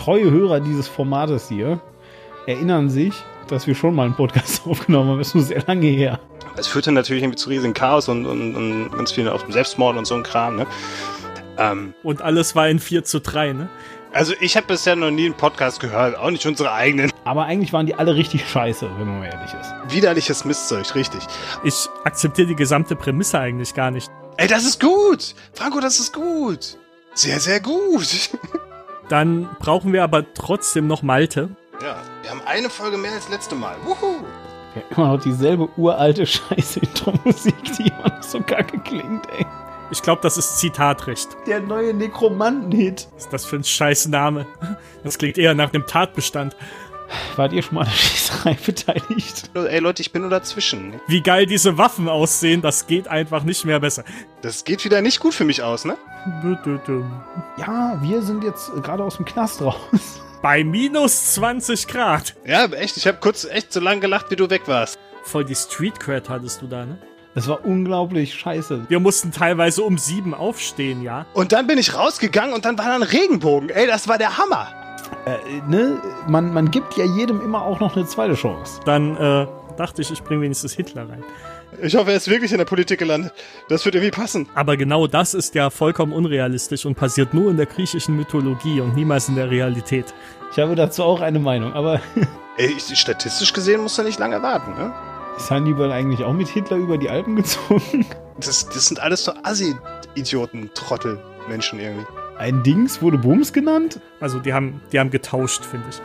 treue Hörer dieses Formates hier erinnern sich, dass wir schon mal einen Podcast aufgenommen haben. Das ist nur sehr lange her. Es führte natürlich irgendwie zu riesigen Chaos und, und, und ganz viel auf dem Selbstmord und so ein Kram, ne? Ähm, und alles war in 4 zu 3, ne? Also ich habe bisher noch nie einen Podcast gehört, auch nicht unsere eigenen. Aber eigentlich waren die alle richtig scheiße, wenn man mal ehrlich ist. Widerliches Mistzeug, richtig. Ich akzeptiere die gesamte Prämisse eigentlich gar nicht. Ey, das ist gut! Franco, das ist gut! Sehr, sehr gut! Dann brauchen wir aber trotzdem noch Malte. Ja, wir haben eine Folge mehr als letzte Mal. Wuhu! Ja, immer noch dieselbe uralte scheiße Intro-Musik, die immer noch so kacke klingt, ey. Ich glaube, das ist Zitatrecht. Der neue Nekromanten-Hit. Was ist das für ein scheiß Name? Das klingt eher nach einem Tatbestand. Wart ihr schon mal an der Schießerei beteiligt? Ey Leute, ich bin nur dazwischen. Wie geil diese Waffen aussehen, das geht einfach nicht mehr besser. Das geht wieder nicht gut für mich aus, ne? Ja, wir sind jetzt gerade aus dem Knast raus. Bei minus 20 Grad. Ja, echt, ich habe kurz echt so lange gelacht, wie du weg warst. Voll die Street Cred hattest du da, ne? Es war unglaublich scheiße. Wir mussten teilweise um sieben aufstehen, ja. Und dann bin ich rausgegangen und dann war da ein Regenbogen. Ey, das war der Hammer. Äh, ne? man, man gibt ja jedem immer auch noch eine zweite Chance. Dann äh, dachte ich, ich bringe wenigstens Hitler rein. Ich hoffe, er ist wirklich in der Politik gelandet. Das wird irgendwie passen. Aber genau das ist ja vollkommen unrealistisch und passiert nur in der griechischen Mythologie und niemals in der Realität. Ich habe dazu auch eine Meinung, aber. Ey, statistisch gesehen muss er nicht lange warten, ne? Ist Hannibal eigentlich auch mit Hitler über die Alpen gezogen? Das, das sind alles so Assi-Idioten, Trottel, Menschen irgendwie. Ein Dings wurde Bums genannt? Also die haben, die haben getauscht, finde ich.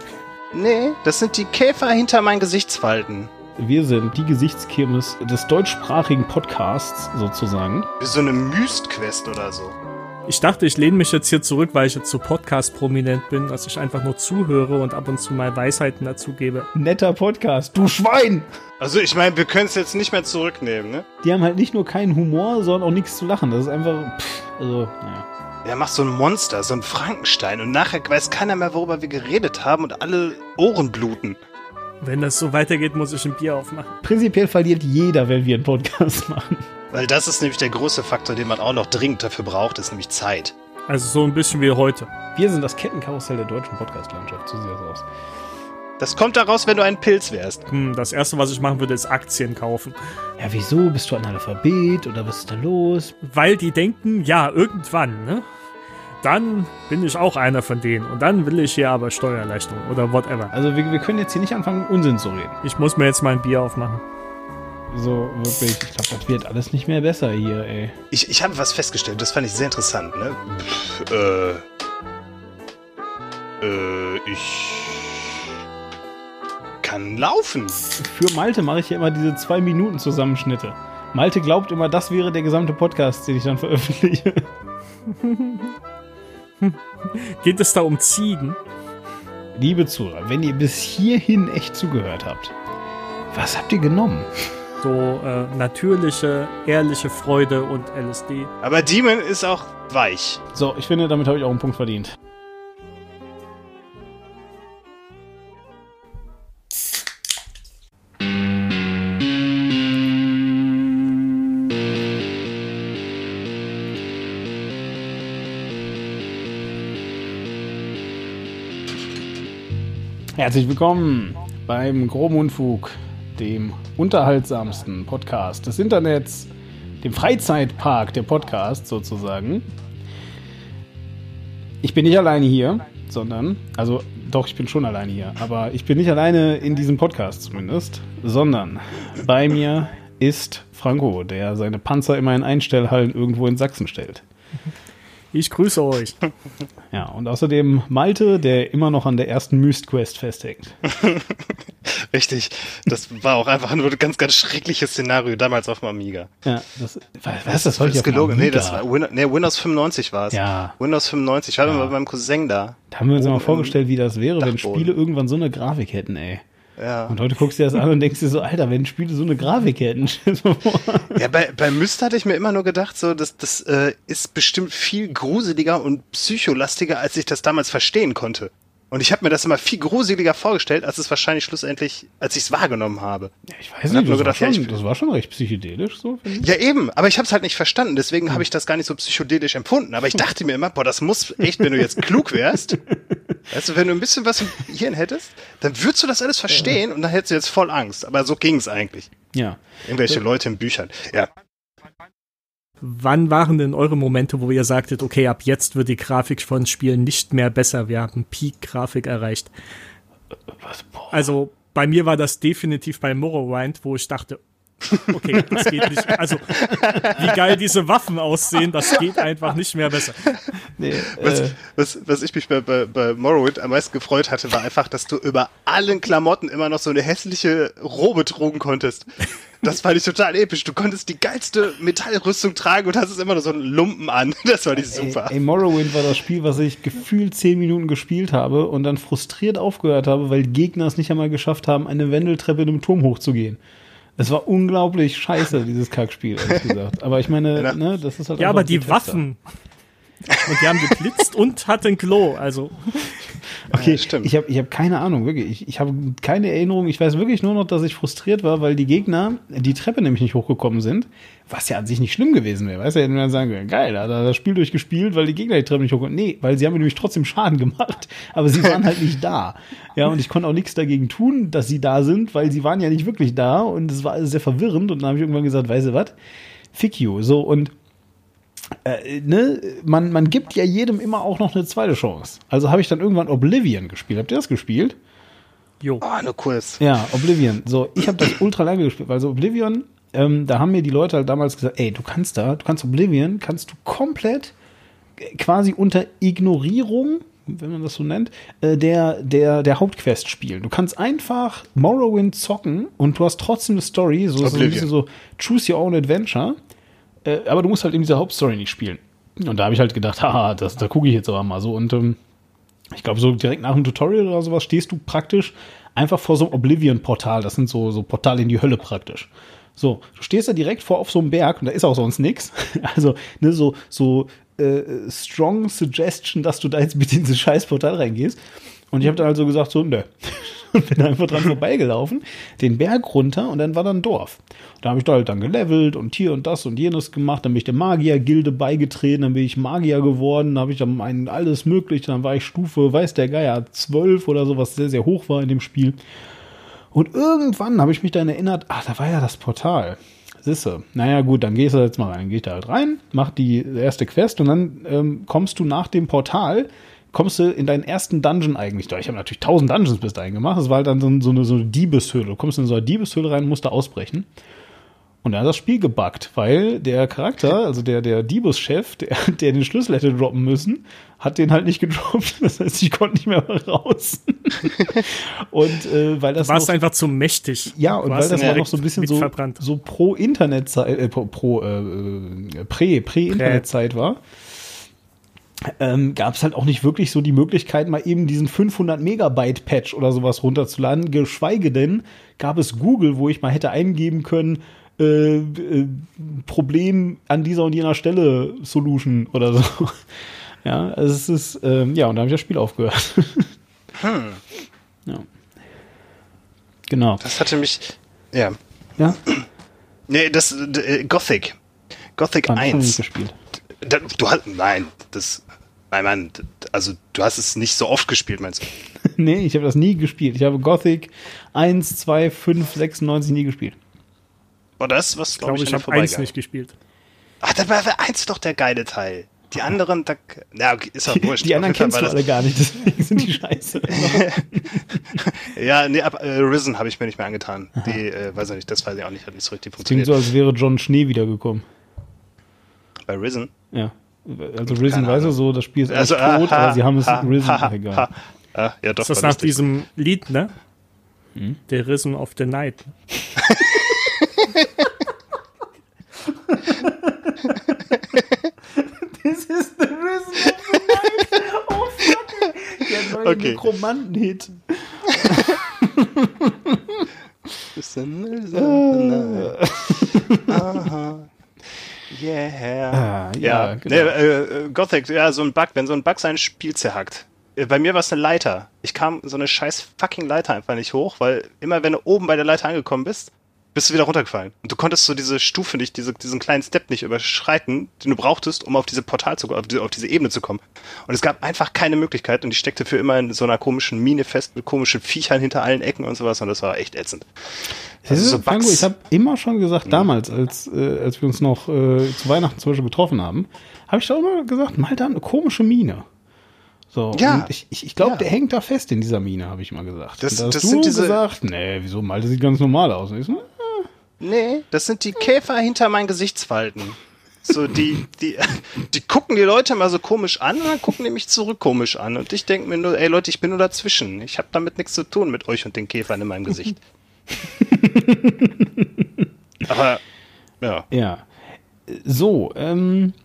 Nee, das sind die Käfer hinter meinen Gesichtsfalten. Wir sind die Gesichtskirmes des deutschsprachigen Podcasts sozusagen. Wie so eine Myst-Quest oder so. Ich dachte, ich lehne mich jetzt hier zurück, weil ich jetzt so Podcast-prominent bin, dass ich einfach nur zuhöre und ab und zu mal Weisheiten dazugebe. Netter Podcast, du Schwein! Also ich meine, wir können es jetzt nicht mehr zurücknehmen, ne? Die haben halt nicht nur keinen Humor, sondern auch nichts zu lachen. Das ist einfach, pff, also, naja. Er macht so ein Monster, so ein Frankenstein und nachher weiß keiner mehr, worüber wir geredet haben und alle Ohren bluten. Wenn das so weitergeht, muss ich ein Bier aufmachen. Prinzipiell verliert jeder, wenn wir einen Podcast machen. Weil das ist nämlich der größte Faktor, den man auch noch dringend dafür braucht, ist nämlich Zeit. Also so ein bisschen wie heute. Wir sind das Kettenkarussell der deutschen Podcast-Landschaft. So sieht das aus. Das kommt daraus, wenn du ein Pilz wärst. Hm, das erste, was ich machen würde, ist Aktien kaufen. Ja, wieso? Bist du Analphabet oder was ist da los? Weil die denken, ja, irgendwann, ne? Dann bin ich auch einer von denen. Und dann will ich hier aber Steuerleistung oder whatever. Also wir, wir können jetzt hier nicht anfangen, Unsinn zu reden. Ich muss mir jetzt mal ein Bier aufmachen. So, wirklich, ich glaube, das wird alles nicht mehr besser hier, ey. Ich, ich habe was festgestellt, das fand ich sehr interessant, ne? Pff, äh. Äh, ich. Kann laufen. Für Malte mache ich ja immer diese zwei Minuten Zusammenschnitte. Malte glaubt immer, das wäre der gesamte Podcast, den ich dann veröffentliche. Geht es da um Ziegen? Liebe Zuhörer, wenn ihr bis hierhin echt zugehört habt, was habt ihr genommen? So äh, natürliche, ehrliche Freude und LSD. Aber Demon ist auch weich. So, ich finde, damit habe ich auch einen Punkt verdient. Herzlich willkommen beim Groben Unfug, dem unterhaltsamsten Podcast des Internets, dem Freizeitpark der Podcast sozusagen. Ich bin nicht alleine hier, sondern, also doch, ich bin schon alleine hier, aber ich bin nicht alleine in diesem Podcast zumindest, sondern bei mir ist Franco, der seine Panzer immer in Einstellhallen irgendwo in Sachsen stellt. Ich grüße euch. Ja, und außerdem Malte, der immer noch an der ersten Myst-Quest festhängt. Richtig. Das war auch einfach nur ein ganz, ganz schreckliches Szenario damals auf dem Amiga. Ja, das, was ist das heute? Das ist gelogen. Nee, das war Win nee, Windows 95 war es. Ja. Windows 95. Ich war Ja. mal bei meinem Cousin da. Da haben wir uns mal vorgestellt, wie das wäre, wenn Dachboden. Spiele irgendwann so eine Grafik hätten, ey. Ja. Und heute guckst du dir das an und denkst dir so, Alter, wenn Spiele so eine Grafik hätten. Ja, bei, bei Myst hatte ich mir immer nur gedacht, so, das, das äh, ist bestimmt viel gruseliger und psycholastiger, als ich das damals verstehen konnte. Und ich habe mir das immer viel gruseliger vorgestellt, als es wahrscheinlich schlussendlich, als ich es wahrgenommen habe. Ja, ich weiß nicht, das, war gedacht, ja, schon, ich- das war schon recht psychedelisch, so. Ja, eben, aber ich habe es halt nicht verstanden, deswegen habe ich das gar nicht so psychedelisch empfunden. Aber ich dachte mir immer, boah, das muss echt, wenn du jetzt klug wärst, Weißt du, wenn du ein bisschen was im Hirn hättest, dann würdest du das alles verstehen und dann hättest du jetzt voll Angst. Aber so ging es eigentlich. Ja. Irgendwelche Leute in Büchern. Ja. Wann waren denn eure Momente, wo ihr sagtet, okay, ab jetzt wird die Grafik von Spielen nicht mehr besser, wir haben Peak-Grafik erreicht? Was. Also bei mir war das definitiv bei Morrowind, wo ich dachte, okay, das geht nicht. Also wie geil diese Waffen aussehen, das geht einfach nicht mehr besser. Nee, Was, äh, was, was ich mich bei, bei, bei Morrowind am meisten gefreut hatte, war einfach, dass du über allen Klamotten immer noch so eine hässliche Robe trugen konntest. Das fand ich total episch. Du konntest die geilste Metallrüstung tragen und hast es immer nur so einen Lumpen an. Das fand ich super. Ey, ey, Morrowind war das Spiel, was ich gefühlt zehn Minuten gespielt habe und dann frustriert aufgehört habe, weil Gegner es nicht einmal geschafft haben, eine Wendeltreppe in einem Turm hochzugehen. Es war unglaublich scheiße, dieses Kackspiel, ehrlich gesagt. Aber ich meine, Ja. ne, das ist halt Ja, aber die Bethesda. Waffen. Und die haben geblitzt und hatten Klo. Also Okay, Ja, stimmt. ich habe ich hab keine Ahnung, wirklich. Ich, ich habe keine Erinnerung. Ich weiß wirklich nur noch, dass ich frustriert war, weil die Gegner die Treppe nämlich nicht hochgekommen sind. Was ja an sich nicht schlimm gewesen wäre. Weißt du, hätten wir dann sagen können, geil, da hat er das Spiel durchgespielt, weil die Gegner die Treppe nicht hochgekommen Nee, weil sie haben mir nämlich trotzdem Schaden gemacht, aber sie waren halt nicht da. Ja, und ich konnte auch nichts dagegen tun, dass sie da sind, weil sie waren ja nicht wirklich da und es war alles sehr verwirrend. Und dann habe ich irgendwann gesagt, weißt du was? Fick you. So, und äh, ne, man, man gibt ja jedem immer auch noch eine zweite Chance. Also habe ich dann irgendwann Oblivion gespielt. Habt ihr das gespielt? Jo. Oh, nur kurz. Ja, Oblivion. So, ich habe das ultra lange gespielt, weil so Oblivion, ähm, da haben mir die Leute halt damals gesagt, ey, du kannst da, du kannst Oblivion, kannst du komplett quasi unter Ignorierung, wenn man das so nennt, äh, der, der, der Hauptquest spielen. Du kannst einfach Morrowind zocken und du hast trotzdem eine Story, so, so ein bisschen so Choose Your Own Adventure, äh, aber du musst halt in dieser Hauptstory nicht spielen. Und da habe ich halt gedacht, haha, das, da gucke ich jetzt aber mal so und ähm, ich glaube, so direkt nach dem Tutorial oder sowas stehst du praktisch einfach vor so einem Oblivion-Portal. Das sind so, so Portale in die Hölle praktisch. So, du stehst da direkt vor auf so einem Berg und da ist auch sonst nix. Also, ne, so, so äh, strong Suggestion, dass du da jetzt bitte in dieses scheiß Portal reingehst. Und ich habe dann also gesagt, so, nö. Und bin einfach dran vorbeigelaufen, den Berg runter und dann war da ein Dorf. Da habe ich da halt dann gelevelt und hier und das und jenes gemacht. Dann bin ich der Magier-Gilde beigetreten, dann bin ich Magier geworden, dann habe ich dann ein, alles mögliche, dann war ich Stufe, weiß der Geier, 12 oder so, was sehr, sehr hoch war in dem Spiel. Und irgendwann habe ich mich dann erinnert, ach, da war ja das Portal. Sisse. Naja, gut, dann gehst du jetzt mal rein. Dann geh ich da halt rein, mach die erste Quest und dann ähm, kommst du nach dem Portal, kommst du in deinen ersten Dungeon eigentlich durch. Ich habe natürlich tausend Dungeons bis dahin gemacht. Das war halt dann so, so, eine, so eine Diebeshöhle. Du kommst in so eine Diebeshöhle rein, musst da ausbrechen. Und dann hat das Spiel gebuggt, weil der Charakter, also der, der Diebus-Chef, der, der den Schlüssel hätte droppen müssen, hat den halt nicht gedroppt. Das heißt, ich konnte nicht mehr raus. und äh, weil das Du warst noch- einfach zu mächtig. ja, und weil das war noch so ein bisschen so, verbrannt. so pro Internetzeit, äh, pro, pro äh, äh, prä, Prä-Internetzeit war, ähm, gab es halt auch nicht wirklich so die Möglichkeit, mal eben diesen 500 Megabyte Patch oder sowas runterzuladen. Geschweige denn gab es Google, wo ich mal hätte eingeben können, äh, äh, Problem an dieser und jener Stelle Solution oder so. Ja, also es ist, ähm, ja, und da habe ich das Spiel aufgehört. Ja. Genau. Das hatte mich. Ja. Ja, Nee, das. Äh, Gothic. Gothic Fand ich noch 1. nicht gespielt. Du hast. Nein, das. Nein, Mann, also du hast es nicht so oft gespielt, meinst du? nee, ich habe das nie gespielt. Ich habe Gothic 1, 2, 5, 96 nie gespielt. War das, was Ich glaube, ich, an dir habe eins nicht gespielt. Ach, da war eins doch der geile Teil. Die anderen, da, ja, okay, ist auch Die, wurscht. die Auf anderen kennst du alle gar nicht, deswegen sind die scheiße. Ja, nee, ab, äh, Risen habe ich mir nicht mehr angetan. Die, äh, weiß ich nicht, das weiß ich auch nicht, hat nicht so richtig Klingt funktioniert. so, als wäre John Schnee wiedergekommen. Bei Risen. Ja. Also Risen, du, Ahnung. so, das Spiel ist Also, also, tot, ah, aber sie haben es ha, Risen, ha, ha, egal. ha. Ah, ja, doch. Ist das nach lustig. diesem Lied, ne? Hm? Der Risen of the Night. This is the Risen of the Night. Oh, fuck. Der neue Okay. Nekromanten-Hit. Risen, Risen, Aha. Yeah. Ah, ja, Ja, genau. nee, äh, Gothic, ja, so ein Bug, wenn so ein Bug sein Spiel zerhackt. Äh, Bei mir war es eine Leiter. Ich kam so eine scheiß fucking Leiter einfach nicht hoch, weil immer wenn du oben bei der Leiter angekommen bist, bist du wieder runtergefallen. Und du konntest so diese Stufe nicht, diese, diesen kleinen Step nicht überschreiten, den du brauchtest, um auf diese Portal zu auf, die, auf diese Ebene zu kommen. Und es gab einfach keine Möglichkeit und die steckte für immer in so einer komischen Mine fest mit komischen Viechern hinter allen Ecken und sowas und das war echt ätzend. Also so Franco, ich habe immer schon gesagt, damals, als, äh, als wir uns noch äh, zu Weihnachten zum Beispiel getroffen haben, habe ich doch immer gesagt, Malta hat eine komische Mine. So, Ja. ich, ich, ich glaube, Ja. der hängt da fest in dieser Mine, habe ich mal gesagt. Das- und da hast das du sind diese- gesagt, nee, wieso, Malte sieht ganz normal aus. Und ich so, Nee, das sind die Käfer hinter meinen Gesichtsfalten. So, die, die, die gucken die Leute mal so komisch an und dann gucken die mich zurück komisch an. Und ich denke mir nur, ey Leute, ich bin nur dazwischen. Ich habe damit nichts zu tun mit euch und den Käfern in meinem Gesicht. Aber, ja. Ja. So, ähm, äh,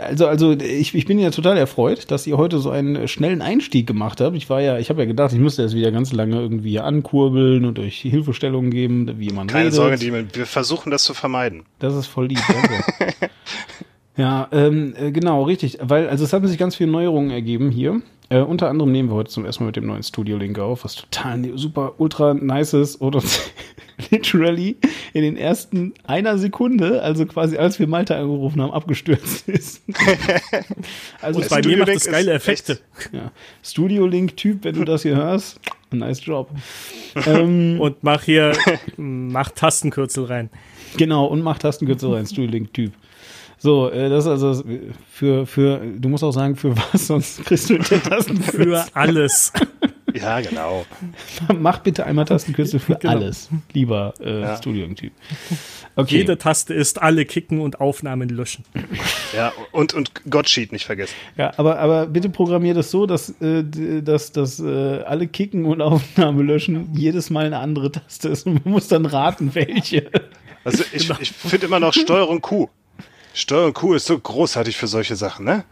also, also ich, ich bin ja total erfreut, dass ihr heute so einen schnellen Einstieg gemacht habt. Ich war ja, ich habe ja gedacht, ich müsste das wieder ganz lange irgendwie ankurbeln und euch Hilfestellungen geben, wie man Keine redet. Sorge, die, wir versuchen das zu vermeiden. Das ist voll lieb, danke. ja, ähm, äh, genau, richtig. Weil, also es haben sich ganz viele Neuerungen ergeben hier. Äh, unter anderem nehmen wir heute zum ersten Mal mit dem neuen Studio-Link auf, was total ne- super ultra nice ist und uns literally in den ersten einer Sekunde, also quasi als wir Malta angerufen haben, abgestürzt ist. also Und bei Studio mir macht Link das geile Effekte. ja, Studio-Link-Typ, wenn du das hier hörst, nice Job. ähm, Und mach hier, mach Tastenkürzel rein. Genau, und macht Tastenkürzel rein, Studio-Link-Typ. So, äh, das ist also für, für, du musst auch sagen, für was, sonst kriegst du den Tastenkürzel. Für alles. Ja, genau. Mach bitte einmal Tastenkürzel für Genau. alles, lieber äh, Ja. Studio-Typ. Okay. Jede Taste ist alle kicken und Aufnahmen löschen. Ja, und, und Godsheet nicht vergessen. Ja, aber, aber bitte programmier das so, dass, äh, dass, dass äh, alle Kicken und Aufnahme löschen jedes Mal eine andere Taste ist und man muss dann raten, welche. Also ich, ich finde immer noch Steuerung Q. Steuerung Q ist so großartig für solche Sachen, ne?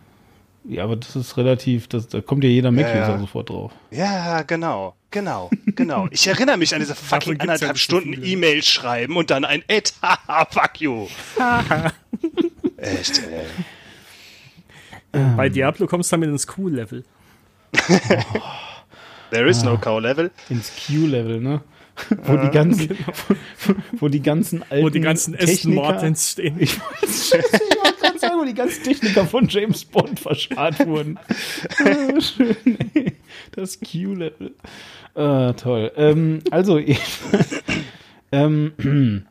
Ja, aber das ist relativ, das, da kommt ja jeder Mac-User Ja, ja. sofort drauf. Ja, genau, genau, genau. Ich erinnere mich an diese fucking anderthalb so Stunden. E-Mail schreiben und dann ein Ed, haha, fuck you. Echt, ey. Bei Diablo kommst du damit ins Q-Level. There is no cow level. Ins Q-Level, ne? Wo die ganzen, wo, wo die ganzen alten Wo die ganzen Aston Techniker- Martins stehen. Ich wollte gerade sagen, wo die ganzen Techniker von James Bond verscharrt wurden. Schön, ey. Das Q-Level. Ah, toll. Ähm, also, ähm,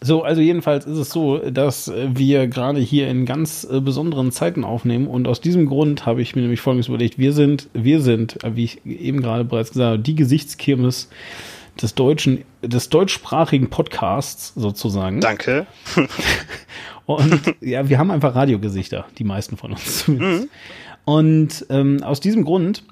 so, also jedenfalls ist es so, dass äh, wir gerade hier in ganz äh, besonderen Zeiten aufnehmen und aus diesem Grund habe ich mir nämlich Folgendes überlegt. Wir sind, wir sind, äh, wie ich eben gerade bereits gesagt habe, die Gesichtskirmes des deutschen, des deutschsprachigen Podcasts sozusagen. Danke. Und ja, wir haben einfach Radiogesichter, die meisten von uns zumindest. Und ähm, aus diesem Grund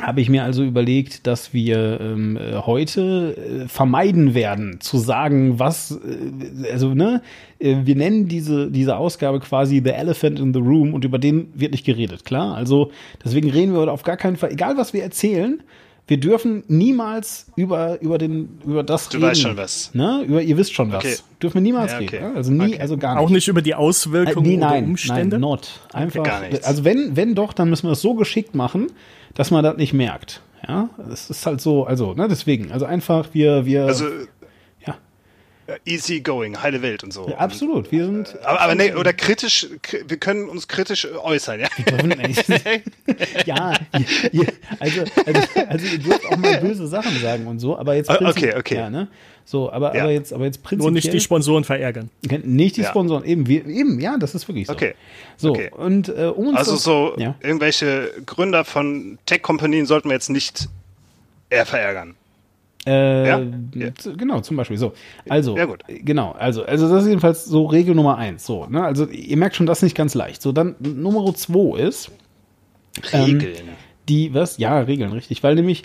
habe ich mir also überlegt, dass wir ähm, äh, heute äh, vermeiden werden, zu sagen, was, äh, also, ne, äh, wir nennen diese, diese Ausgabe quasi The Elephant in the Room und über den wird nicht geredet, klar? Also, deswegen reden wir heute auf gar keinen Fall, egal was wir erzählen, wir dürfen niemals über, über, den, über das Du reden. weißt schon was. Ne? Über, ihr wisst schon was. Okay. Dürfen wir niemals Ja, okay. reden. Ne? Also nie, Okay. also gar nicht. Auch nicht über die Äh, Auswirkungen nee, oder nein, Umstände. nein, not. Einfach, Gar nichts. also wenn, wenn doch, dann müssen wir es so geschickt machen, dass man das nicht merkt. Ja, es ist halt so, also, ne, deswegen, also einfach, wir, wir, Also äh, easy going, heile Welt und so. ja, absolut, wir sind, Aber, aber nee, oder kritisch, kri- wir können uns kritisch äh, äußern, ja? ja, ihr, also, also, also ihr dürft auch mal böse Sachen sagen und so, aber jetzt Ah, prinzip- okay, okay. Ja, ne? So, aber, Ja. aber jetzt, aber jetzt prinzipiell. Nur nicht die Sponsoren verärgern. nicht die Ja. Sponsoren, eben, wir, eben, ja, das ist wirklich so. Okay. So, Okay. und äh, um uns Also so ja. irgendwelche Gründer von Tech-Kompanien sollten wir jetzt nicht eher verärgern. Äh, Ja? Genau, zum Beispiel. So, also, Ja, genau, also, also das ist jedenfalls so Regel Nummer eins. So, ne? Also ihr merkt schon, das ist nicht ganz leicht. So, dann Nummer zwei ist Ähm, Regeln. die, was? Ja, Regeln, richtig, weil nämlich,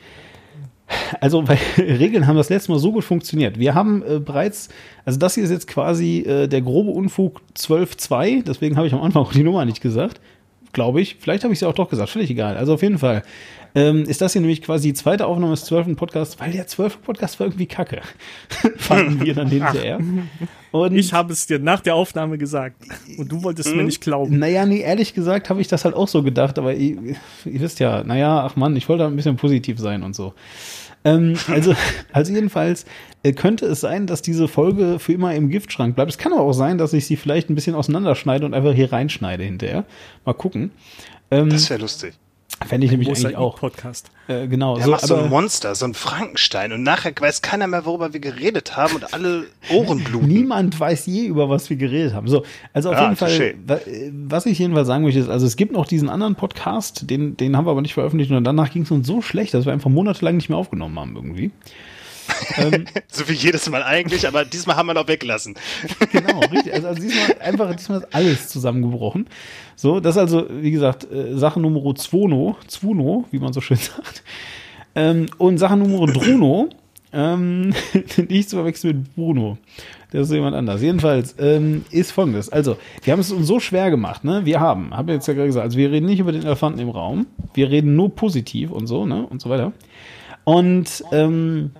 also, weil Regeln haben das letzte Mal so gut funktioniert. Wir haben äh, bereits, also das hier ist jetzt quasi äh, der grobe Unfug 12.2, deswegen habe ich am Anfang auch die Nummer nicht gesagt. Glaube ich. Vielleicht habe ich sie auch doch gesagt, völlig egal. Also auf jeden Fall ähm, ist das hier nämlich quasi die zweite Aufnahme des 12. Podcasts, weil der 12. Podcast war irgendwie kacke. Fanden wir dann hinterher. Und Ich habe es dir nach der Aufnahme gesagt. Und du wolltest Hm? mir nicht glauben. naja, nee, ehrlich gesagt habe ich das halt auch so gedacht, aber ihr, ihr wisst ja, naja, ach Mann, ich wollte halt ein bisschen positiv sein und so. Ähm, also, also jedenfalls, äh, könnte es sein, dass diese Folge für immer im Giftschrank bleibt. Es kann aber auch sein, dass ich sie vielleicht ein bisschen auseinanderschneide und einfach hier reinschneide hinterher. Mal gucken. Ähm, Das wäre lustig. Fände ich nämlich eigentlich auch. Podcast. Äh, genau. Er so, macht so ein Monster, so ein Frankenstein und nachher weiß keiner mehr, worüber wir geredet haben und alle Ohren bluten. Niemand weiß je, über was wir geredet haben. So, also auf Ja, jeden Fall, was ich jedenfalls sagen möchte, ist, also es gibt noch diesen anderen Podcast, den, den haben wir aber nicht veröffentlicht und danach ging es uns so schlecht, dass wir einfach monatelang nicht mehr aufgenommen haben irgendwie. So wie jedes Mal eigentlich, aber diesmal haben wir noch weggelassen. Genau, richtig. Also, also diesmal einfach, diesmal ist alles zusammengebrochen. So, das ist also, wie gesagt, äh, Sache Nummer Zwono, Zwono, wie man so schön sagt. Ähm, und Sache Nummer Druno, ähm, nicht zu verwechseln mit Bruno. Das ist jemand anders. Jedenfalls ähm, ist folgendes. Also, wir haben es uns so schwer gemacht, ne? Wir haben, habe jetzt ja gerade gesagt, also wir reden nicht über den Elefanten im Raum. Wir reden nur positiv und so, ne? Und so weiter. Und ähm,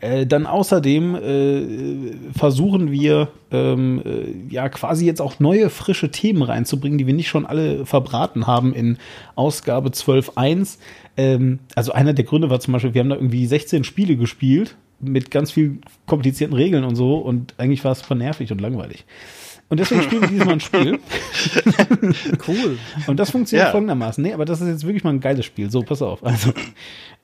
äh, dann außerdem äh, versuchen wir ähm, äh, ja quasi jetzt auch neue frische Themen reinzubringen, die wir nicht schon alle verbraten haben in Ausgabe 12.1. Ähm, also einer der Gründe war zum Beispiel, wir haben da irgendwie 16 Spiele gespielt mit ganz viel komplizierten Regeln und so und eigentlich war es voll und langweilig. Und deswegen spielen wir diesmal ein Spiel. Cool. Und das funktioniert Ja. folgendermaßen. Nee, aber das ist jetzt wirklich mal ein geiles Spiel. So, pass auf. Also,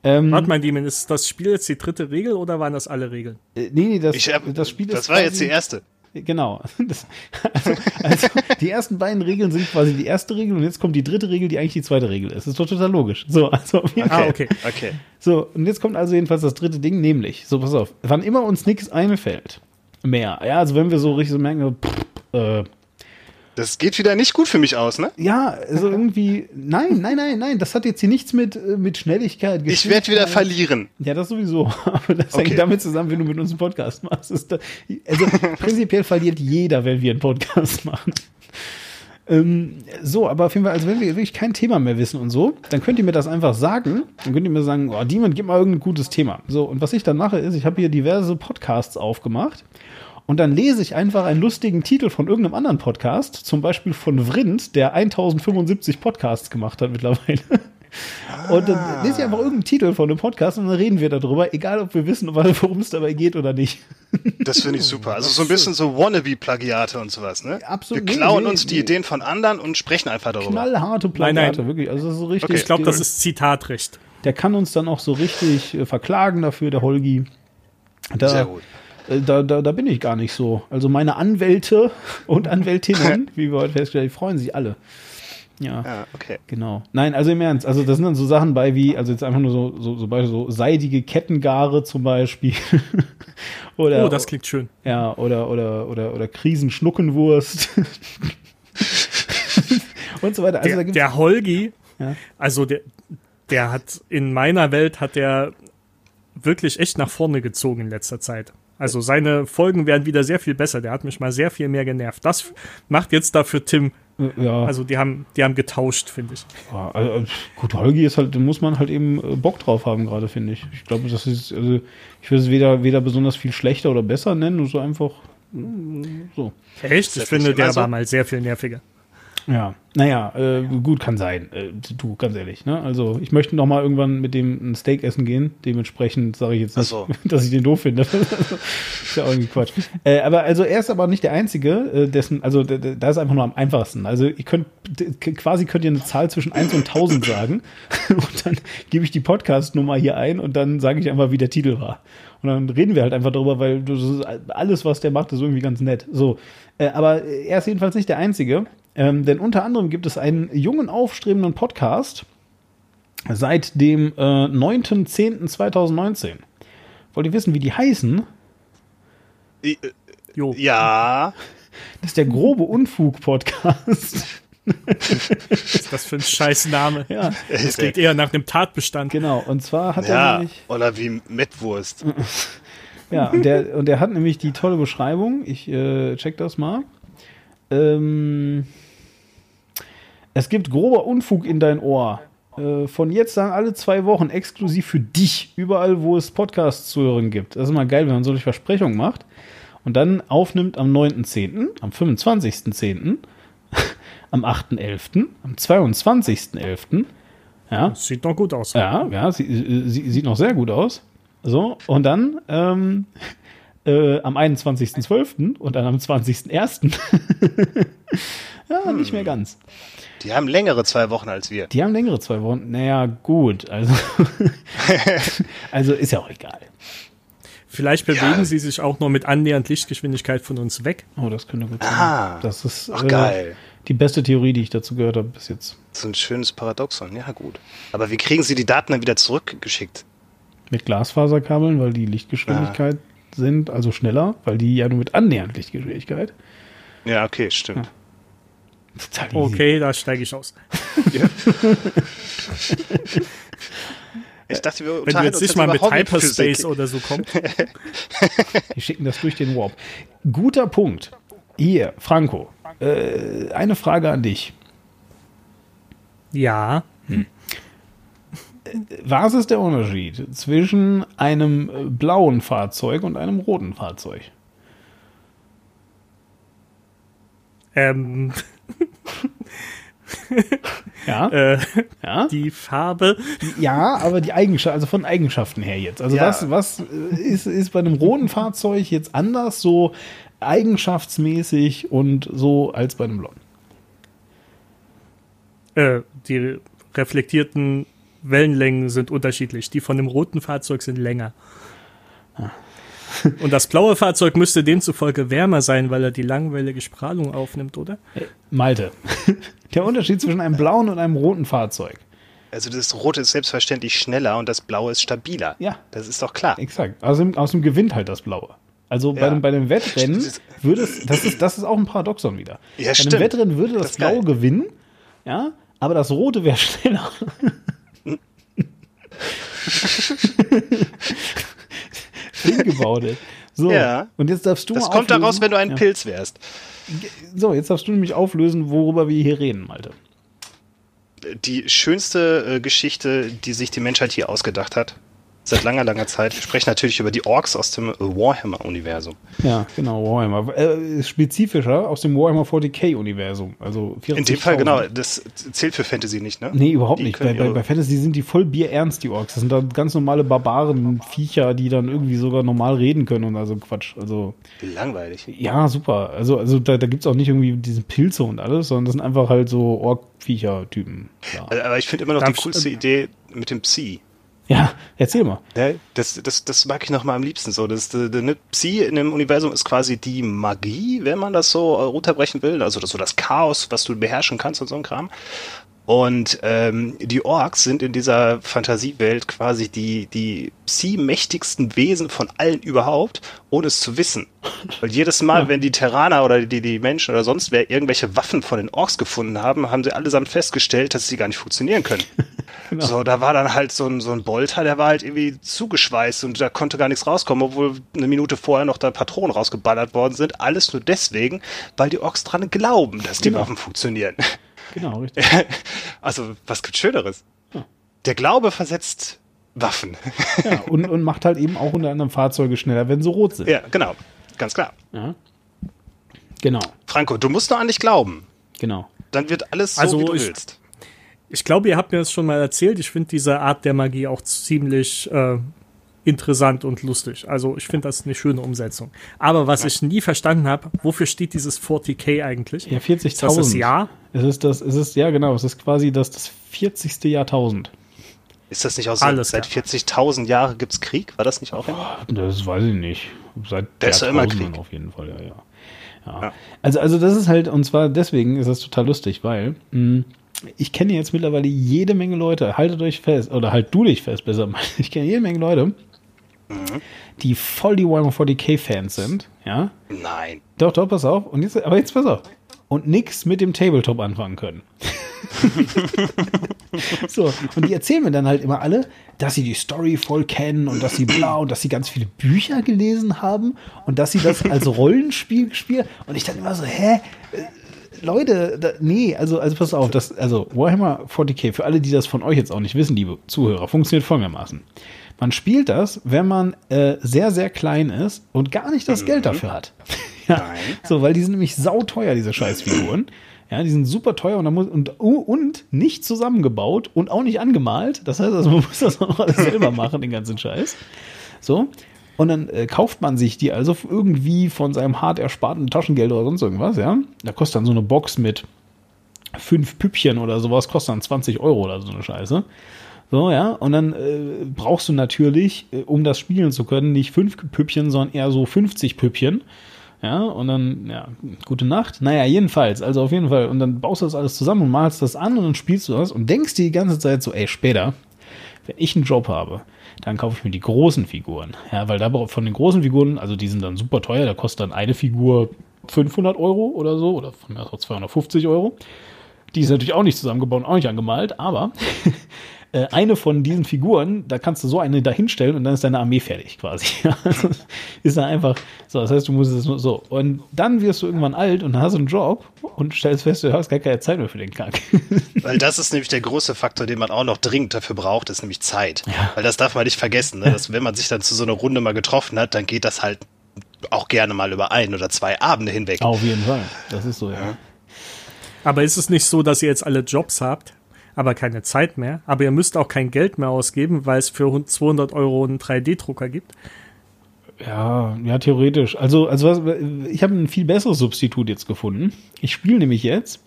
ähm, Warte mal, Demon, ist das Spiel jetzt die dritte Regel oder waren das alle Regeln? äh, nee, nee, das, Ich hab, das Spiel ist das war jetzt die erste. Genau. Das, also, also die ersten beiden Regeln sind quasi die erste Regel und jetzt kommt die dritte Regel, die eigentlich die zweite Regel ist. Das ist doch total logisch. So, also auf jeden Ah, Fall. okay. Okay. So, und jetzt kommt also jedenfalls das dritte Ding, nämlich, so pass auf, wann immer uns nichts einfällt, mehr. Ja, also wenn wir so richtig so merken, pff, äh, Das geht wieder nicht gut für mich aus, ne? ja, also irgendwie, nein, nein, nein, nein, das hat jetzt hier nichts mit, äh, mit Schnelligkeit, Ich werde wieder verlieren. Ja, das sowieso. Aber das Okay. hängt damit zusammen, wenn du mit uns einen Podcast machst. Da, also prinzipiell verliert jeder, wenn wir einen Podcast machen. Ähm, so, aber auf jeden Fall, also wenn wir wirklich kein Thema mehr wissen und so, dann könnt ihr mir das einfach sagen. Dann könnt ihr mir sagen, oh, Demon, gib mal irgendein gutes Thema. So, und was ich dann mache, ist, ich habe hier diverse Podcasts aufgemacht. Und dann lese ich einfach einen lustigen Titel von irgendeinem anderen Podcast, zum Beispiel von Vrind, der 1075 Podcasts gemacht hat mittlerweile. Und dann lese ich einfach irgendeinen Titel von einem Podcast und dann reden wir darüber, egal ob wir wissen, worum es dabei geht oder nicht. Das finde ich super. Also so ein bisschen so Wannabe-Plagiate und sowas, ne? Absolut. Wir klauen Nee, uns die nee. Ideen von anderen und sprechen einfach darüber. Knallharte Nein, nein. Plakate, wirklich. Also das ist so richtig. Okay. Ich glaube, das ist Zitatrecht. der kann uns dann auch so richtig äh, verklagen dafür, der Holgi. Da, Sehr gut. äh, Da, da, da bin ich gar nicht so. Also meine Anwälte und Anwältinnen, wie wir heute festgestellt haben, die freuen sich alle. Ja. Ja, okay. Genau. Nein, also im Ernst. Also das sind dann so Sachen bei wie, also jetzt einfach nur so, so, so, Beispiel so seidige Kettengare zum Beispiel. oder, Oh, das klingt schön. ja, oder, oder, oder, oder Krisenschnuckenwurst. Und so weiter. Also da Der, gibt's, der Holgi, Ja. also der, der hat in meiner Welt hat der wirklich echt nach vorne gezogen in letzter Zeit. Also seine Folgen werden wieder sehr viel besser. Der hat mich mal sehr viel mehr genervt. Das macht jetzt dafür Tim. ja, Also die haben, die haben getauscht, finde ich. ja, also, gut, Holgi ist halt, da muss man halt eben äh, Bock drauf haben gerade, finde ich. Ich glaube, das ist, also ich würde es weder, weder besonders viel schlechter oder besser nennen, nur so einfach mm, so. Echt? Ich finde, der so? war mal sehr viel nerviger. Ja, naja, äh, gut kann sein. Äh, du, ganz ehrlich. Ne? Also ich möchte noch mal irgendwann mit dem ein Steak essen gehen. Dementsprechend sage ich jetzt nicht, so. dass ich den doof finde. ist ja auch irgendwie Quatsch. Äh, aber also er ist aber nicht der Einzige, äh, dessen, also da ist einfach nur am einfachsten. Also ihr könnt, d- k- quasi könnt ihr eine Zahl zwischen 1 und 1000 sagen und dann gebe ich die Podcast-Nummer hier ein und dann sage ich einfach, wie der Titel war. Und dann reden wir halt einfach darüber, weil ist alles, was der macht, ist irgendwie ganz nett. So, äh, aber er ist jedenfalls nicht der Einzige, ähm, denn unter anderem gibt es einen jungen, aufstrebenden Podcast seit dem äh, 9.10.2019. Wollt ihr wissen, wie die heißen? Äh, Jo. Ja, Das ist der grobe Unfug-Podcast. Was ist das für ein scheiß Name? ja, Das klingt eher nach einem Tatbestand. genau. Und zwar hat er ja. nämlich. Oder wie Mettwurst. Ja, und der, und der hat nämlich die tolle Beschreibung. Ich äh, check das mal. Ähm, es gibt grober Unfug in dein Ohr. Äh, von jetzt an alle zwei Wochen exklusiv für dich, überall, wo es Podcasts zu hören gibt. Das ist mal geil, wenn man solche Versprechungen macht. Und dann aufnimmt am 9.10., am 25.10., am 8.11., am 22.11., ja, Das sieht noch gut aus. ja, ja, sie, sie, sieht noch sehr gut aus. So, und dann ähm, äh, am 21.12. und dann am 20.01. ja, nicht mehr ganz. Die haben längere zwei Wochen als wir. Die haben längere zwei Wochen. Naja, gut. Also, also ist ja auch egal. Vielleicht bewegen Ja. sie sich auch nur mit annähernd Lichtgeschwindigkeit von uns weg. Oh, das könnte gut sein. Ah. das ist Ach, äh, geil. die beste Theorie, die ich dazu gehört habe bis jetzt. So ein schönes Paradoxon. Ja, gut. Aber wie kriegen sie die Daten dann wieder zurückgeschickt? Mit Glasfaserkabeln, weil die Lichtgeschwindigkeit sind, also schneller, weil die ja nur mit annähernd Lichtgeschwindigkeit. Ja, okay, stimmt. Total easy. Okay, da steige ich aus. Ich dachte, wir Wenn du unterhalten jetzt nicht mal mit. Hyperspace oder so kommst. Die schicken das durch den Warp. Guter Punkt. Hier, Franco, äh, eine Frage an dich. Ja. Was ist der Unterschied zwischen einem äh, blauen Fahrzeug und einem roten Fahrzeug? Ähm, Ja, äh, ja, die Farbe. ja, aber die Eigenschaften, also von Eigenschaften her jetzt. Also Ja. was, was äh, ist, ist bei einem roten Fahrzeug jetzt anders so eigenschaftsmäßig und so als bei einem blauen? Äh, die reflektierten Wellenlängen sind unterschiedlich. Die von dem roten Fahrzeug sind länger. Und das blaue Fahrzeug müsste demzufolge wärmer sein, weil er die langwellige Strahlung aufnimmt, oder? Malte, der Unterschied zwischen einem blauen und einem roten Fahrzeug. Also das Rote ist selbstverständlich schneller und das Blaue ist stabiler. Ja. Das ist doch klar. Exakt. Außerdem, außerdem gewinnt halt das Blaue. Also bei, Ja. dem, bei dem Wettrennen Das ist- würde es, das ist, das ist auch ein Paradoxon wieder. Ja, bei stimmt. einem Wettrennen würde das, Das ist geil. Blaue gewinnen, ja, aber das Rote wäre schneller. Think about it. So, Ja. und jetzt darfst du Das kommt auflösen- daraus, wenn du ein ja. Pilz wärst. So, jetzt darfst du nämlich auflösen, worüber wir hier reden, Malte. Die schönste äh, Geschichte, die sich die Menschheit hier ausgedacht hat, seit langer, langer Zeit. Wir sprechen natürlich über die Orks aus dem äh, Warhammer-Universum. Ja, genau, Warhammer. Äh, spezifischer aus dem Warhammer 40k-Universum. Also In dem Fall, 40.000. genau, das zählt für Fantasy nicht, ne? Nee, überhaupt Die nicht. Bei, bei, bei Fantasy sind die voll bierernst, die Orks. Das sind dann ganz normale Barbaren-Viecher, die dann irgendwie sogar normal reden können und also Quatsch. Also, Langweilig. ja, super. Also, also da, da gibt es auch nicht irgendwie diese Pilze und alles, sondern das sind einfach halt so Ork-Viecher-Typen. Ja. Aber ich finde immer noch Darf die coolste Idee mit dem Psi. Ja, erzähl mal. Ne? Das, das, das mag ich noch mal am liebsten so. Das, das, das, Psi in dem Universum ist quasi die Magie, wenn man das so äh, runterbrechen will. Also das, so das Chaos, was du beherrschen kannst und so ein Kram. Und ähm, die Orks sind in dieser Fantasiewelt quasi die, die Psi-mächtigsten Wesen von allen überhaupt, ohne es zu wissen. Weil jedes Mal, wenn die Terraner oder die, die Menschen oder sonst wer irgendwelche Waffen von den Orks gefunden haben, haben sie allesamt festgestellt, dass sie gar nicht funktionieren können. So, da war dann halt so ein, so ein Bolter, der war halt irgendwie zugeschweißt und da konnte gar nichts rauskommen, obwohl eine Minute vorher noch da Patronen rausgeballert worden sind. Alles nur deswegen, weil die Orks dran glauben, dass die Genau. Waffen funktionieren. Genau, richtig. Also, was gibt Schöneres? Der Glaube versetzt Waffen. Ja, und, und macht halt eben auch unter anderem Fahrzeuge schneller, wenn sie rot sind. ja, genau. Ganz klar. Ja. Genau, Franco, du musst nur an dich glauben. genau. Dann wird alles so, Also wie du ich- willst. Ich glaube, ihr habt mir das schon mal erzählt. Ich finde diese Art der Magie auch ziemlich äh, interessant und lustig. Also ich finde das eine schöne Umsetzung. Aber was ich nie verstanden habe, wofür steht dieses 40k eigentlich? Ja, Ist das das 40.000. Jahr? Es ist das, es ist, ja genau, es ist quasi das, das 40. Jahrtausend. Ist das nicht auch so? Alles Seit klar. 40.000 Jahren gibt's Krieg? War das nicht auch? Das weiß ich nicht. Seit Da ist immer Jahrtausenden Krieg. auf jeden Fall, ja, ja. ja. Ja. Also, also das ist halt, und zwar deswegen ist das total lustig, weil mh, ich kenne jetzt mittlerweile jede Menge Leute, haltet euch fest, oder halt du dich fest, besser. Ich kenne jede Menge Leute, die voll die Warhammer 40k-Fans sind, ja. Nein. Doch, doch, pass auf. Und jetzt, aber jetzt pass auf. Und nix mit dem Tabletop anfangen können. so, und die erzählen mir dann halt immer alle, dass sie die Story voll kennen und dass sie blau und dass sie ganz viele Bücher gelesen haben und dass sie das als Rollenspiel gespielt Und ich dann immer so, hä? Äh, Leute, da, nee, also, also pass auf, das, also Warhammer 40k, für alle, die das von euch jetzt auch nicht wissen, liebe Zuhörer, funktioniert folgendermaßen. Man spielt das, wenn man äh, sehr, sehr klein ist und gar nicht das Geld dafür hat. Ja, so, weil die sind nämlich sauteuer, diese Scheißfiguren. Ja, die sind super teuer und, muss, und, und nicht zusammengebaut und auch nicht angemalt. Das heißt also, man muss das auch noch alles selber machen, den ganzen Scheiß. So. Und dann äh, kauft man sich die also irgendwie von seinem hart ersparten Taschengeld oder sonst irgendwas, ja. Da kostet dann so eine Box mit fünf Püppchen oder sowas, kostet dann 20 Euro oder so eine Scheiße. So, ja, und dann äh, brauchst du natürlich, äh, um das spielen zu können, nicht fünf Püppchen, sondern eher so 50 Püppchen. Ja, und dann, ja, gute Nacht. Naja, jedenfalls, also auf jeden Fall. Und dann baust du das alles zusammen und malst das an und dann spielst du das und denkst dir die ganze Zeit so, ey, später, wenn ich einen Job habe, dann kaufe ich mir die großen Figuren. Ja, weil da von den großen Figuren, also die sind dann super teuer, da kostet dann eine Figur 500 Euro oder so, oder von mir aus 250 Euro. Die ist natürlich auch nicht zusammengebaut, auch nicht angemalt, aber äh, eine von diesen Figuren, da kannst du so eine dahinstellen und dann ist deine Armee fertig quasi. also, ist dann einfach so. Das heißt, du musst es nur so. Und dann wirst du irgendwann alt und hast einen Job und stellst fest, du hast gar keine Zeit mehr für den Kack. Weil das ist nämlich der große Faktor, den man auch noch dringend dafür braucht, ist nämlich Zeit. Ja. Weil das darf man nicht vergessen, ne? dass wenn man sich dann zu so einer Runde mal getroffen hat, dann geht das halt auch gerne mal über ein oder zwei Abende hinweg. Auf jeden Fall. Das ist so, ja. ja. Aber ist es nicht so, dass ihr jetzt alle Jobs habt? Aber keine Zeit mehr. Aber ihr müsst auch kein Geld mehr ausgeben, weil es für 200 Euro einen 3D-Drucker gibt. Ja, ja, theoretisch. Also, also was, ich habe ein viel besseres Substitut jetzt gefunden. Ich spiele nämlich jetzt.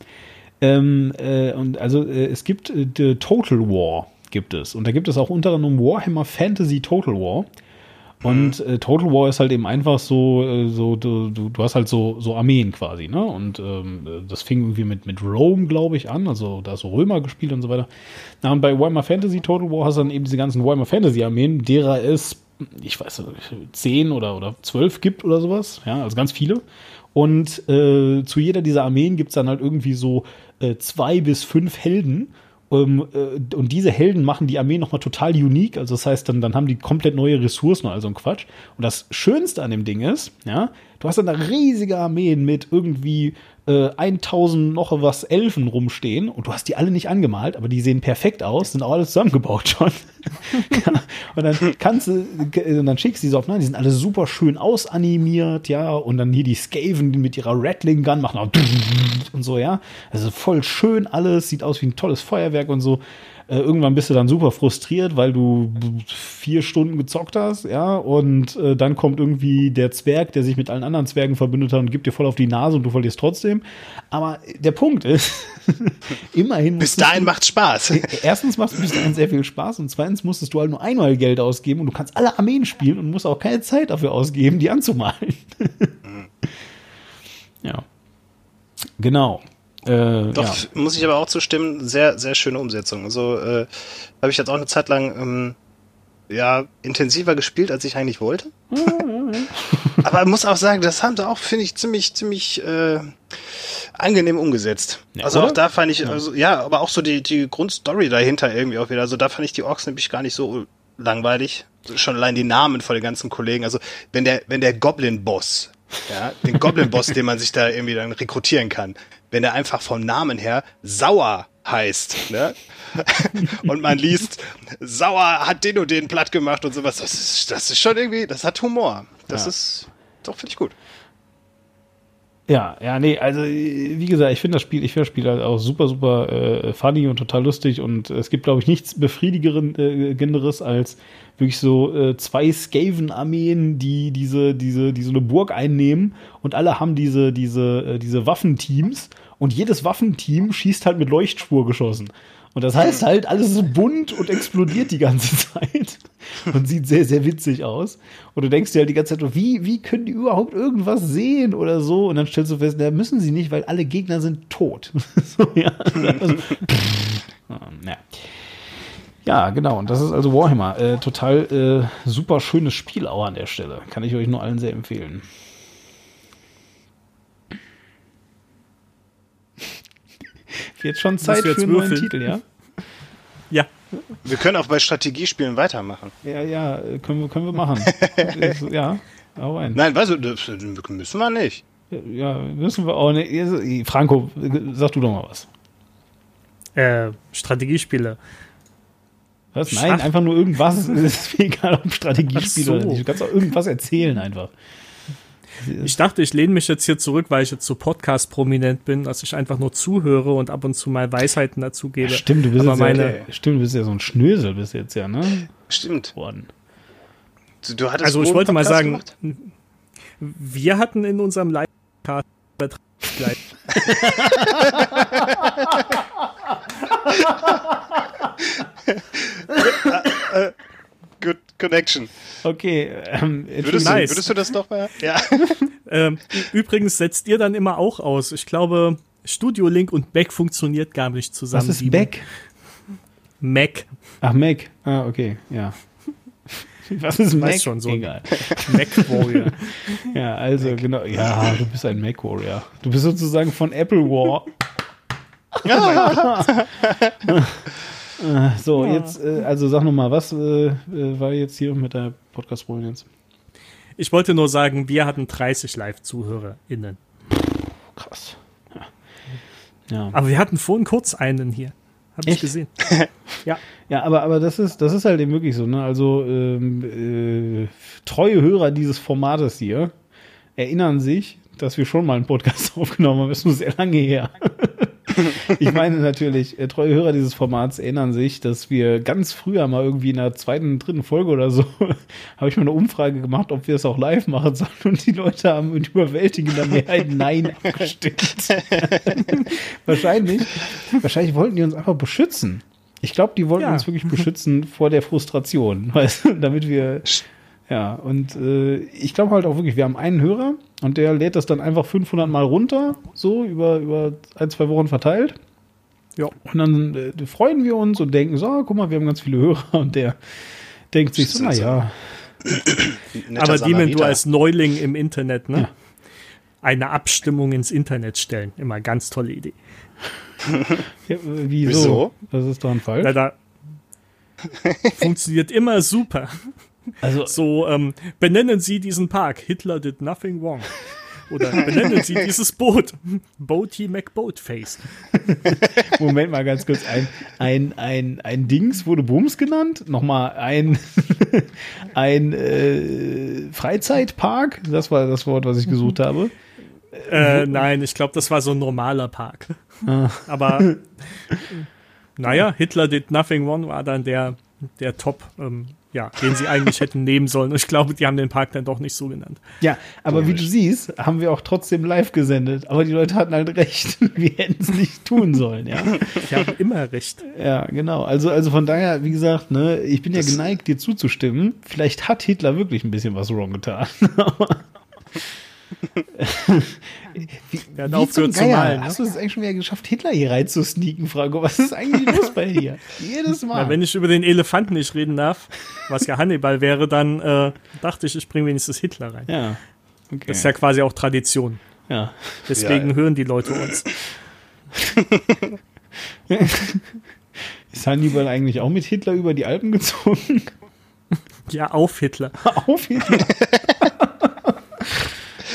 Ähm, äh, und also äh, es gibt äh, Total War gibt es. Und da gibt es auch unter anderem Warhammer Fantasy Total War. Und mhm. äh, Total War ist halt eben einfach so, äh, so du, du, du hast halt so, so Armeen quasi, ne? Und ähm, das fing irgendwie mit, mit Rome, glaube ich, an, also da ist so Römer gespielt und so weiter. Na, und bei Warhammer Fantasy Total War hast du dann eben diese ganzen Warhammer Fantasy Armeen, derer es, ich weiß nicht, zehn oder, oder zwölf gibt oder sowas, ja, also ganz viele. Und äh, zu jeder dieser Armeen gibt's dann halt irgendwie so äh, zwei bis fünf Helden um, äh, und diese Helden machen die Armee nochmal total unique. Also das heißt, dann, dann haben die komplett neue Ressourcen, also ein Quatsch. Und das Schönste an dem Ding ist, ja, du hast dann da riesige Armeen mit irgendwie äh, 1000 noch was Elfen rumstehen und du hast die alle nicht angemalt, aber die sehen perfekt aus, sind auch alle zusammengebaut schon. und dann kannst du, und dann schickst du die so auf, nein, die sind alle super schön ausanimiert, ja, und dann hier die Skaven, mit ihrer Rattling Gun machen auch und so, ja. Also voll schön alles, sieht aus wie ein tolles Feuerwerk und so. Äh, irgendwann bist du dann super frustriert, weil du vier Stunden gezockt hast, ja, und äh, dann kommt irgendwie der Zwerg, der sich mit allen anderen Zwergen verbündet hat und gibt dir voll auf die Nase und du verlierst trotzdem. Aber der Punkt ist, immerhin. Bis dahin macht Spaß. Erstens macht es bis dahin sehr viel Spaß und zweitens musstest du halt nur einmal Geld ausgeben und du kannst alle Armeen spielen und musst auch keine Zeit dafür ausgeben, die anzumalen. ja. Genau. Äh, Doch, ja. muss ich aber auch zustimmen, sehr, sehr schöne Umsetzung. Also äh, habe ich jetzt auch eine Zeit lang ähm, ja, intensiver gespielt, als ich eigentlich wollte. aber muss auch sagen, das haben sie auch, finde ich, ziemlich, ziemlich äh, angenehm umgesetzt. Ja, also oder? auch da fand ich, also, ja, aber auch so die, die Grundstory dahinter irgendwie auch wieder. Also da fand ich die Orks nämlich gar nicht so langweilig. Schon allein die Namen von den ganzen Kollegen. Also wenn der, wenn der Goblin-Boss ja, den Goblin-Boss, den man sich da irgendwie dann rekrutieren kann, wenn er einfach vom Namen her sauer heißt, ne? und man liest, sauer hat den und den platt gemacht und sowas. Das ist, das ist schon irgendwie, das hat Humor. Das ja. ist, doch, finde ich gut. Ja, ja, nee, also wie gesagt, ich finde das Spiel, ich finde das Spiel halt auch super, super äh, funny und total lustig und es gibt, glaube ich, nichts befriedigenderes äh, als wirklich so äh, zwei Skaven-Armeen, die diese, diese, die so eine Burg einnehmen und alle haben diese, diese, äh, diese Waffenteams und jedes Waffenteam schießt halt mit Leuchtspurgeschossen. Und das heißt halt, alles ist bunt und explodiert die ganze Zeit. Und sieht sehr, sehr witzig aus. Und du denkst dir halt die ganze Zeit, wie, wie können die überhaupt irgendwas sehen oder so? Und dann stellst du fest, da müssen sie nicht, weil alle Gegner sind tot. so, ja. Also, ja. ja, genau. Und das ist also Warhammer. Äh, total äh, super schönes Spiel auch an der Stelle. Kann ich euch nur allen sehr empfehlen. Jetzt schon Zeit für einen neuen Titel, ja? Ja. Wir können auch bei Strategiespielen weitermachen. Ja, ja, können wir, können wir machen. ja, hau rein. Nein, weißt du, das müssen wir nicht. Ja, müssen wir auch nicht. Franco, sag du doch mal was. Äh, Strategiespiele. Was? Nein, Schach. einfach nur irgendwas. Es ist mir egal, ob Strategiespiele so. oder nicht. Du kannst auch irgendwas erzählen einfach. Ich dachte, ich lehne mich jetzt hier zurück, weil ich jetzt so Podcast-prominent bin, dass ich einfach nur zuhöre und ab und zu mal Weisheiten dazu gebe. Ja, stimmt, du bist, jetzt meine, ja, stimmt, du bist ja so ein Schnösel bis jetzt, ja, ne? Stimmt. Worden. Du, du hattest Also ich wollte mal Podcast sagen, gemacht? wir hatten in unserem Live-Cast Good Connection. Okay, ähm, Würdest, Nice. du, würdest du das doch mal? Ja. ähm, übrigens setzt ihr dann immer auch aus. Ich glaube, Studio Link und Mac funktioniert gar nicht zusammen. was ist. Beck? Mac. Ach, Mac. Ah, okay, ja. Was ist Mac? Weiß schon so. Egal. Mac Warrior. Ja, also genau. Ja, du bist ein Mac Warrior. Du bist sozusagen von Apple War. Äh, so, jetzt, äh, also sag nochmal, was äh, äh, war jetzt hier mit der Podcast-Prominenz? Ich wollte nur sagen, wir hatten 30 Live-ZuhörerInnen. Krass. Ja. ja. Aber wir hatten vorhin kurz einen hier. Hab ich Echt? gesehen. ja. Ja, aber, aber das ist, das ist halt eben wirklich so, ne? Also ähm, äh, treue Hörer dieses Formates hier erinnern sich, dass wir schon mal einen Podcast aufgenommen haben. Das ist nur sehr lange her. Ich meine natürlich, äh, treue Hörer dieses Formats erinnern sich, dass wir ganz früher mal irgendwie in der zweiten, dritten Folge oder so, habe ich mal eine Umfrage gemacht, ob wir es auch live machen sollen. Und die Leute haben mit überwältigender Mehrheit Nein abgestimmt. wahrscheinlich, wahrscheinlich wollten die uns einfach beschützen. Ich glaube, die wollten Ja. uns wirklich beschützen vor der Frustration, weißt damit wir ja, und äh, ich glaube halt auch wirklich, wir haben einen Hörer und der lädt das dann einfach 500 Mal runter, so über, über ein, zwei Wochen verteilt. Ja. Und dann äh, freuen wir uns und denken so, ah, guck mal, wir haben ganz viele Hörer und der denkt sich so, naja, Aber Demon, du Samariter. als Neuling im Internet, ne? Ja. Eine Abstimmung ins Internet stellen. Immer ganz tolle Idee. ja, äh, wieso? Wieso? Das ist doch ein Fall. Weil da funktioniert immer super. Also, So, ähm, benennen Sie diesen Park. Hitler did nothing wrong. Oder benennen Sie dieses Boot. Boaty McBoatface. Moment mal ganz kurz. Ein, ein, ein, ein Dings wurde Bums genannt. Nochmal ein, ein äh, Freizeitpark. Das war das Wort, was ich gesucht habe. Äh, nein, ich glaube, das war so ein normaler Park. Ah. Aber naja, Hitler did nothing wrong war dann der, der Top, ähm, ja, den sie eigentlich hätten nehmen sollen. Und ich glaube, die haben den Park dann doch nicht so genannt. Ja, aber wie du siehst, haben wir auch trotzdem live gesendet. Aber die Leute hatten halt recht. Wir hätten es nicht tun sollen, ja. Die haben immer recht. Ja, genau. Also, also von daher, wie gesagt, ne, ich bin ja Das- geneigt, dir zuzustimmen. Vielleicht hat Hitler wirklich ein bisschen was wrong getan. wie, Der hat wie zum zu Geier? malen, ne? Hast du es eigentlich schon wieder geschafft, Hitler hier reinzusneaken, Franco? Was ist eigentlich los bei dir? Jedes Mal. Na, wenn ich über den Elefanten nicht reden darf, was ja Hannibal wäre, dann äh, dachte ich, ich bringe wenigstens Hitler rein. ja. Okay. Das ist ja quasi auch Tradition. ja. Deswegen Ja. hören die Leute uns. Ist Hannibal eigentlich auch mit Hitler über die Alpen gezogen? Ja, auf Hitler. auf Hitler.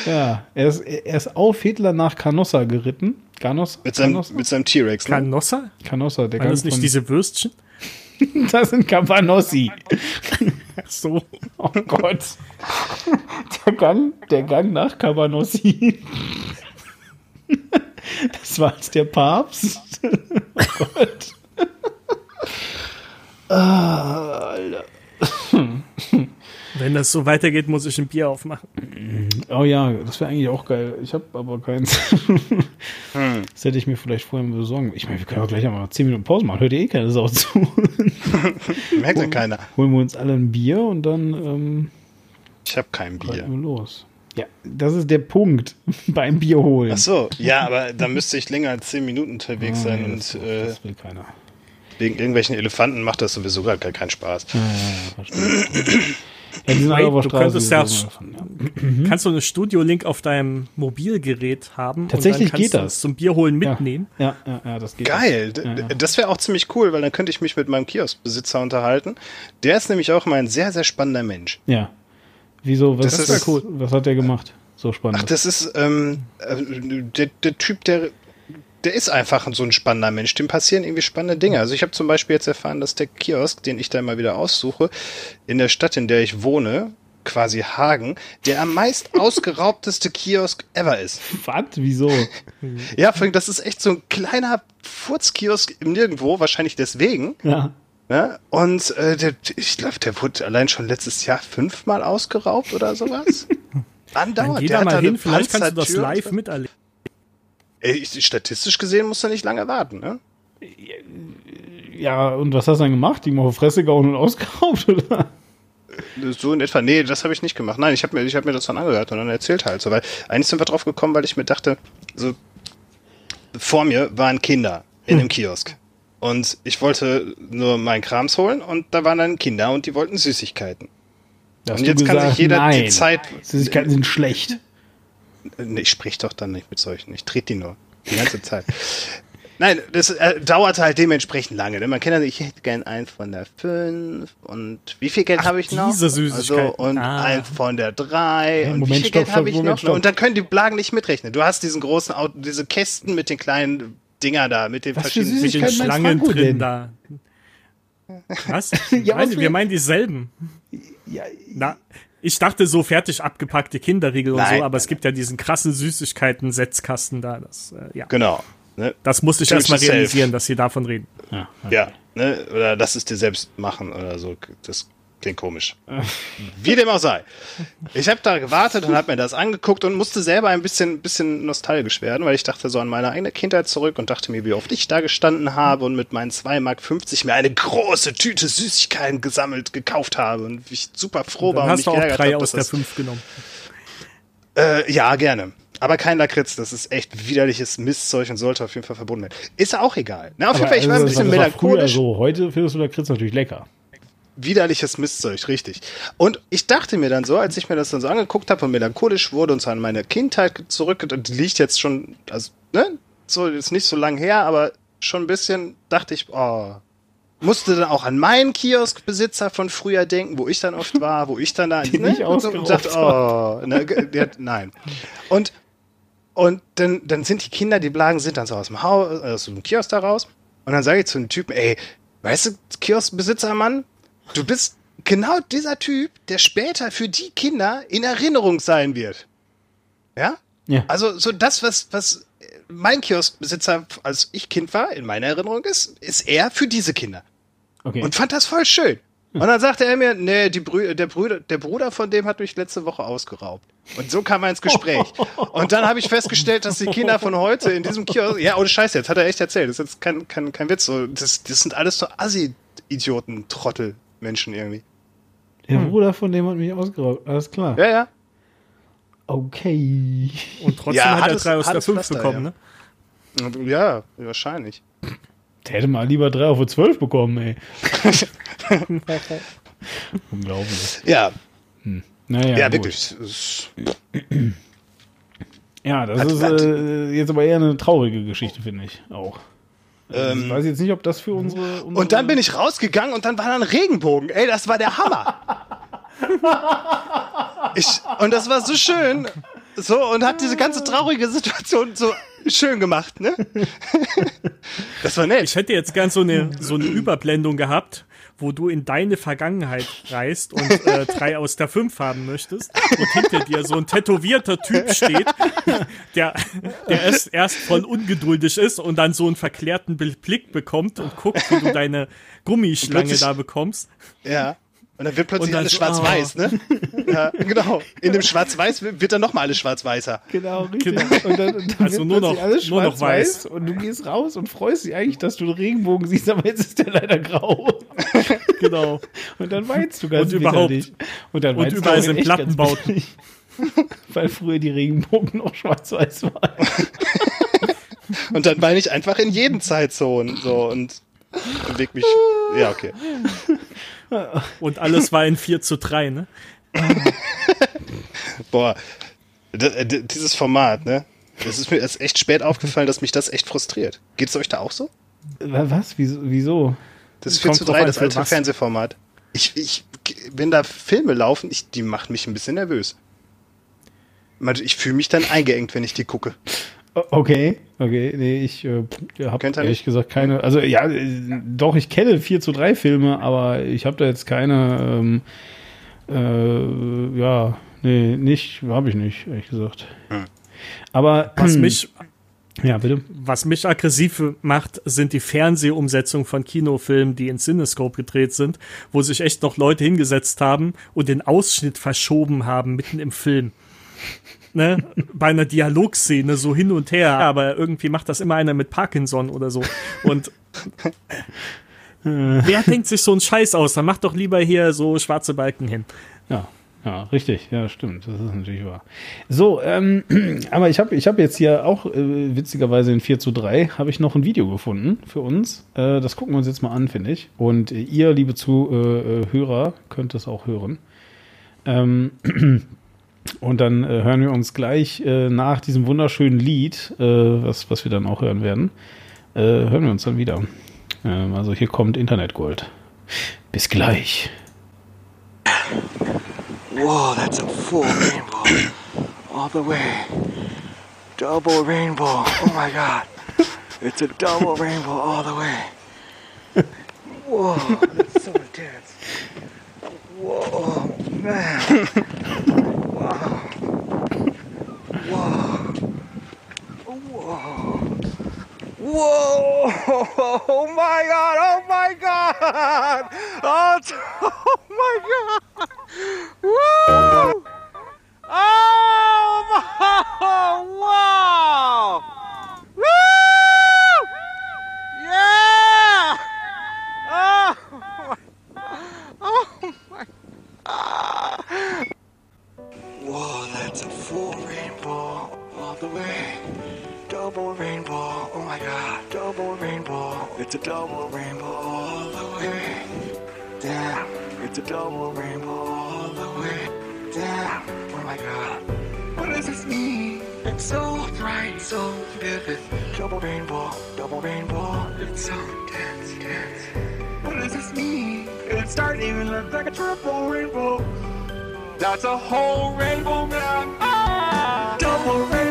Ja, er ist, er ist auf Hitler nach Canossa geritten. Canossa? Mit seinem, Canossa? mit seinem T-Rex. Ne? Canossa? Canossa, der Waren das nicht von, diese Würstchen? Das sind Campanossi. Ach so. Oh Gott. Der Gang, der Gang nach Cabanossi. Das war als der Papst. Oh Gott. Ah, Alter. Wenn das so weitergeht, muss ich ein Bier aufmachen. Oh ja, das wäre eigentlich auch geil. Ich habe aber keins. Das hätte ich mir vielleicht vorher besorgen. Ich meine, wir können auch gleich einmal 10 Minuten Pause machen. Hört ihr eh keine Sau zu. Merkt ja keiner. Holen wir uns alle ein Bier und dann ähm, Ich habe kein Bier. wir los. Ja, das ist der Punkt beim Bier holen. Ach so, ja, aber da müsste ich länger als 10 Minuten unterwegs sein Ah, und das, äh, das will keiner. wegen irgendwelchen Elefanten macht das sowieso gar keinen Spaß. Ja, ja, ja, verstehe. Ja, du könntest ja ja. Kannst du eine Studio-Link auf deinem Mobilgerät haben? Tatsächlich und dann kannst geht das. zum Bier holen mitnehmen? Ja, ja, ja, das geht. Geil, d- Ja, ja. das wäre auch ziemlich cool, weil dann könnte ich mich mit meinem Kioskbesitzer unterhalten. Der ist nämlich auch immer ein sehr, sehr spannender Mensch. Ja. Wieso? Was, Das das ist- cool. was hat der gemacht? So spannend. Ach, das ist ähm, äh, der, der Typ, der der ist einfach so ein spannender Mensch. Dem passieren irgendwie spannende Dinge. Also ich habe zum Beispiel jetzt erfahren, dass der Kiosk, den ich da immer wieder aussuche, in der Stadt, in der ich wohne, quasi Hagen, der am meist ausgeraubteste Kiosk ever ist. Was? Wieso? Ja, vor allem, das ist echt so ein kleiner Furzkiosk im Nirgendwo, wahrscheinlich deswegen. Ja. Ne? Und äh, der, ich glaube, der wurde allein schon letztes Jahr fünfmal ausgeraubt oder sowas. Andauernd. Dann geh Der da hat mal hin, vielleicht kannst du das live miterleben. Statistisch gesehen musst du nicht lange warten, ne? Ja, und was hast du dann gemacht? Die mal auf die Fresse gehauen und ausgeraubt, oder? So in etwa. Nee, das habe ich nicht gemacht. Nein, ich habe mir, ich hab mir das dann angehört und dann erzählt halt so. Weil eigentlich sind wir drauf gekommen, weil ich mir dachte, so vor mir waren Kinder in dem Kiosk. Und ich wollte nur meinen Krams holen und da waren dann Kinder und die wollten Süßigkeiten. Hast Und jetzt kann sich jeder die nein, Zeit- Süßigkeiten sind schlecht. Ich sprich doch dann nicht mit solchen. Ich trete die nur. Die ganze Zeit. Nein, das äh, dauerte halt dementsprechend lange. Ne? Man kennt ja, ich hätte gern einen von der 5 und wie viel Geld habe ich noch? diese Süßigkeiten. Also, und Ah. einen von der 3 Hey, und Moment, wie viel stopp, Geld habe ich Moment, noch? stopp. Und dann können die Blagen nicht mitrechnen. Du hast diesen großen Auto, diese Kästen mit den kleinen Dinger da, mit den Was verschiedenen Mit den Schlangen drin denn? da. Was? Ja, Nein, was wir meinen dieselben. Ja, Na, ich dachte so fertig abgepackte Kinderriegel und Nein, so, aber es nein, gibt ja diesen krassen Süßigkeiten-Setzkasten da. Das, äh, ja. Genau. Ne? das musste ich erstmal realisieren, dass sie davon reden. ja. Ja, ne? oder lass es dir selbst machen oder so. Das klingt komisch. Wie dem auch sei. Ich habe da gewartet und habe mir das angeguckt und musste selber ein bisschen, bisschen nostalgisch werden, weil ich dachte so an meine eigene Kindheit zurück und dachte mir, wie oft ich da gestanden habe und mit meinen 2,50 Mark mir eine große Tüte Süßigkeiten gesammelt, gekauft habe und wie ich super froh war Dann und hast du auch drei hab, aus der das- fünf genommen. Äh, ja, gerne. Aber kein Lakritz, das ist echt widerliches Mistzeug und sollte auf jeden Fall verboten werden. Ist auch egal. Na, auf jeden Fall, ich war ein also, bisschen war früher melancholisch. so. Heute findest du Lakritz natürlich lecker. Widerliches Mistzeug, richtig. Und ich dachte mir dann so, als ich mir das dann so angeguckt habe und melancholisch wurde und so an meine Kindheit zurück, die liegt jetzt schon, also, ne, so, ist nicht so lang her, aber schon ein bisschen, dachte ich, oh, musste dann auch an meinen Kioskbesitzer von früher denken, wo ich dann oft war, wo ich dann da, Die ne, nicht und so, und dachte, oh, ne, der, nein. Und, und dann, dann sind die Kinder, die Blagen sind dann so aus dem Haus, aus dem Kiosk da raus. Und dann sage ich zu dem Typen, ey, weißt du, Kioskbesitzer, Mann, du bist genau dieser Typ, der später für die Kinder in Erinnerung sein wird. Ja? Ja. Also so das, was, was mein Kioskbesitzer, als ich Kind war, in meiner Erinnerung ist, ist er für diese Kinder. Okay. Und fand das voll schön. Und dann sagte er mir, nee, die Brü der, Brüder, der Bruder von dem hat mich letzte Woche ausgeraubt. Und so kam er ins Gespräch. Und dann habe ich festgestellt, dass die Kinder von heute in diesem Kiosk, ja, ohne Scheiß jetzt, hat er echt erzählt, das ist jetzt kein, kein, kein Witz, so, das, das sind alles so Assi-Idioten, Trottel, Menschen irgendwie. Der Bruder von dem hat mich ausgeraubt. Alles klar. Ja, ja. Okay. Und trotzdem Ja, hat hat er es- drei aus hat der es fünf Pflaster, bekommen, ja. ne? Ja, wahrscheinlich. Der hätte mal lieber 3 auf 12 bekommen, ey. Unglaublich. Ja, Naja, ja, gut. wirklich. Ja, das Hat- ist hat- äh, jetzt aber eher eine traurige Geschichte, finde ich auch. Ähm, ich weiß jetzt nicht, ob das für unsere. unsere Und dann bin ich rausgegangen und dann war da ein Regenbogen. Ey, das war der Hammer. Ich, und das war so schön. So, und hat diese ganze traurige Situation so schön gemacht, ne? Das war nett. Ich hätte jetzt gern so eine, so eine Überblendung gehabt, wo du in deine Vergangenheit reist und äh, drei aus der fünf haben möchtest und hinter dir so ein tätowierter Typ steht, der, der erst, erst voll ungeduldig ist und dann so einen verklärten Blick bekommt und guckt, wie du deine Gummischlange da bekommst. Ja. Und dann wird plötzlich dann alles schwarz-weiß, ne? Ja, genau. In dem Schwarz-Weiß wird dann nochmal alles schwarz-weißer. Genau, richtig. Genau. Und dann, und dann Also wird nur noch- alles nur noch schwarz-weiß weiß. und du gehst raus und freust dich eigentlich, dass du einen Regenbogen siehst, aber jetzt ist der leider grau. Genau. Und dann weinst du ganz Und überhaupt- bitterlich. Und, dann und weinst du überall sind Plattenbauten. Weil früher die Regenbogen noch schwarz-weiß waren. Und dann weine ich einfach in jeden Zeitzonen. So und beweg mich. Ja, okay. Und alles war in 4 zu 3, ne? Boah. Dieses Format, ne? Das ist mir erst echt spät aufgefallen, dass mich das echt frustriert. Geht's euch da auch so? Was? Wieso? Das ist 4 Kommt zu drauf 3, an, das alte was. Fernsehformat. Ich, ich, wenn da Filme laufen, ich, die machen mich ein bisschen nervös. Ich fühle mich dann eingeengt, wenn ich die gucke. Okay, okay, nee, ich äh, habe ehrlich nicht? gesagt keine, also ja, äh, doch, ich kenne 4 zu 3 Filme, aber ich habe da jetzt keine, ähm, äh, ja, nee, nicht, habe ich nicht, ehrlich gesagt. Hm. Aber Was mich, Ja, bitte. Was mich aggressiv macht, sind die Fernsehumsetzungen von Kinofilmen, die in Cinescope gedreht sind, wo sich echt noch Leute hingesetzt haben und den Ausschnitt verschoben haben mitten im Film. Ne? Bei einer Dialogszene so hin und her, aber irgendwie macht das immer einer mit Parkinson oder so. Und wer denkt sich so einen Scheiß aus? Dann macht doch lieber hier so schwarze Balken hin. Ja. Ja, richtig, ja, stimmt. Das ist natürlich wahr. So, ähm, aber ich habe ich hab jetzt hier auch äh, witzigerweise in 4 zu 3 habe ich noch ein Video gefunden für uns. Äh, das gucken wir uns jetzt mal an, finde ich. Und äh, ihr, liebe Zuhörer, könnt es auch hören. Ähm, und dann äh, hören wir uns gleich äh, nach diesem wunderschönen Lied, äh, was, was wir dann auch hören werden, hören wir uns dann wieder. Ähm, also hier kommt Internetgold. Bis gleich. Whoa, that's a full rainbow. All the way. Double rainbow. Oh my god. It's a double rainbow all the way. Whoa, that's so intense. Whoa, man. Whoa. Whoa. Whoa! Oh my god! Oh my god! Oh, oh my god! Woo! Oh! Wow! Woo! Yeah! Oh my! Oh my! Ah. Whoa! That's a full rainbow all the way. Double rainbow, oh my god, double rainbow. It's a double rainbow all the way. Damn, it's a double rainbow all the way. Damn, oh my god. What does this mean? It's so bright, so vivid. Double rainbow, double rainbow. It's so intense, intense. What does this mean? It's starting to even look like a triple rainbow. That's a whole rainbow, man. Ah! Double rainbow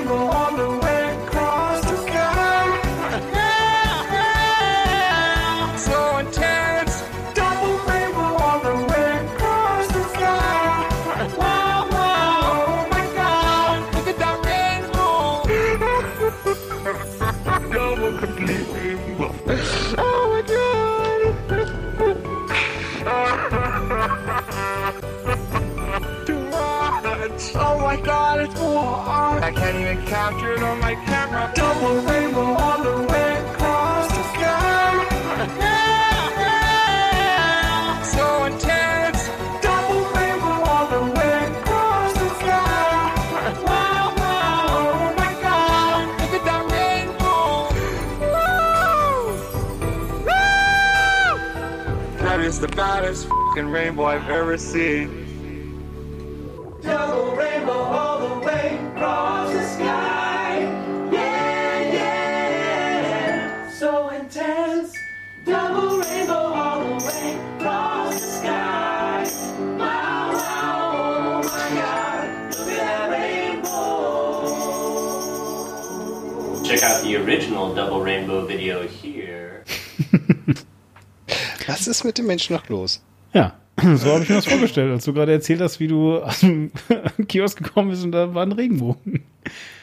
can't even capture it on my camera. Double rainbow all the way across the sky. So intense. Double rainbow all the way across the sky. Wow, wow, oh my god. Look at that rainbow. Woo! Woo! That is the baddest fucking rainbow I've ever seen. Original Double Rainbow video here. Was ist mit dem Menschen noch los? Ja, so habe ich mir das vorgestellt, als du gerade erzählt hast, wie du aus dem Kiosk gekommen bist und da war ein Regenbogen.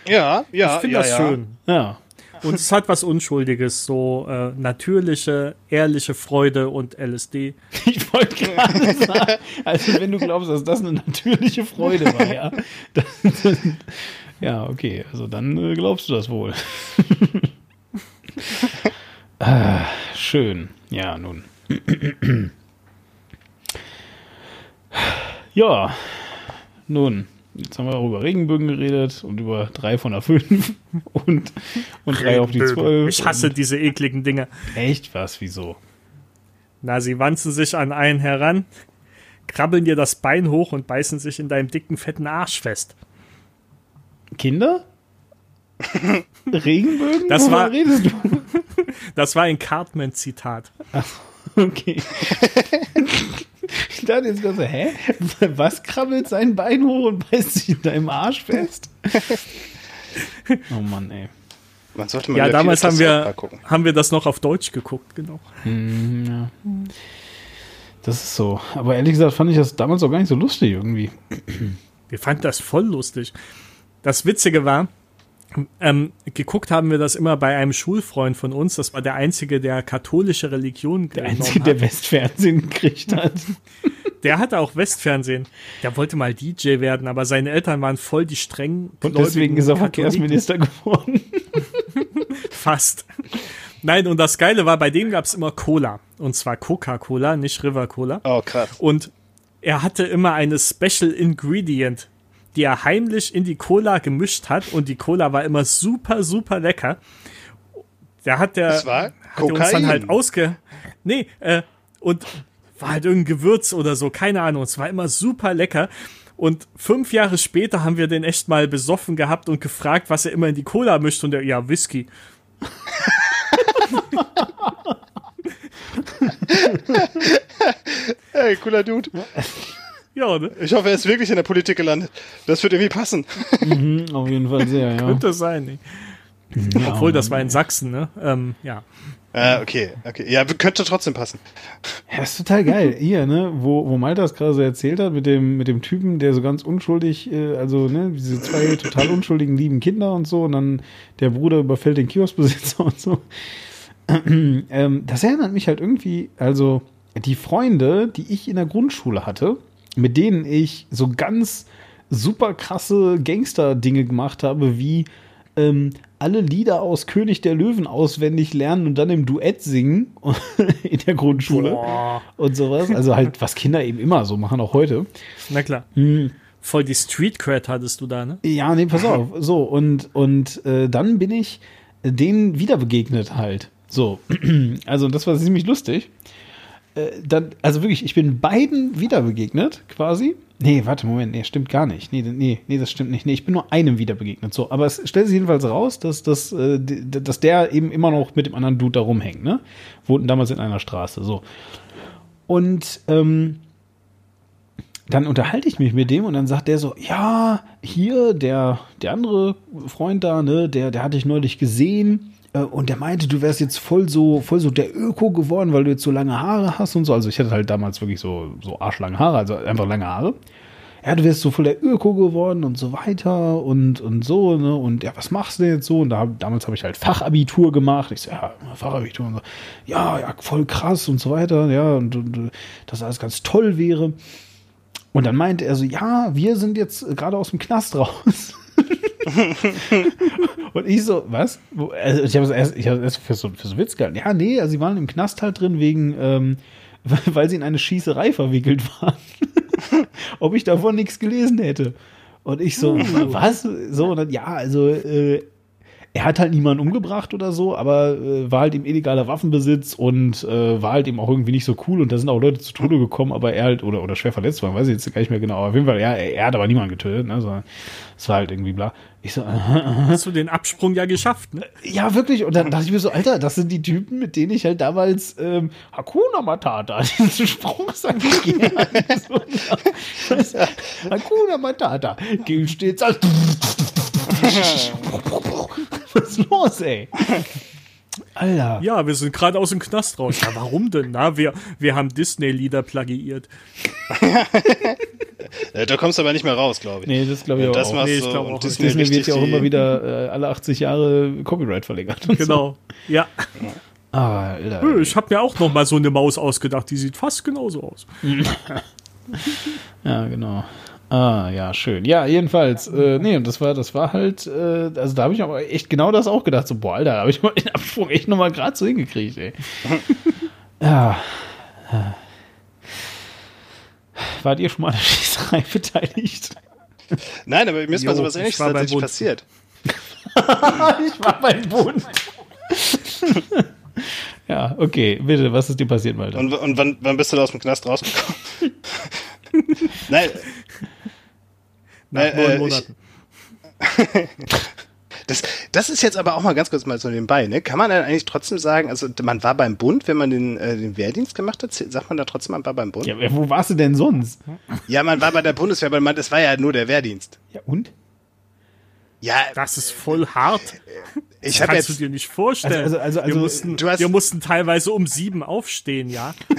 Ja, ja, Ich finde ja, das ja. schön. Ja, Und es hat was Unschuldiges, so äh, natürliche, ehrliche Freude und LSD. ich wollte gerade sagen, also wenn du glaubst, dass das eine natürliche Freude war, ja. Das, ja, okay, also dann äh, glaubst du das wohl. ah, schön, ja, nun. ja, nun, jetzt haben wir auch über Regenbögen geredet und über drei von der fünf und, und drei auf die zwölf. Ich hasse diese ekligen Dinge. Echt was, wieso? Na, sie wanzen sich an einen heran, krabbeln dir das Bein hoch und beißen sich in deinem dicken, fetten Arsch fest. Kinder? Regenbögen? Das Wovon war- redest du? Das war ein Cartman-Zitat. Okay. ich dachte jetzt gerade so, hä? Was krabbelt sein Bein hoch und beißt sich in deinem Arsch fest? oh Mann, ey. Man sollte mal Ja, damals haben wir, haben wir das noch auf Deutsch geguckt, genau. Hm, ja. Das ist so. Aber ehrlich gesagt fand ich das damals auch gar nicht so lustig irgendwie. Wir fanden das voll lustig. Das Witzige war, Ähm, geguckt haben wir das immer bei einem Schulfreund von uns. Das war der einzige, der katholische Religion Der Einzige, der Westfernsehen gekriegt hat. Der hatte auch Westfernsehen. Der wollte mal DJ werden, aber seine Eltern waren voll die strengen. Und deswegen ist er Katholiken. Verkehrsminister geworden. Fast. Nein, und das Geile war, bei dem gab es immer Cola. Und zwar Coca-Cola, nicht River Cola. Oh, krass. Und er hatte immer eine Special Ingredient, die er heimlich in die Cola gemischt hat. Und die Cola war immer super, super lecker. Da hat der, Das war hat uns dann Kokain. halt ausge... Nee, äh, und war halt irgendein Gewürz oder so, keine Ahnung. Es war immer super lecker. Und fünf Jahre später haben wir den echt mal besoffen gehabt und gefragt, was er immer in die Cola mischt. Und der, ja, Whisky. Hey, cooler Dude. Ja, ne? Ich hoffe, er ist wirklich in der Politik gelandet. Das wird irgendwie passen. Auf jeden Fall sehr, ja. Könnte sein. Ne? Obwohl, das war in Sachsen, ne? Ähm, ja. Ah, okay, okay. Ja, könnte trotzdem passen. Ja, das ist total geil. Hier, ne, wo, wo Malta es gerade so erzählt hat, mit dem, mit dem Typen, der so ganz unschuldig, äh, also, ne, diese zwei total unschuldigen, lieben Kinder und so, und dann der Bruder überfällt den Kioskbesitzer und so. ähm, das erinnert mich halt irgendwie, also, die Freunde, die ich in der Grundschule hatte, mit denen ich so ganz super krasse Gangster-Dinge gemacht habe, wie ähm, alle Lieder aus König der Löwen auswendig lernen und dann im Duett singen in der Grundschule Boah. und sowas. Also halt, was Kinder eben immer so machen, auch heute. Na klar. Voll die Street Cred hattest du da, ne? Ja, nee, pass auf. So, und, und äh, dann bin ich denen wieder begegnet halt. So, also das war ziemlich lustig. Äh, dann, also wirklich, ich bin beiden wieder begegnet, quasi. Nee, warte, Moment, nee, stimmt gar nicht. Nee, nee, nee, das stimmt nicht. Nee, ich bin nur einem wieder begegnet. So, aber es stellt sich jedenfalls raus, dass, dass, äh, dass der eben immer noch mit dem anderen Dude da rumhängt, ne? Wohnten damals in einer Straße, so. Und ähm, dann unterhalte ich mich mit dem und dann sagt der so, ja, hier, der, der andere Freund da, ne, der, der hatte ich neulich gesehen und der meinte, du wärst jetzt voll so, voll so der Öko geworden, weil du jetzt so lange Haare hast und so. Also ich hatte halt damals wirklich so, so arschlange Haare, also einfach lange Haare. Ja, du wärst so voll der Öko geworden und so weiter und, und so, ne? Und ja, was machst du denn jetzt so? Und da, damals habe ich halt Fachabitur gemacht. Ich so, ja, Fachabitur und so. Ja, ja, voll krass und so weiter, ja, und, und dass alles ganz toll wäre. Und dann meinte er so, ja, wir sind jetzt äh, gerade aus dem Knast raus. und ich so, was? Also ich habe es erst, ich erst für so, für so Witz gehalten. Ja, nee, also sie waren im Knast halt drin wegen, ähm, weil sie in eine Schießerei verwickelt waren. Ob ich davon nichts gelesen hätte. Und ich so, was? So, und dann, ja, also, äh, er hat halt niemanden umgebracht oder so, aber äh, war halt im illegaler Waffenbesitz und äh, war halt eben auch irgendwie nicht so cool und da sind auch Leute zu Tode gekommen, aber er halt, oder, oder schwer verletzt war, weiß ich jetzt gar nicht mehr genau, aber auf jeden Fall, ja, er, er hat aber niemanden getötet, ne, sondern es war halt irgendwie bla. Ich so, aha, Hast du den Absprung ja geschafft, ne? ja, wirklich. Und dann dachte ich mir so, Alter, das sind die Typen, mit denen ich halt damals ähm, Hakuna Matata, diesen gerne. so, was? Hakuna Matata, gilt stets als. Was ist los, ey? Alter. Ja, wir sind gerade aus dem Knast raus. Ja, warum denn? Na, wir, wir haben Disney-Lieder plagiiert. Da kommst du aber nicht mehr raus, glaube ich. Nee, das glaube ich auch. das Nee, ich und auch Disney, Disney wird ja auch immer wieder äh, alle 80 Jahre Copyright verlängert. und So. Genau. Ja. Ah, Alter. Ich habe mir auch noch mal so eine Maus ausgedacht, die sieht fast genauso aus. Ja, genau. Ah, ja, schön. Ja, jedenfalls, äh, nee, und das war, das war halt, äh, also da habe ich aber echt genau das auch gedacht, so, boah, Alter, da habe ich mal den Absprung echt nochmal gerade so hingekriegt, ey. ja. Wart ihr schon mal an der Schießerei beteiligt? Nein, aber mir ist mal Jo, sowas ich ähnliches tatsächlich Bund. passiert. ich war beim Bund. ja, okay, bitte, was ist dir passiert, Walter? Und, und wann, wann bist du da aus dem Knast rausgekommen? Nein. Nach Äh, neun äh, Monaten. Das, das ist jetzt aber auch mal ganz kurz mal so nebenbei, ne? Kann man dann eigentlich trotzdem sagen, also man war beim Bund, wenn man den, äh, den Wehrdienst gemacht hat, sagt man da trotzdem, man war beim Bund? ja, wo warst du denn sonst? Ja, man war bei der Bundeswehr, aber man, das war ja nur der Wehrdienst. Ja, und? Ja, Das ist voll hart. ich Das kannst jetzt, du dir nicht vorstellen. Also- also- also- wir, also, mussten, du hast- wir mussten teilweise um sieben aufstehen, ja.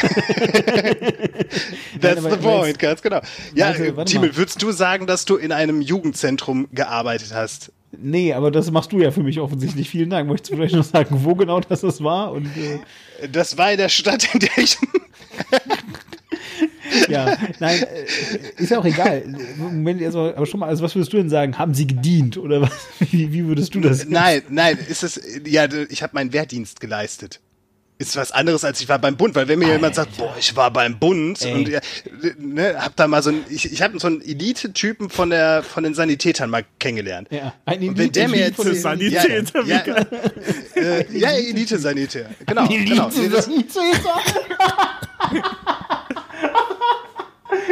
that's the point, jetzt- ganz genau. Ja, äh, warte Timel, würdest du sagen, dass du in einem Jugendzentrum gearbeitet hast? Nee, aber das machst du ja für mich offensichtlich. Vielen Dank. Möchtest du vielleicht noch sagen, wo genau das das war? Und äh, Das war in der Stadt, in der ich. ja, nein, ist ja auch egal. Moment, erstmal, aber schon mal, also was würdest du denn sagen? Haben sie gedient oder was? Wie, wie würdest du das? Nein, nein, ist es. Ja, ich habe meinen Wehrdienst geleistet. Ist was anderes als ich war beim Bund, weil wenn mir jemand sagt, boah, ich war beim Bund Ey. und ja, ne, hab da mal so ein, ich, ich habe so einen Elite-Typen von der von den Sanitätern mal kennengelernt. Ja, ein Und wenn der mir jetzt Elite- Sanitäter, ja, wie ja, äh, ja, Elite-Sanitär, genau, genau. Nee, das,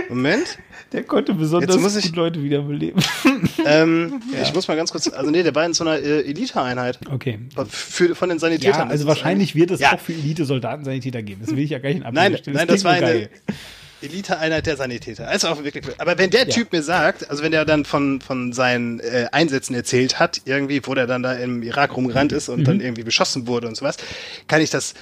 Moment, Der konnte besonders Jetzt muss ich- gut Leute wiederbeleben. ähm, ich muss mal ganz kurz, also nee, der war in so einer äh, Elite-Einheit Okay. für von den Sanitätern. Ja, Das also wahrscheinlich wird es Ja. auch für Elite-Soldaten-Sanitäter geben. Das will ich ja gar nicht in Nein, Abrede stellen. nein, das klingt war eine. Elite-Einheit der Sanitäter. Also auch wirklich. Aber wenn der Typ mir sagt, also wenn der dann von, von seinen äh, Einsätzen erzählt hat, irgendwie, wo der dann da im Irak rumgerannt ist und Mhm. dann irgendwie beschossen wurde und sowas, kann ich das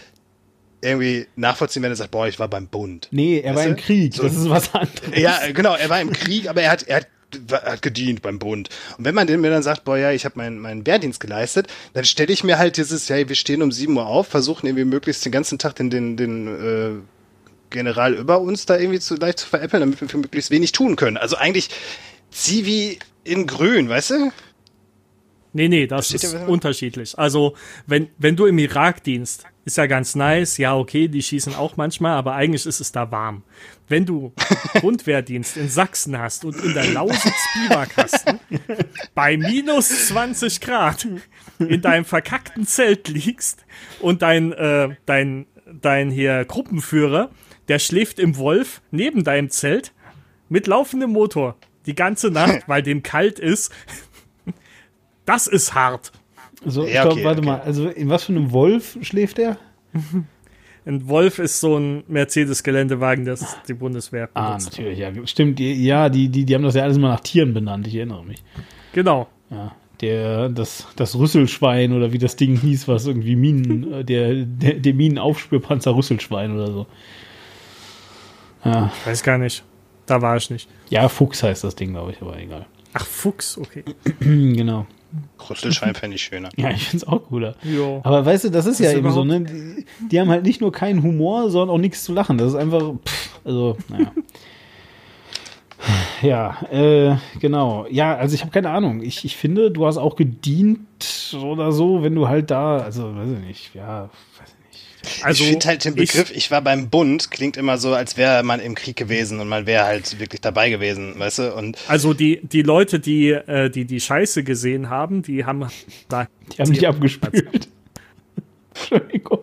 irgendwie nachvollziehen, wenn er sagt, boah, ich war beim Bund. Nee, er war Weißt im du? Krieg. So- Das ist was anderes. Ja, genau, er war im Krieg, aber er hat, er hat, hat gedient beim Bund. Und wenn man dem mir dann sagt, boah, ja, ich habe meinen meinen Wehrdienst geleistet, dann stelle ich mir halt dieses, ja, wir stehen um 7 Uhr auf, versuchen irgendwie möglichst den ganzen Tag den, den, den äh, General über uns da irgendwie zu leicht zu veräppeln, damit wir für möglichst wenig tun können. Also eigentlich Zivi in grün, weißt du? Nee, nee, das Versteht ist unterschiedlich. Also, wenn, wenn du im Irak dienst, ist ja ganz nice. Ja, okay, die schießen auch manchmal, aber eigentlich ist es da warm. Wenn du Grundwehrdienst in Sachsen hast und in der Lausitz Biwakkasten bei minus 20 Grad in deinem verkackten Zelt liegst und dein, äh, dein, dein hier Gruppenführer, der schläft im Wolf neben deinem Zelt mit laufendem Motor die ganze Nacht, weil dem kalt ist. Das ist hart. So, Ja, stopp, okay, warte okay. mal. Also in was für einem Wolf schläft er? Ein Wolf ist so ein Mercedes-Geländewagen, das die Bundeswehr Ah, benutzt. natürlich, ja. Stimmt, die, ja, die, die, die haben das ja alles mal nach Tieren benannt, ich erinnere mich. Genau. Ja. Der, das, das Rüsselschwein oder wie das Ding hieß, was irgendwie Minen, äh, der, der, der Minenaufspürpanzer Rüsselschwein oder so. Ja, Ich weiß gar nicht. Da war ich nicht. ja, Fuchs heißt das Ding, glaube ich, aber egal. Ach, Fuchs, okay. genau. Rüsselschein fände ich schöner. Ja, ich finde es auch cooler. Jo. Aber weißt du, das ist ja ist eben so, ne? Die, die haben halt nicht nur keinen Humor, sondern auch nichts zu lachen. Das ist einfach, pff, also, naja. Ja, äh, genau. Ja, also ich habe keine Ahnung. Ich, ich finde, du hast auch gedient oder so, wenn du halt da, also weiß ich nicht, ja, weiß ich nicht. Also, ich finde halt den Begriff, ich, war beim Bund, klingt immer so, als wäre man im Krieg gewesen und man wäre halt wirklich dabei gewesen, weißt du? Und also die, die Leute, die, äh, die die Scheiße gesehen haben, die haben da Die haben dich abgespült. Entschuldigung.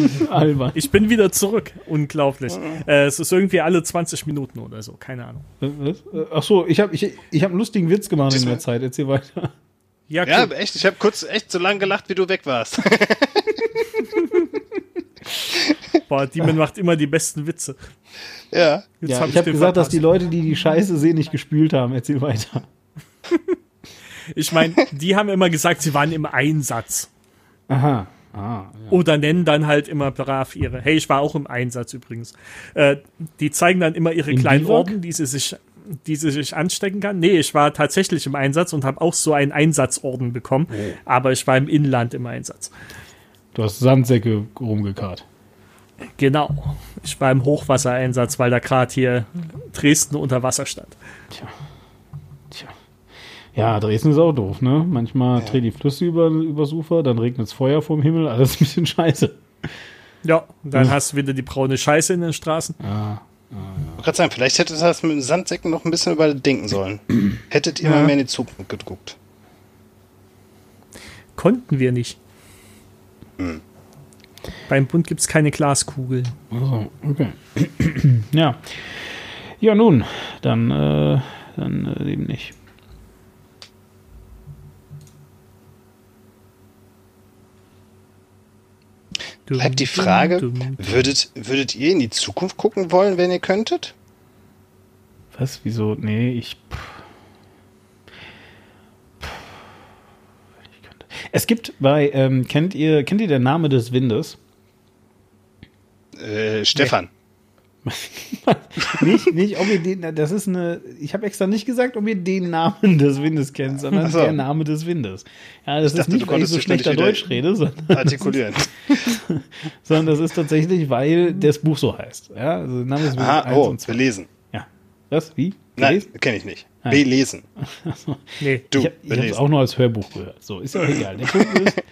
Albern. Ich bin wieder zurück. Unglaublich. Äh, es ist irgendwie alle 20 Minuten oder so. Keine Ahnung. Was? Äh, Ach so, ich habe ich, ich hab einen lustigen Witz gemacht in der Zeit. Erzähl weiter. Ja, ja, cool. echt, ich habe kurz echt so lange gelacht, wie du weg warst. Boah, Demon macht immer die besten Witze. ja. Jetzt Ja, hab ich habe gesagt, dass die. Leute, die die Scheiße sehen, nicht gespült haben. Erzähl weiter. Ich meine, die haben immer gesagt, sie waren im Einsatz. Aha. Ah, ja. Oder nennen dann halt immer brav ihre. Hey, ich war auch im Einsatz übrigens. Äh, die zeigen dann immer ihre kleinen? Orden, die sie sich die sich anstecken kann. Nee, ich war tatsächlich im Einsatz und habe auch so einen Einsatzorden bekommen, Oh. aber ich war im Inland im Einsatz. Du hast Sandsäcke rumgekarrt. Genau. Ich war im Hochwassereinsatz, weil da gerade hier Dresden unter Wasser stand. Tja. Tja. Ja, Dresden ist auch doof, ne? Manchmal drehen die Flüsse über, übers Ufer, dann regnet es Feuer vom Himmel, alles ein bisschen scheiße. Ja, dann hast du wieder die braune Scheiße in den Straßen. Ich wollte gerade sagen, vielleicht hätte das mit den Sandsäcken noch ein bisschen überdenken sollen. Hättet ihr mal mehr in die Zukunft geguckt. Konnten wir nicht. Hm. Beim Bund gibt es keine Glaskugel. Also, okay. ja. Ja, nun, dann, äh, dann äh, eben nicht. Bleibt die Frage, würdet, würdet ihr in die Zukunft gucken wollen, wenn ihr könntet? Was? Wieso? Nee, ich. könnte- Es gibt bei, ähm, kennt ihr, kennt ihr der Name des Windes? Äh, Stefan. nicht, nicht, ob ihr den, das ist eine, ich habe extra nicht gesagt, ob ihr den Namen des Windes kennt, sondern so. der Name des Windes. Ja, das ist dachte, nicht, weil ich so schlechter Deutsch rede, sondern, Artikulieren. sondern das ist tatsächlich, weil das Buch so heißt. Ja, also der Name des Windes Aha, 1 oh, und 2. belesen. Ja. Was? Wie? Nein, Gelesen? kenne ich nicht. Nein. Belesen. Nee. Du, ich habe es belesen. auch nur als Hörbuch gehört. So, ist ja egal. Der Punkt ist,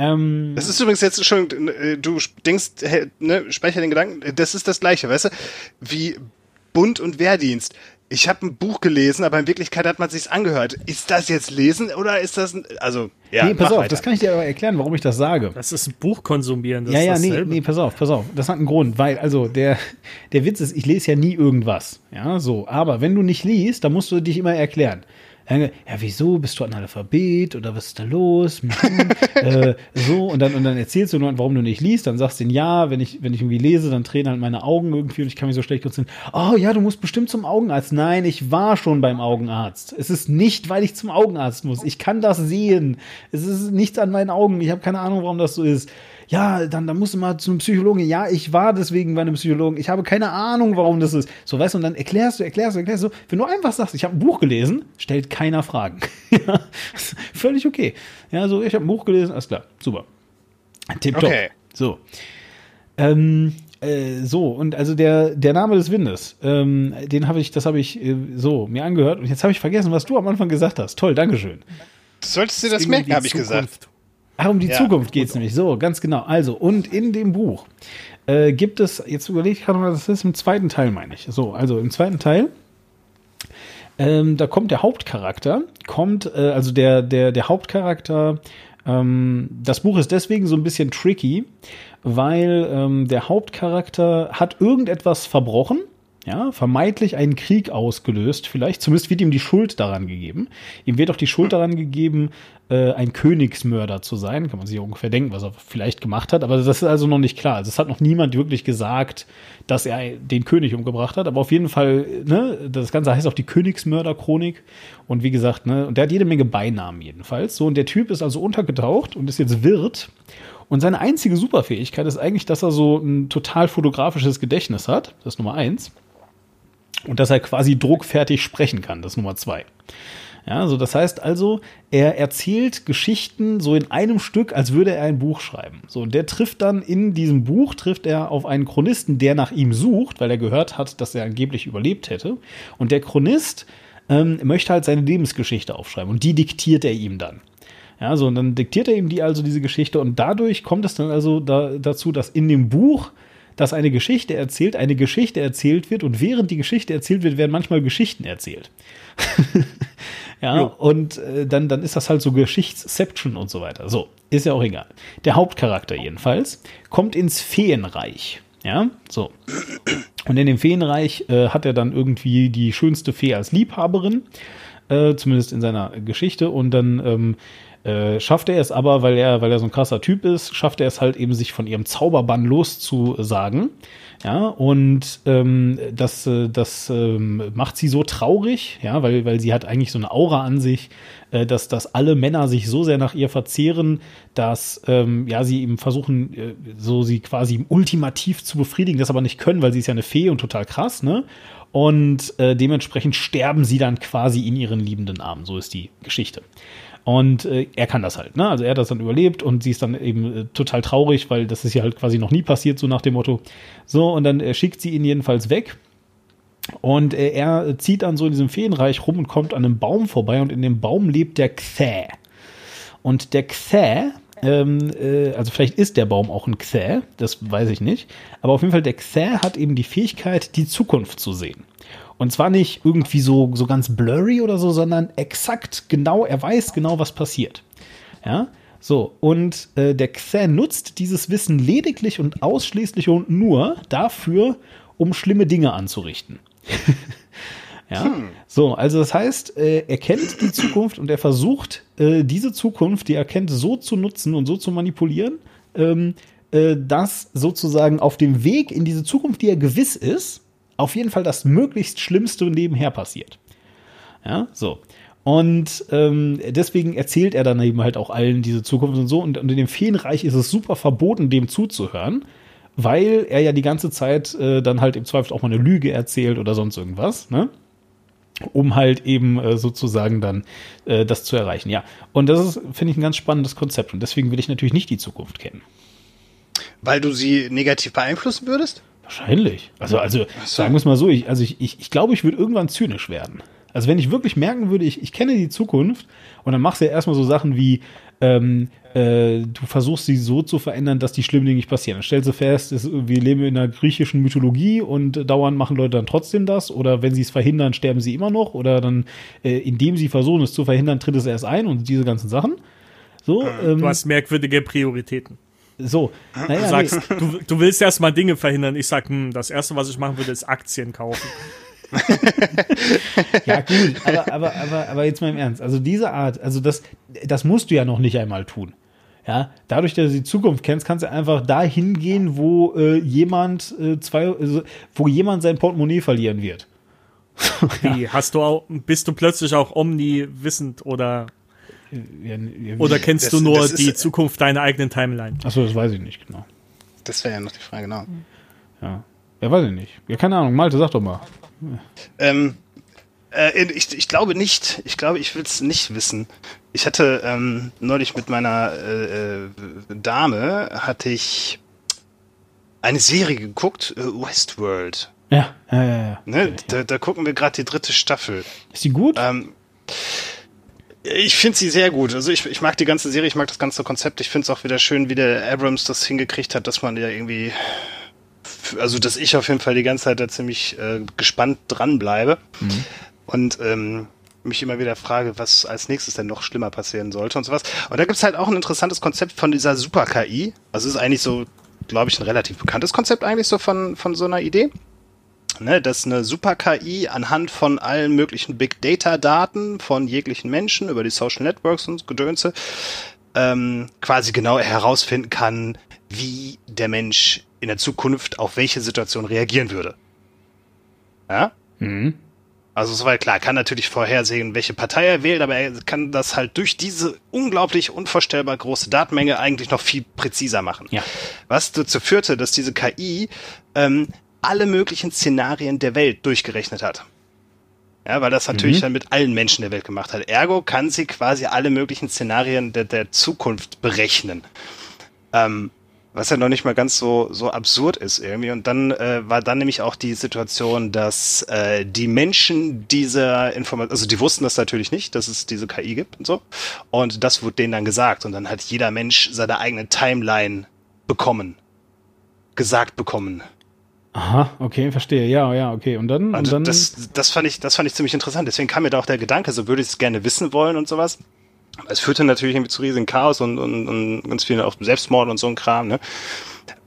ähm, Das ist übrigens jetzt, Entschuldigung, äh, du denkst, ne, speicher den Gedanken, das ist das Gleiche, weißt du? Wie Bund und Wehrdienst. Ich habe ein Buch gelesen, aber in Wirklichkeit hat man sich's angehört. Ist das jetzt Lesen oder ist das, ein, also, ja, nee, pass auf, weiter. das kann ich dir aber erklären, warum ich das sage. Das ist ein Buch konsumieren. Das ja, ist ja, nee, nee, pass auf, pass auf. Das hat einen Grund, weil, also, der, der Witz ist, ich lese ja nie irgendwas. Ja, so. Aber wenn du nicht liest, dann musst du dich immer erklären. Ja, wieso? Bist du Analphabet oder was ist da los? Hm, äh, so, und dann, und dann erzählst du nur, warum du nicht liest, dann sagst du, ja, wenn ich, wenn ich irgendwie lese, dann tränen halt meine Augen irgendwie und ich kann mich so schlecht konzentrieren. Oh ja, du musst bestimmt zum Augenarzt. Nein, ich war schon beim Augenarzt. Es ist nicht, weil ich zum Augenarzt muss. Ich kann das sehen. Es ist nichts an meinen Augen. Ich habe keine Ahnung, warum das so ist ja, dann, dann musst du mal zu einem Psychologen. Ja, ich war deswegen bei einem Psychologen. Ich habe keine Ahnung, warum das ist. So, weißt du, und dann erklärst du, erklärst du, erklärst du. Wenn du einfach sagst, ich habe ein Buch gelesen, stellt keiner Fragen. ja, völlig okay. Ja, so, ich habe ein Buch gelesen, alles klar, super. Tipptopp. Okay. So. Ähm, äh, so, und also der, der Name des Windes, ähm, den habe ich, das habe ich äh, so mir angehört und jetzt habe ich vergessen, was du am Anfang gesagt hast. Toll, Dankeschön. Du solltest dir das merken, habe ich gesagt. Ach, um die Ja. Zukunft geht's nämlich. So, ganz genau. Also, und in dem Buch äh, gibt es, jetzt überlege ich gerade mal, das ist im zweiten Teil, meine ich. So, also im zweiten Teil, ähm, da kommt der Hauptcharakter, kommt, äh, also der, der, der Hauptcharakter, ähm, das Buch ist deswegen so ein bisschen tricky, weil ähm, der Hauptcharakter hat irgendetwas verbrochen, ja, vermeintlich einen Krieg ausgelöst, vielleicht. Zumindest wird ihm die Schuld daran gegeben. Ihm wird auch die Schuld daran gegeben, äh, ein Königsmörder zu sein. Kann man sich ungefähr denken, was er vielleicht gemacht hat. Aber das ist also noch nicht klar. Also es hat noch niemand wirklich gesagt, dass er den König umgebracht hat. Aber auf jeden Fall, ne, das Ganze heißt auch die Königsmörder-Chronik. Und wie gesagt, ne, und der hat jede Menge Beinamen jedenfalls. So, und der Typ ist also untergetaucht und ist jetzt Wirt. Und seine einzige Superfähigkeit ist eigentlich, dass er so ein total fotografisches Gedächtnis hat. Das ist Nummer eins. Und dass er quasi druckfertig sprechen kann. Das Nummer zwei. Ja, so das heißt also, er erzählt Geschichten so in einem Stück, als würde er ein Buch schreiben. So, und der trifft dann in diesem Buch, trifft er auf einen Chronisten, der nach ihm sucht, weil er gehört hat, dass er angeblich überlebt hätte. Und der Chronist ähm, möchte halt seine Lebensgeschichte aufschreiben und die diktiert er ihm dann. Ja, so, und dann diktiert er ihm die also diese Geschichte und dadurch kommt es dann also da, dazu, dass in dem Buch, dass eine Geschichte erzählt, eine Geschichte erzählt wird und während die Geschichte erzählt wird, werden manchmal Geschichten erzählt. ja, und äh, dann, dann ist das halt so Geschichtsception und so weiter. So, ist ja auch egal. Der Hauptcharakter jedenfalls kommt ins Feenreich. Ja, so. Und in dem Feenreich äh, hat er dann irgendwie die schönste Fee als Liebhaberin, äh, zumindest in seiner Geschichte. Und dann ähm, äh, schafft er es aber, weil er, weil er so ein krasser Typ ist, schafft er es halt eben, sich von ihrem Zauberbann loszusagen. Ja, und ähm, das, äh, das ähm, macht sie so traurig, ja, weil, weil sie hat eigentlich so eine Aura an sich, äh, dass, dass alle Männer sich so sehr nach ihr verzehren, dass ähm, ja, sie eben versuchen, äh, so sie quasi ultimativ zu befriedigen, das aber nicht können, weil sie ist ja eine Fee und total krass, ne? Und äh, dementsprechend sterben sie dann quasi in ihren liebenden Armen. So ist die Geschichte. Und äh, er kann das halt, ne? Also er hat das dann überlebt und sie ist dann eben äh, total traurig, weil das ist ja halt quasi noch nie passiert, so nach dem Motto. So, und dann äh, schickt sie ihn jedenfalls weg. Und äh, er zieht dann so in diesem Feenreich rum und kommt an einem Baum vorbei und in dem Baum lebt der Xä. Und der Xä, ähm, äh, also vielleicht ist der Baum auch ein Xä, das weiß ich nicht. Aber auf jeden Fall, der Xä hat eben die Fähigkeit, die Zukunft zu sehen. Und zwar nicht irgendwie so, so ganz blurry oder so, sondern exakt genau, er weiß genau, was passiert. Ja, so, und äh, der Xä nutzt dieses Wissen lediglich und ausschließlich und nur dafür, um schlimme Dinge anzurichten. ja, so, also das heißt, äh, er kennt die Zukunft und er versucht, äh, diese Zukunft, die er kennt, so zu nutzen und so zu manipulieren, ähm, äh, dass sozusagen auf dem Weg in diese Zukunft, die er gewiss ist, auf jeden Fall das möglichst Schlimmste nebenher passiert. Ja, so. Und ähm, deswegen erzählt er dann eben halt auch allen diese Zukunft und so. Und, und in dem Feenreich ist es super verboten, dem zuzuhören, weil er ja die ganze Zeit äh, dann halt im Zweifel auch mal eine Lüge erzählt oder sonst irgendwas, ne? um halt eben äh, sozusagen dann äh, das zu erreichen. Ja, und das ist, finde ich, ein ganz spannendes Konzept und deswegen will ich natürlich nicht die Zukunft kennen. Weil du sie negativ beeinflussen würdest? Wahrscheinlich. Also, also sagen wir es mal so, ich, also ich, ich, ich glaube, ich würde irgendwann zynisch werden. Also wenn ich wirklich merken würde, ich, ich kenne die Zukunft und dann machst du ja erstmal so Sachen wie, ähm, äh, du versuchst sie so zu verändern, dass die schlimmen Dinge nicht passieren. Dann stellst du fest, ist, wir leben in einer griechischen Mythologie und dauernd machen Leute dann trotzdem das oder wenn sie es verhindern, sterben sie immer noch oder dann, äh, indem sie versuchen, es zu verhindern, tritt es erst ein und diese ganzen Sachen. So, ähm, Du hast merkwürdige Prioritäten. So. Naja, Du sagst, du, du willst erstmal Dinge verhindern. Ich sag, hm, das erste, was ich machen würde, ist Aktien kaufen. Ja, gut, aber, aber, aber, aber jetzt mal im Ernst. Also diese Art, also das, das musst du ja noch nicht einmal tun. Ja, dadurch, dass du die Zukunft kennst, kannst du einfach dahin gehen, wo äh, jemand äh, zwei, also, wo jemand sein Portemonnaie verlieren wird. Wie, hast du auch, bist du plötzlich auch omniwissend oder, Ja, ja, oder kennst Das- du nur das ist- die Zukunft deiner eigenen Timeline? Achso, das weiß ich nicht genau. Das wäre ja noch die Frage, genau. Ja. Ja, weiß ich nicht. Ja, keine Ahnung. Malte, sag doch mal. Ähm, äh, ich, ich glaube nicht. Ich glaube, ich will es nicht wissen. Ich hatte ähm, neulich mit meiner äh, äh, Dame hatte ich eine Serie geguckt, äh, Westworld. Ja, ja, ja. ja. Ne? Da, da gucken wir gerade die dritte Staffel. Ist die gut? Ähm, ich finde sie sehr gut. Also ich, ich mag die ganze Serie, ich mag das ganze Konzept. Ich finde es auch wieder schön, wie der Abrams das hingekriegt hat, dass man ja irgendwie, also dass ich auf jeden Fall die ganze Zeit da ziemlich äh, gespannt dranbleibe und ähm, mich immer wieder frage, was als nächstes denn noch schlimmer passieren sollte und sowas. Und da gibt's halt auch ein interessantes Konzept von dieser Super-KI. Also es ist eigentlich so, glaube ich, ein relativ bekanntes Konzept eigentlich so von, von so einer Idee ne, dass eine Super-KI anhand von allen möglichen Big Data-Daten von jeglichen Menschen über die Social Networks und Gedönse ähm, quasi genau herausfinden kann, wie der Mensch in der Zukunft auf welche Situation reagieren würde. Ja? Mhm. Also soweit klar, kann natürlich vorhersehen, welche Partei er wählt, aber er kann das halt durch diese unglaublich unvorstellbar große Datenmenge eigentlich noch viel präziser machen. Ja. Was dazu führte, dass diese KI ähm, alle möglichen Szenarien der Welt durchgerechnet hat. Ja, weil das natürlich dann mit allen Menschen der Welt gemacht hat. Ergo kann sie quasi alle möglichen Szenarien der, der Zukunft berechnen. Ähm, was ja noch nicht mal ganz so, so absurd ist irgendwie. Und dann äh, war dann nämlich auch die Situation, dass äh, die Menschen dieser Information, also die wussten das natürlich nicht, dass es diese KI gibt und so. Und das wurde denen dann gesagt. Und dann hat jeder Mensch seine eigene Timeline bekommen. Gesagt bekommen. Aha, okay, verstehe. Ja, ja, okay. Und dann, und Also dann das, das fand ich, das fand ich ziemlich interessant. Deswegen kam mir da auch der Gedanke, so würde ich es gerne wissen wollen und sowas. Es führte natürlich irgendwie zu riesigen Chaos und, und, und ganz vielen auf Selbstmord und so ein Kram, ne?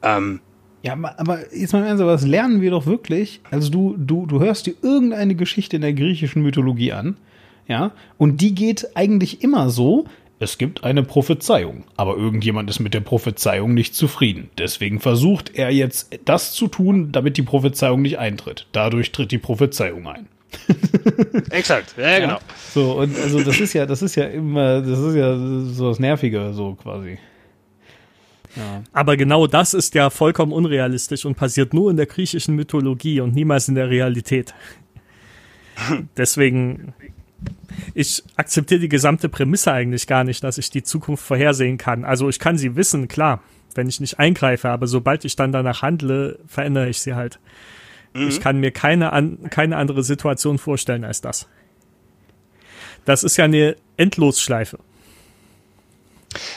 Ähm, Ja, aber jetzt mal im Ernst, aber das lernen wir doch wirklich. Also du, du, du hörst dir irgendeine Geschichte in der griechischen Mythologie an, ja, und die geht eigentlich immer so, es gibt eine Prophezeiung, aber irgendjemand ist mit der Prophezeiung nicht zufrieden. Deswegen versucht er jetzt das zu tun, damit die Prophezeiung nicht eintritt. Dadurch tritt die Prophezeiung ein. exakt, ja, ja, genau. So, und also das ist ja, das ist ja immer, das ist ja so das Nervige, so quasi. Aber genau das ist ja vollkommen unrealistisch und passiert nur in der griechischen Mythologie und niemals in der Realität. Deswegen, ich akzeptiere die gesamte Prämisse eigentlich gar nicht, dass ich die Zukunft vorhersehen kann. Also ich kann sie wissen, klar, wenn ich nicht eingreife, aber sobald ich dann danach handle, verändere ich sie halt. Ich kann mir keine, an, keine andere Situation vorstellen als das. Das ist ja eine Endlosschleife.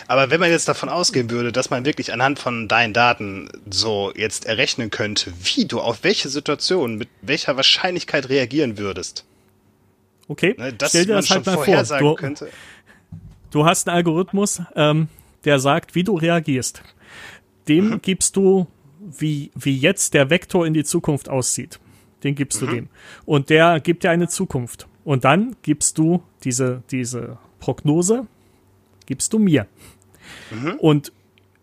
Aber wenn man jetzt davon ausgehen würde, dass man wirklich anhand von deinen Daten so jetzt errechnen könnte, wie du auf welche Situation mit welcher Wahrscheinlichkeit reagieren würdest, Okay, ne, dass stell dir das halt mal vor. Du. Du hast einen Algorithmus, ähm, der sagt, wie du reagierst. Dem Mhm. gibst du, wie, wie jetzt der Vektor in die Zukunft aussieht. Den gibst Mhm. du dem. Und der gibt dir eine Zukunft. Und dann gibst du diese, diese Prognose, gibst du mir. Mhm. Und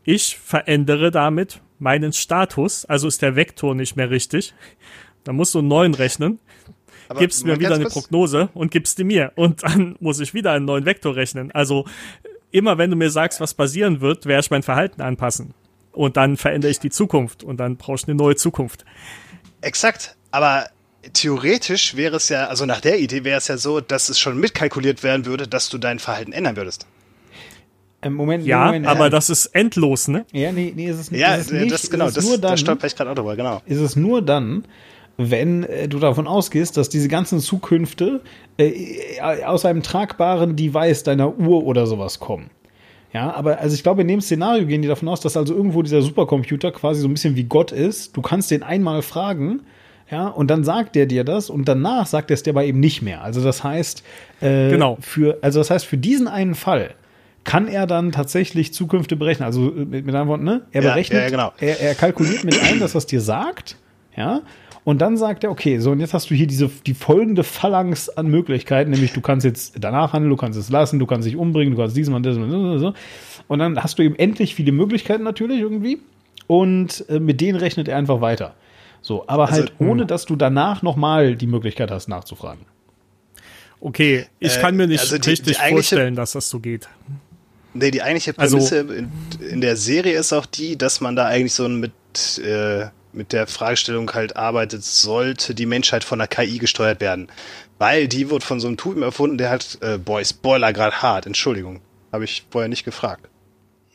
ich verändere damit meinen Status, also ist der Vektor nicht mehr richtig. Da musst du einen neuen rechnen Aber gibst mir wieder eine kurz- Prognose und gibst die mir. Und dann muss ich wieder einen neuen Vektor rechnen. Also immer wenn du mir sagst, was passieren wird, werde ich mein Verhalten anpassen. und dann verändere ich die Zukunft und dann brauche ich eine neue Zukunft. Exakt. Aber theoretisch wäre es ja, also nach der Idee wäre es ja so, dass es schon mitkalkuliert werden würde, dass du dein Verhalten ändern würdest. Im Moment, Ja, Moment, aber äh, das ist endlos, ne? Ja, nee, nee, ist es, Ja, ist es nicht. das genau, ist es das, nur dann, da stolper ich gerade auch drüber, genau. ist es nur dann, wenn äh, du davon ausgehst, dass diese ganzen Zukünfte äh, aus einem tragbaren Device deiner Uhr oder sowas kommen. Ja, aber also ich glaube, in dem Szenario gehen die davon aus, dass also irgendwo dieser Supercomputer quasi so ein bisschen wie Gott ist. Du kannst den einmal fragen, ja, und dann sagt der dir das und danach sagt er es dir aber eben nicht mehr. Also das heißt, äh, Genau. für, also das heißt, für diesen einen Fall kann er dann tatsächlich Zukünfte berechnen. Also äh, mit, mit anderen Worten, ne? Er Ja, berechnet, ja, genau. er, er kalkuliert mit ein, dass er es dir sagt, ja, und dann sagt er, okay, so und jetzt hast du hier diese die folgende Phalanx an Möglichkeiten, nämlich du kannst jetzt danach handeln, du kannst es lassen, du kannst dich umbringen, du kannst dies und das und so, so. Und dann hast du eben endlich viele Möglichkeiten natürlich irgendwie und äh, mit denen rechnet er einfach weiter. So, aber Also, halt ohne, dass du danach nochmal die Möglichkeit hast nachzufragen. Okay, ich Äh, kann mir nicht also die- richtig die vorstellen, dass das so geht. Nee, die eigentliche Also- Prämisse in, in der Serie ist auch die, dass man da eigentlich so mit, äh, mit der Fragestellung halt arbeitet, sollte die Menschheit von der KI gesteuert werden. Weil die wird von so einem Typen erfunden, der hat, äh, boy, Spoiler gerade hart, Entschuldigung. Habe ich vorher nicht gefragt.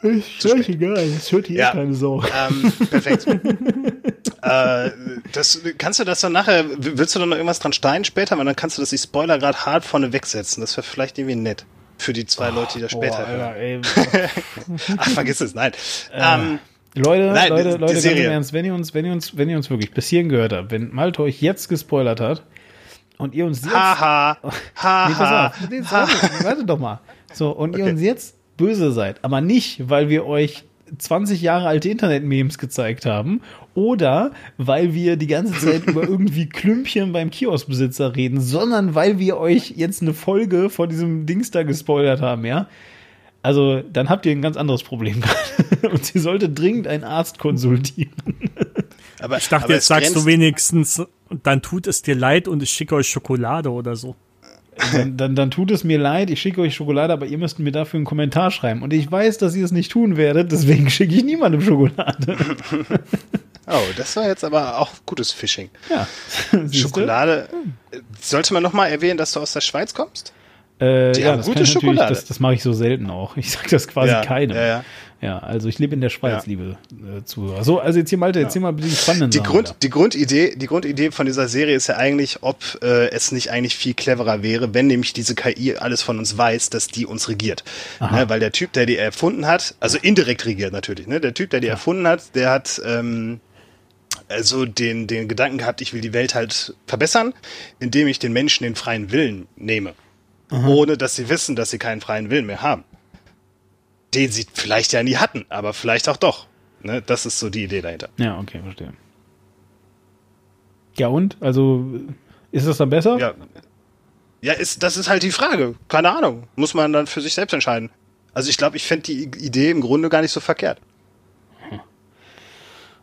Ist spät. egal, das hört hier Ja. keine Sau. Ähm, perfekt. äh, das, kannst du das dann nachher, willst du dann noch irgendwas dran steinen später? Weil dann kannst du das die Spoiler gerade hart vorne wegsetzen. Das wäre vielleicht irgendwie nett. Für die zwei Leute, die das später Boah, hören. Alter, ey. Ach, vergiss es, nein. ähm, Leute, Nein, Leute, Leute, ganz im Ernst, wenn ihr uns, wenn ihr uns, wenn ihr uns wirklich bis hierhin gehört habt, wenn Malte euch jetzt gespoilert hat und ihr uns jetzt, haha, nee, haha. pass auf, nee, warte, warte doch mal, so und ihr Okay. uns jetzt böse seid, aber nicht, weil wir euch 20 Jahre alte Internet-Memes gezeigt haben oder weil wir die ganze Zeit über irgendwie Klümpchen beim Kioskbesitzer reden, sondern weil wir euch jetzt eine Folge von diesem Dings da gespoilert haben, ja. Also, dann habt ihr ein ganz anderes Problem gerade. Und sie sollte dringend einen Arzt konsultieren. Aber, Ich dachte, aber jetzt sagst du wenigstens, dann tut es dir leid und ich schicke euch Schokolade oder so. Dann, dann, dann tut es mir leid, ich schicke euch Schokolade, aber ihr müsst mir dafür einen Kommentar schreiben. Und ich weiß, dass ihr es nicht tun werdet, deswegen schicke ich niemandem Schokolade. Oh, das war jetzt aber auch gutes Phishing. Ja. Schokolade. Sollte man nochmal erwähnen, dass du aus der Schweiz kommst? Äh, Die ja, das gute Schokolade. das, das mache ich so selten auch. Ich sage das quasi Ja, keinem. ja, ja. Ja, also ich lebe in der Schweiz, liebe äh, Zuhörer. So, also jetzt hier Malte, erzähl mal bitte die spannenden Die, Sachen Grund, wieder. die, Grundidee, die Grundidee von dieser Serie ist ja eigentlich, ob äh, es nicht eigentlich viel cleverer wäre, wenn nämlich diese KI alles von uns weiß, dass die uns regiert. Ne, weil der Typ, der die erfunden hat, also indirekt regiert natürlich, ne? der Typ, der die erfunden hat, der hat ähm, also den, den Gedanken gehabt, ich will die Welt halt verbessern, indem ich den Menschen den freien Willen nehme. Ohne dass sie wissen, dass sie keinen freien Willen mehr haben. Den sie vielleicht ja nie hatten, aber vielleicht auch doch. Ne? Das ist so die Idee dahinter. Ja, okay, verstehe. Ja und? Also, ist das dann besser? Ja, ja ist, das ist halt die Frage. Keine Ahnung. Muss man dann für sich selbst entscheiden. Also ich glaube, ich fände die Idee im Grunde gar nicht so verkehrt.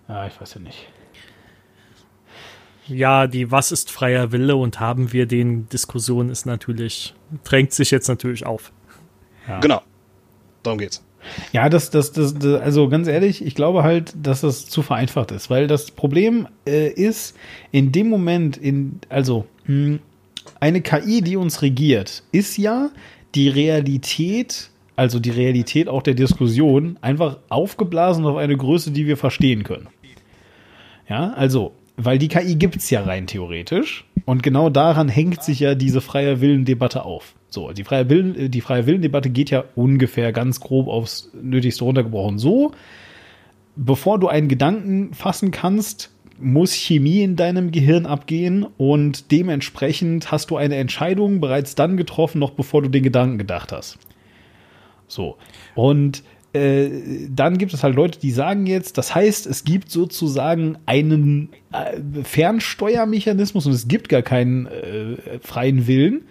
Ja, ich weiß ja nicht. Ja, die Was ist freier Wille und haben wir den Diskussion ist natürlich, drängt sich jetzt natürlich auf. Genau. Darum geht's. Ja, das, das, das, das, also ganz ehrlich, ich glaube halt, dass das zu vereinfacht ist, weil das Problem äh, ist, in dem Moment, in, also mh, eine KI, die uns regiert, ist ja die Realität, also die Realität auch der Diskussion, einfach aufgeblasen auf eine Größe, die wir verstehen können. Ja, also, weil die KI gibt's ja rein theoretisch und genau daran hängt sich ja diese freie Willendebatte auf. So, die freie, Willen, die freie Willendebatte geht ja ungefähr ganz grob aufs Nötigste runtergebrochen. So, bevor du einen Gedanken fassen kannst, muss Chemie in deinem Gehirn abgehen und dementsprechend hast du eine Entscheidung bereits dann getroffen, noch bevor du den Gedanken gedacht hast. So. Und äh, dann gibt es halt Leute, die sagen jetzt, das heißt, es gibt sozusagen einen äh, Fernsteuermechanismus und es gibt gar keinen äh, freien Willen.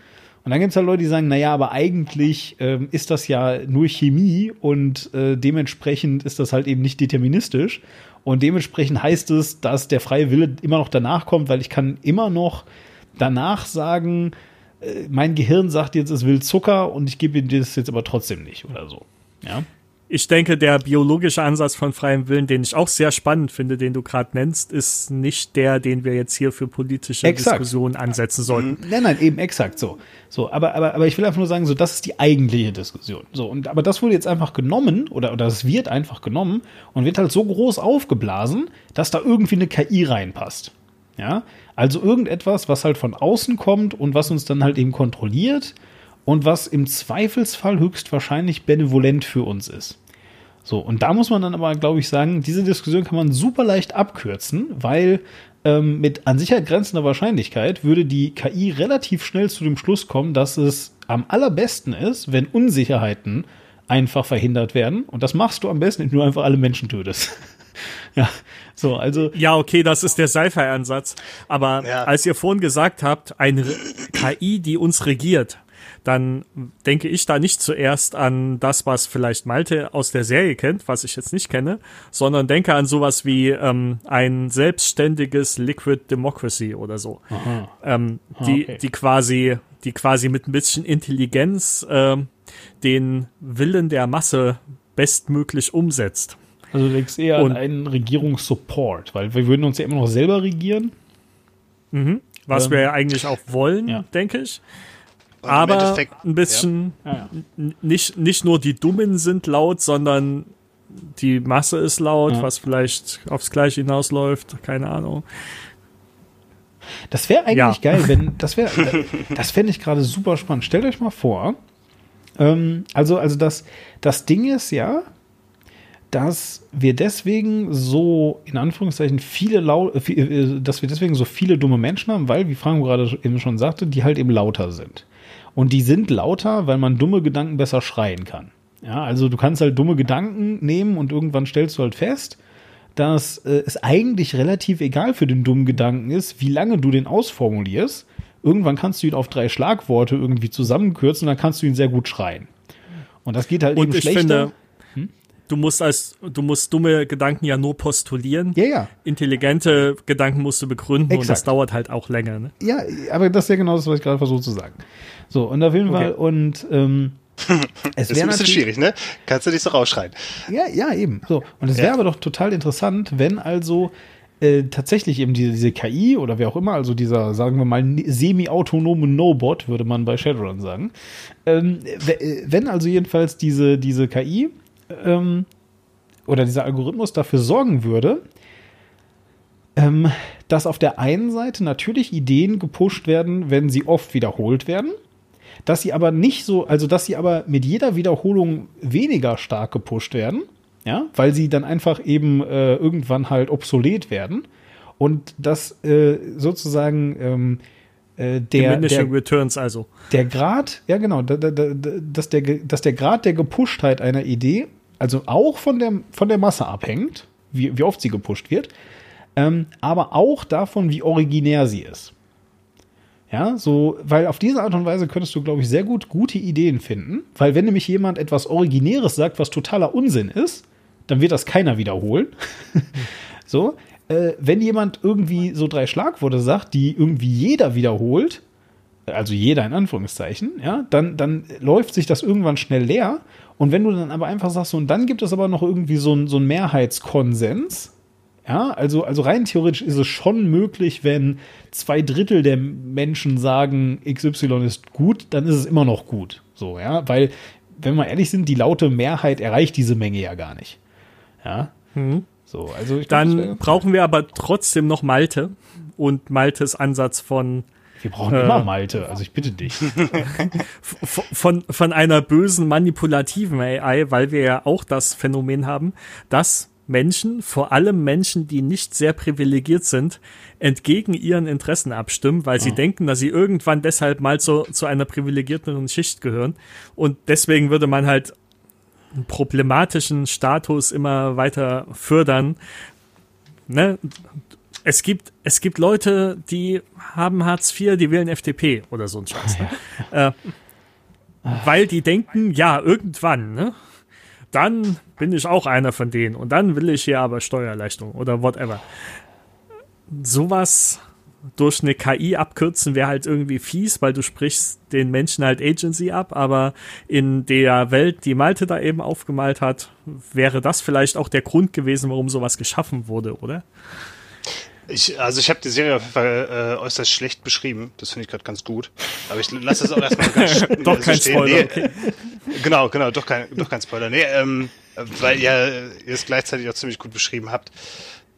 Und dann gibt es halt Leute, die sagen, naja, aber eigentlich ähm, ist das ja nur Chemie und äh, dementsprechend ist das halt eben nicht deterministisch. Und dementsprechend heißt es, dass der freie Wille immer noch danach kommt, weil ich kann immer noch danach sagen, äh, mein Gehirn sagt jetzt, es will Zucker und ich gebe dir das jetzt aber trotzdem nicht oder so. Ja. Ich denke, der biologische Ansatz von freiem Willen, den ich auch sehr spannend finde, den du gerade nennst, ist nicht der, den wir jetzt hier für politische Exakt. Diskussionen ansetzen sollten. Nein, nein, eben exakt so. So, aber, aber, aber ich will einfach nur sagen, so, das ist die eigentliche Diskussion. So, und, aber das wurde jetzt einfach genommen, oder, oder es wird einfach genommen und wird halt so groß aufgeblasen, dass da irgendwie eine KI reinpasst. Ja, also irgendetwas, was halt von außen kommt und was uns dann halt eben kontrolliert und was im Zweifelsfall höchstwahrscheinlich benevolent für uns ist. So, und da muss man dann aber, glaube ich, sagen, diese Diskussion kann man super leicht abkürzen, weil ähm, mit an Sicherheit grenzender Wahrscheinlichkeit würde die KI relativ schnell zu dem Schluss kommen, dass es am allerbesten ist, wenn Unsicherheiten einfach verhindert werden. Und das machst du am besten, indem du einfach alle Menschen tötest. ja, so, also. Ja, okay, das ist der Sci-Fi-Ansatz. Aber Ja. als ihr vorhin gesagt habt, eine KI, die uns regiert, dann denke ich da nicht zuerst an das, was vielleicht Malte aus der Serie kennt, was ich jetzt nicht kenne, sondern denke an sowas wie ähm, ein selbstständiges Liquid Democracy oder so. Ähm, die, okay. die quasi, die quasi mit ein bisschen Intelligenz ähm, den Willen der Masse bestmöglich umsetzt. Also du denkst eher Und- an einen Regierungssupport, weil wir würden uns ja immer noch selber regieren. Was Ähm, wir ja eigentlich auch wollen, ja. denke ich. Und im Aber ein bisschen Ja, nicht, nicht nur die Dummen sind laut, sondern die Masse ist laut, Ja. was vielleicht aufs Gleiche hinausläuft, keine Ahnung. Das wäre eigentlich Ja. geil, wenn das wäre, das fände ich gerade super spannend. Stellt euch mal vor, ähm, also also das das Ding ist ja, dass wir deswegen so in Anführungszeichen viele lau äh, äh, dass wir deswegen so viele dumme Menschen haben, weil wie Frank gerade eben schon sagte, die halt eben lauter sind. Und die sind lauter, weil man dumme Gedanken besser schreien kann. Ja, also du kannst halt dumme Gedanken nehmen und irgendwann stellst du halt fest, dass äh, es eigentlich relativ egal für den dummen Gedanken ist, wie lange du den ausformulierst. Irgendwann kannst du ihn auf drei Schlagworte irgendwie zusammenkürzen und dann kannst du ihn sehr gut schreien. Und das geht halt Und eben schlechter. finde, du musst als du musst dumme Gedanken ja nur postulieren. ja, ja. Intelligente Gedanken musst du begründen und das Exakt. dauert halt auch länger. Ne? Ja, aber das ist ja genau das, was ich gerade versuche zu sagen. So, und auf jeden Okay. Fall, und ähm, es Das ist wäre ein bisschen natürlich. schwierig, ne? Kannst du nicht so rausschreien. Ja, ja, eben. So. Und es wäre Ja. aber doch total interessant, wenn also äh, tatsächlich eben diese, diese KI oder wer auch immer, also dieser, sagen wir mal, semi-autonome No-Bot, würde man bei Shadowrun sagen, ähm, äh, wenn also jedenfalls diese, diese KI ähm, oder dieser Algorithmus dafür sorgen würde, ähm, dass auf der einen Seite natürlich Ideen gepusht werden, wenn sie oft wiederholt werden, dass sie aber nicht so, also dass sie aber mit jeder Wiederholung weniger stark gepusht werden, ja, weil sie dann einfach eben äh, irgendwann halt obsolet werden und dass äh, sozusagen ähm, äh, der, der, Returns also. der Grad, ja genau, da, da, da, da- dass, der, dass der Grad der Gepushtheit einer Idee, also auch von der, von der Masse abhängt, wie, wie oft sie gepusht wird, ähm, aber auch davon, wie originär sie ist. Ja, so, weil auf diese Art und Weise könntest du, glaube ich, sehr gut gute Ideen finden, weil wenn nämlich jemand etwas Originäres sagt, was totaler Unsinn ist, dann wird das keiner wiederholen. so, äh, wenn jemand irgendwie so drei Schlagworte sagt, die irgendwie jeder wiederholt, also jeder in Anführungszeichen, ja, dann, dann läuft sich das irgendwann schnell leer. Und wenn du dann aber einfach sagst, so, und dann gibt es aber noch irgendwie so ein, so Mehrheitskonsens, ja, also, also rein theoretisch ist es schon möglich, wenn zwei Drittel der Menschen sagen, XY ist gut, dann ist es immer noch gut. So, ja, weil, wenn wir ehrlich sind, die laute Mehrheit erreicht diese Menge ja gar nicht. Ja. So, also ich glaub, Dann brauchen wir aber trotzdem noch Malte und Maltes Ansatz von wir brauchen äh, immer Malte, also ich bitte dich. von, von einer bösen manipulativen AI, weil wir ja auch das Phänomen haben, dass Menschen, vor allem Menschen, die nicht sehr privilegiert sind, entgegen ihren Interessen abstimmen, weil sie denken, dass sie irgendwann deshalb mal zu, zu einer privilegierteren Schicht gehören. Und deswegen würde man halt einen problematischen Status immer weiter fördern. Ne? Es gibt, es gibt Leute, die haben Hartz IV, die wählen FDP oder so ein Scheiß. Ne? Äh, weil die denken, ja, irgendwann, ne? Dann bin ich auch einer von denen und dann will ich hier aber Steuererleichterung oder whatever. Sowas durch eine KI abkürzen wäre halt irgendwie fies, weil du sprichst den Menschen halt Agency ab, aber in der Welt, die Malte da eben aufgemalt hat, wäre das vielleicht auch der Grund gewesen, warum sowas geschaffen wurde, oder? Ich, also ich habe die Serie auf jeden Fall äh, äußerst schlecht beschrieben. Das finde ich gerade ganz gut. Aber ich lasse es auch erstmal ganz Doch kein stehen. Spoiler, Nee, okay. Genau, genau, doch kein, doch kein Spoiler. Nee, ähm, weil ihr ihr es gleichzeitig auch ziemlich gut beschrieben habt.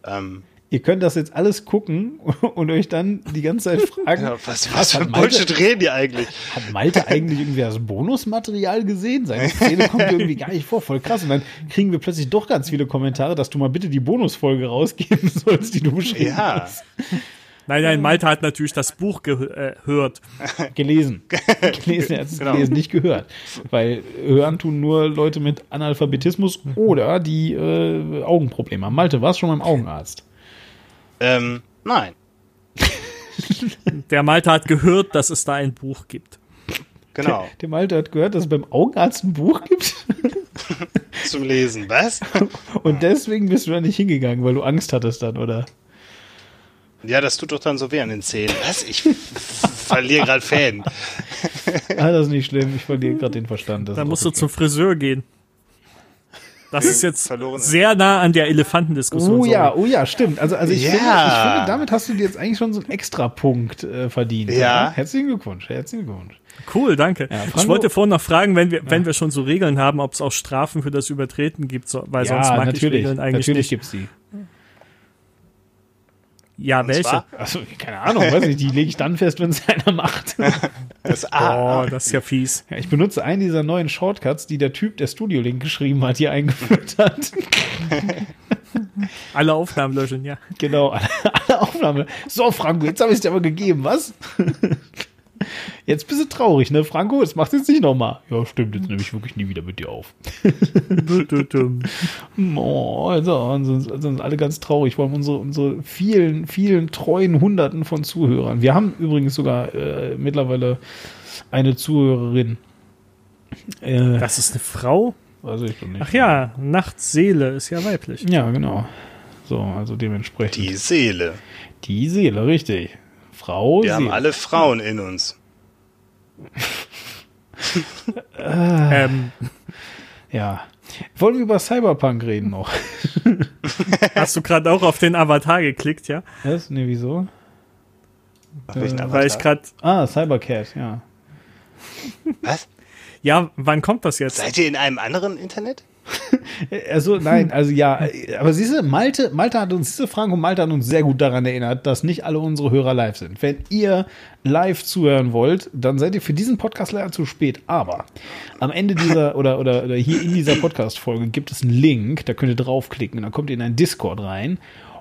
Ähm, Ihr könnt das jetzt alles gucken und euch dann die ganze Zeit fragen, ja, was, was für Bullshit reden die eigentlich? hat Malte eigentlich irgendwie das Bonusmaterial gesehen? Seine Szene kommt irgendwie gar nicht vor, voll krass. Und dann kriegen wir plötzlich doch ganz viele Kommentare, dass du mal bitte die Bonusfolge rausgeben sollst, die du beschrieben Ja. hast. Nein, nein, Malte hat natürlich das Buch äh, gehört. Gelesen. Gelesen, er hat es Genau. gelesen, nicht gehört. Weil hören tun nur Leute mit Analphabetismus oder die äh, Augenprobleme haben. Malte, warst schon beim Augenarzt? Ähm, nein. Der Malte hat gehört, dass es da ein Buch gibt. Genau. Der Malte hat gehört, dass es beim Augenarzt ein Buch gibt. Zum Lesen. Was? Und deswegen bist du da nicht hingegangen, weil du Angst hattest dann, oder? Ja, das tut doch dann so weh an den Zähnen. Was? Ich verliere gerade Fäden. Ah, das ist nicht schlimm. Ich verliere gerade den Verstand. Das Da ist musst du zum Friseur gehen. Das ist jetzt Verloren. sehr nah an der Elefantendiskussion. Oh ja, oh ja, stimmt. Also, also ich, Ja. finde, ich finde, damit hast du dir jetzt eigentlich schon so einen Extrapunkt äh, verdient. Ja. Herzlichen Glückwunsch, herzlichen Glückwunsch. Cool, danke. Ja, ich wollte vorhin noch fragen, wenn wir, wenn wir schon so Regeln haben, ob es auch Strafen für das Übertreten gibt, so, weil sonst mag ich natürlich. Regeln eigentlich Natürlich nicht. gibt's die. Ja, Und welche? zwar Also, keine Ahnung, weiß nicht, die lege ich dann fest, wenn es einer macht. das A. Oh, das ist ja fies. Ja, ich benutze einen dieser neuen Shortcuts, die der Typ, der Studio Link geschrieben hat, hier eingeführt hat. Alle Aufnahmen löschen, ja. genau, alle, alle Aufnahme. So, Franco, jetzt habe ich es dir aber gegeben, was? Jetzt bist du traurig, ne, Franco? Das machst du jetzt nicht nochmal. Ja, stimmt, jetzt nehme ich wirklich nie wieder mit dir auf. Oh, also, sind, sind alle ganz traurig, vor allem unsere, unsere vielen, vielen treuen Hunderten von Zuhörern. Wir haben übrigens sogar äh, mittlerweile eine Zuhörerin. Äh, Das ist eine Frau? weiß ich doch nicht. Ach ja, Nachtseele ist ja weiblich. Ja, genau. So, also dementsprechend. Die Seele. Die Seele, richtig. Frau Wir haben alle Frauen in uns. Ähm, Ja. Wollen wir über Cyberpunk reden noch? hast du gerade auch auf den Avatar geklickt, ja? Was? Nee, wieso? Welchen Weil ich gerade. Ah, Cybercat, ja. Was? Ja, wann kommt das jetzt? Seid ihr in einem anderen Internet? Also, nein, also ja, aber siehst du, Malte, Malte hat uns, diese Frank und Malte hat uns sehr gut daran erinnert, dass nicht alle unsere Hörer live sind. Wenn ihr live zuhören wollt, dann seid ihr für diesen Podcast leider zu spät. Aber am Ende dieser oder, oder, oder hier in dieser Podcast-Folge gibt es einen Link, da könnt ihr draufklicken und dann kommt ihr in einen Discord rein.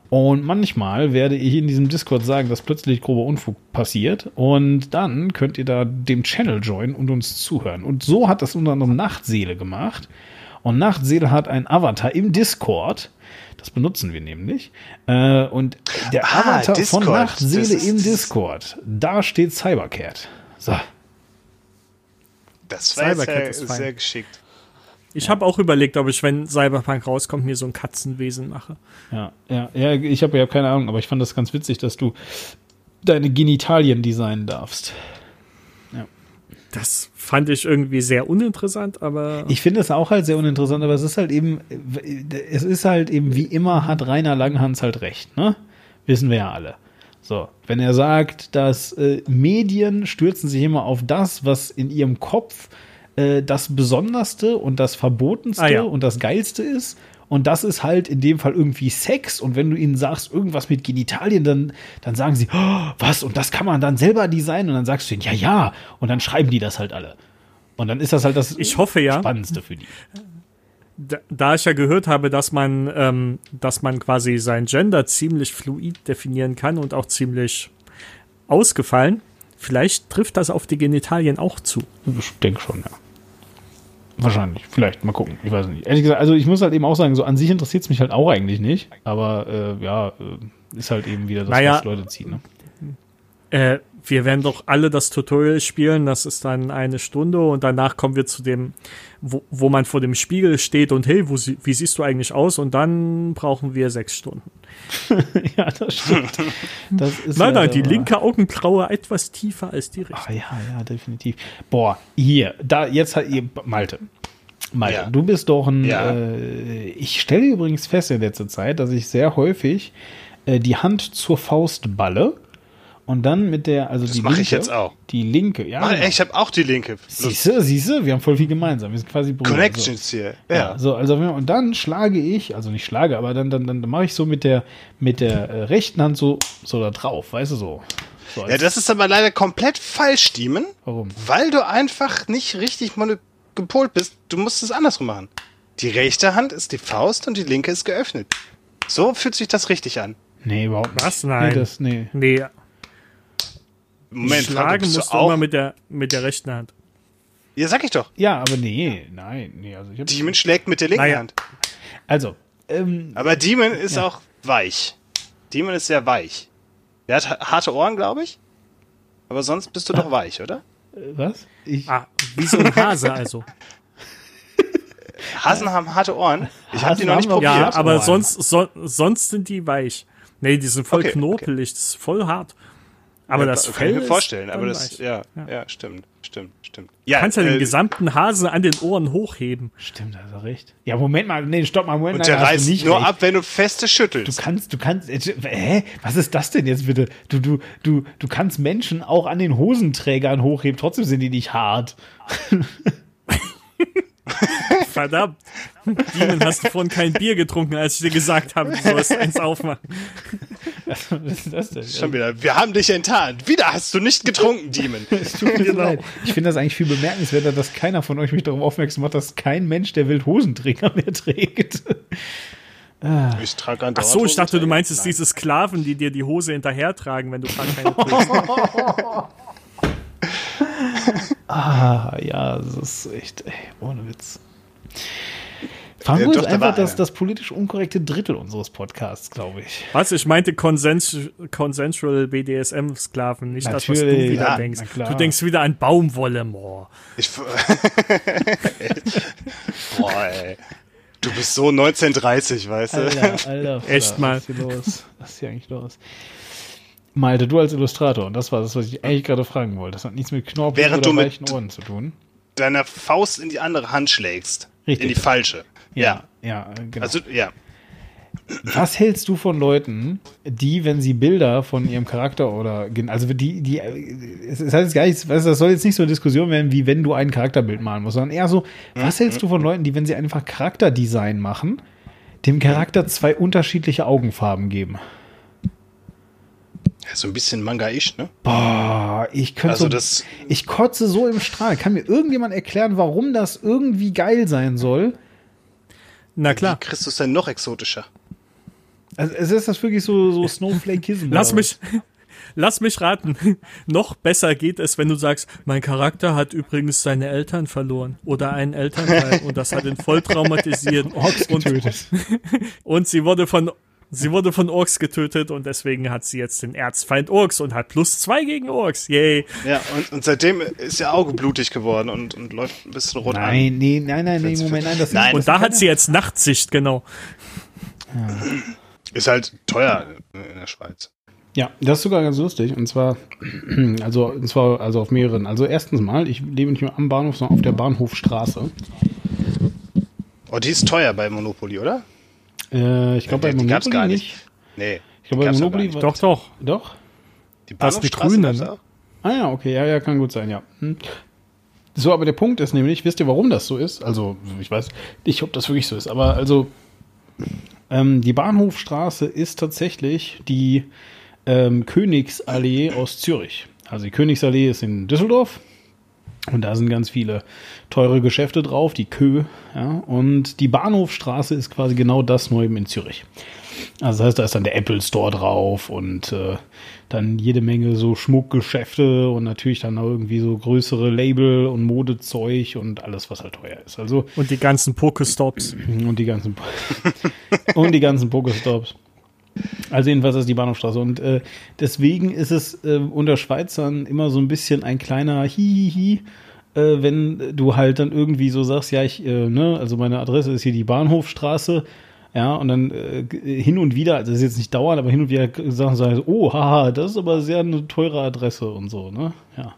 Und manchmal werde ich in diesem Discord sagen, dass plötzlich grober Unfug passiert. Und dann könnt ihr da dem Channel joinen und uns zuhören. Und so hat das unter anderem Nachtseele gemacht. Und Nachtseele hat einen Avatar im Discord. Das benutzen wir nämlich. Äh, und der Ah, Avatar Discord. von Nachtseele im Discord, da steht Cybercat. So. Das war Cybercat sehr, ist fein. sehr geschickt. Ich habe auch überlegt, ob ich, wenn Cyberpunk rauskommt, mir so ein Katzenwesen mache. Ja, ja, ja, ich habe ja keine Ahnung, aber ich fand das ganz witzig, dass du deine Genitalien designen darfst. Das fand ich irgendwie sehr uninteressant, aber Ich finde es auch halt sehr uninteressant, aber es ist halt eben, es ist halt eben wie immer hat Rainer Langhans halt recht, ne? Wissen wir ja alle. So, wenn er sagt, dass äh, Medien stürzen sich immer auf das, was in ihrem Kopf äh, das Besonderste und das Verbotenste Ah, ja. und das Geilste ist. Und das ist halt in dem Fall irgendwie Sex. Und wenn du ihnen sagst, irgendwas mit Genitalien, dann, dann sagen sie, oh, was? Und das kann man dann selber designen? Und dann sagst du ihnen, ja, ja. Und dann schreiben die das halt alle. Und dann ist das halt das Ich hoffe ja. Spannendste für die. da, da ich ja gehört habe, dass man, ähm, dass man quasi sein Gender ziemlich fluid definieren kann und auch ziemlich ausgefallen, vielleicht trifft das auf die Genitalien auch zu. Ich denke schon, ja. Wahrscheinlich. Vielleicht. Mal gucken. Ich weiß nicht. Ehrlich gesagt, also ich muss halt eben auch sagen, so an sich interessiert es mich halt auch eigentlich nicht. Aber äh, ja, äh, ist halt eben wieder das, Naja. was Leute ziehen. Ne? Äh, wir werden doch alle das Tutorial spielen, das ist dann eine Stunde und danach kommen wir zu dem, wo, wo man vor dem Spiegel steht und hey, wo, wie siehst du eigentlich aus? Und dann brauchen wir sechs Stunden. ja, das stimmt. Das ist Nein, nein, die linke Augenbraue etwas tiefer als die rechte. Ah, ja, ja, definitiv. Boah, hier, da, jetzt hat ihr, Malte. Malte, Ja. du bist doch ein, Ja. äh, ich stelle übrigens fest in letzter Zeit, dass ich sehr häufig äh, die Hand zur Faust balle und dann mit der, also die mach ich linke, jetzt auch. Die linke, ja. Mann, genau. ich habe auch die linke. Siehst du, siehst du, wir haben voll viel gemeinsam. Wir sind quasi Brüder. Connections hier. So. Ja. Ja, so, also und dann schlage ich, also nicht schlage, aber dann, dann, dann, dann mache ich so mit der, mit der äh, rechten Hand so, so da drauf, weißt du so. so Ja, das ist aber leider komplett falsch, Demon. Warum? Weil du einfach nicht richtig gepolt bist. Du musst es andersrum machen. Die rechte Hand ist die Faust und die linke ist geöffnet. So fühlt sich das richtig an. Nee, überhaupt nicht. Was? Nein. Nee, das, nee. Nee, Moment, schlagen musst du immer auch? mit der, mit der rechten Hand. Ja, sag ich doch. Ja, aber nee, nein, nee, also ich Demon schlägt mit der linken Naja. Hand. also, ähm, Aber Demon ist auch weich. Demon ist sehr weich. Der hat ha- harte Ohren, glaube ich. Aber sonst bist du doch weich, oder? äh, was? Ich, Ah, wie so ein Hase also. Hasen haben harte Ohren. Ich habe die noch nicht probiert. Ja, aber sonst, so, sonst sind die weich. Nee, die sind voll Okay, knopelig, das ist voll hart. Aber Ja, das kann Fell ich mir vorstellen, aber das, weich. ja, ja, stimmt, stimmt, stimmt. Ja, Du kannst ja äh, den gesamten Hase an den Ohren hochheben. stimmt, er recht. Ja, Moment mal, nee, stopp mal, Moment und mal, der du reißt nicht nur recht. ab, wenn du feste Du schüttelst. kannst, du kannst, äh, hä? Was ist das denn jetzt bitte? Du, du, du, du kannst Menschen auch an den Hosenträgern hochheben, trotzdem sind die nicht hart. Verdammt. Demon, hast du vorhin kein Bier getrunken, als ich dir gesagt habe, du sollst eins aufmachen. Was ist das denn? Schon wieder. Wir haben dich enttarnt. Wieder hast du nicht getrunken, Demon. Es tut mir leid. Ich finde das eigentlich viel bemerkenswerter, dass keiner von euch mich darauf aufmerksam macht, dass kein Mensch der Wild Hosenträger mehr trägt. Ich trage Ach so, ich dachte, du meinst es diese Sklaven, die dir die Hose hinterher tragen, wenn du gerade keine trägst. Ah, ja, das ist echt, ey, ohne Witz. Ja, doch, ist da einfach war das, das politisch unkorrekte Drittel unseres Podcasts, glaube ich. Was? Ich meinte Consens Consensual BDSM-Sklaven, nicht das, was du Natürlich, wieder ja, denkst. Du denkst wieder an Baumwolle, boah. Ich, Boah, ey. Du bist so 1930, weißt du? Alter, Alter. Echt mal. Was ist hier los? Was ist hier eigentlich los? Malte, du als Illustrator, und das war das, was ich eigentlich gerade fragen wollte. Das hat nichts mit Knorpel Während oder du mit- weichen Ohren zu tun. Deiner Faust in die andere Hand schlägst. Richtig. In die falsche. Ja. Ja, äh, genau. Also, ja. Was hältst du von Leuten, die, wenn sie Bilder von ihrem Charakter oder also die, die, es heißt gar nichts, das soll jetzt nicht so eine Diskussion werden, wie wenn du ein Charakterbild malen musst, sondern eher so, was hältst du von Leuten, die, wenn sie einfach Charakterdesign machen, dem Charakter zwei unterschiedliche Augenfarben geben? Ja, So ein bisschen Manga-isch, ne? Boah, ich könnte Also so, das- ich kotze so im Strahl. Kann mir irgendjemand erklären, warum das irgendwie geil sein soll? Na klar. Wie kriegst du es denn noch exotischer? Also, es ist das wirklich so, so Snowflakism. Lass oder was? mich, lass mich raten. Noch besser geht es, wenn du sagst, mein Charakter hat übrigens seine Eltern verloren oder einen Elternteil und das hat ihn voll traumatisiert. Orks und, und sie wurde von Sie wurde von Orks getötet und deswegen hat sie jetzt den Erzfeind Orks und hat plus zwei gegen Orks. Yay. Ja, und, und seitdem ist ihr Auge blutig geworden und, und läuft ein bisschen rot an. Nein, nee, nein, nein, nee, Moment, nein, das Nein. das Und da hat sie jetzt Nachtsicht, genau. Ist halt teuer in der Schweiz. Ja, das ist sogar ganz lustig. Und zwar, also, und zwar, also auf mehreren. Also erstens mal, ich lebe nicht mehr am Bahnhof, sondern auf der Bahnhofstraße. Oh, die ist teuer bei Monopoly, oder? Äh, ich glaube bei die gab's Monopoly gar nicht. Nee. Ich glaube bei Monopoly war- Doch, doch. Doch? Die Das ist die Bahnhofstraße grüne, gab's ne? Ah ja, okay, ja, ja, kann gut sein, ja. Hm. So, aber der Punkt ist nämlich, wisst ihr, warum das so ist? Also, ich weiß nicht, ob das wirklich so ist, aber also, ähm, die Bahnhofstraße ist tatsächlich die ähm, Königsallee aus Zürich. Also die Königsallee ist in Düsseldorf und da sind ganz viele teure Geschäfte drauf, die Kö, ja, und die Bahnhofstraße ist quasi genau das nur eben in Zürich. Also das heißt, da ist dann der Apple Store drauf und äh, dann jede Menge so Schmuckgeschäfte und natürlich dann auch irgendwie so größere Label und Modezeug und alles, was halt teuer ist. Also Und die ganzen Pokestops. und die ganzen und die ganzen Pokestops. Also jedenfalls ist die Bahnhofstraße. Und äh, deswegen ist es äh, unter Schweizern immer so ein bisschen ein kleiner Hihihi, äh, wenn du halt dann irgendwie so sagst, ja, ich, äh, ne, also meine Adresse ist hier die Bahnhofstraße. Ja, und dann äh, hin und wieder, also das ist jetzt nicht dauernd, aber hin und wieder sagen sie, oh, haha, das ist aber sehr eine teure Adresse und so, ne? Ja,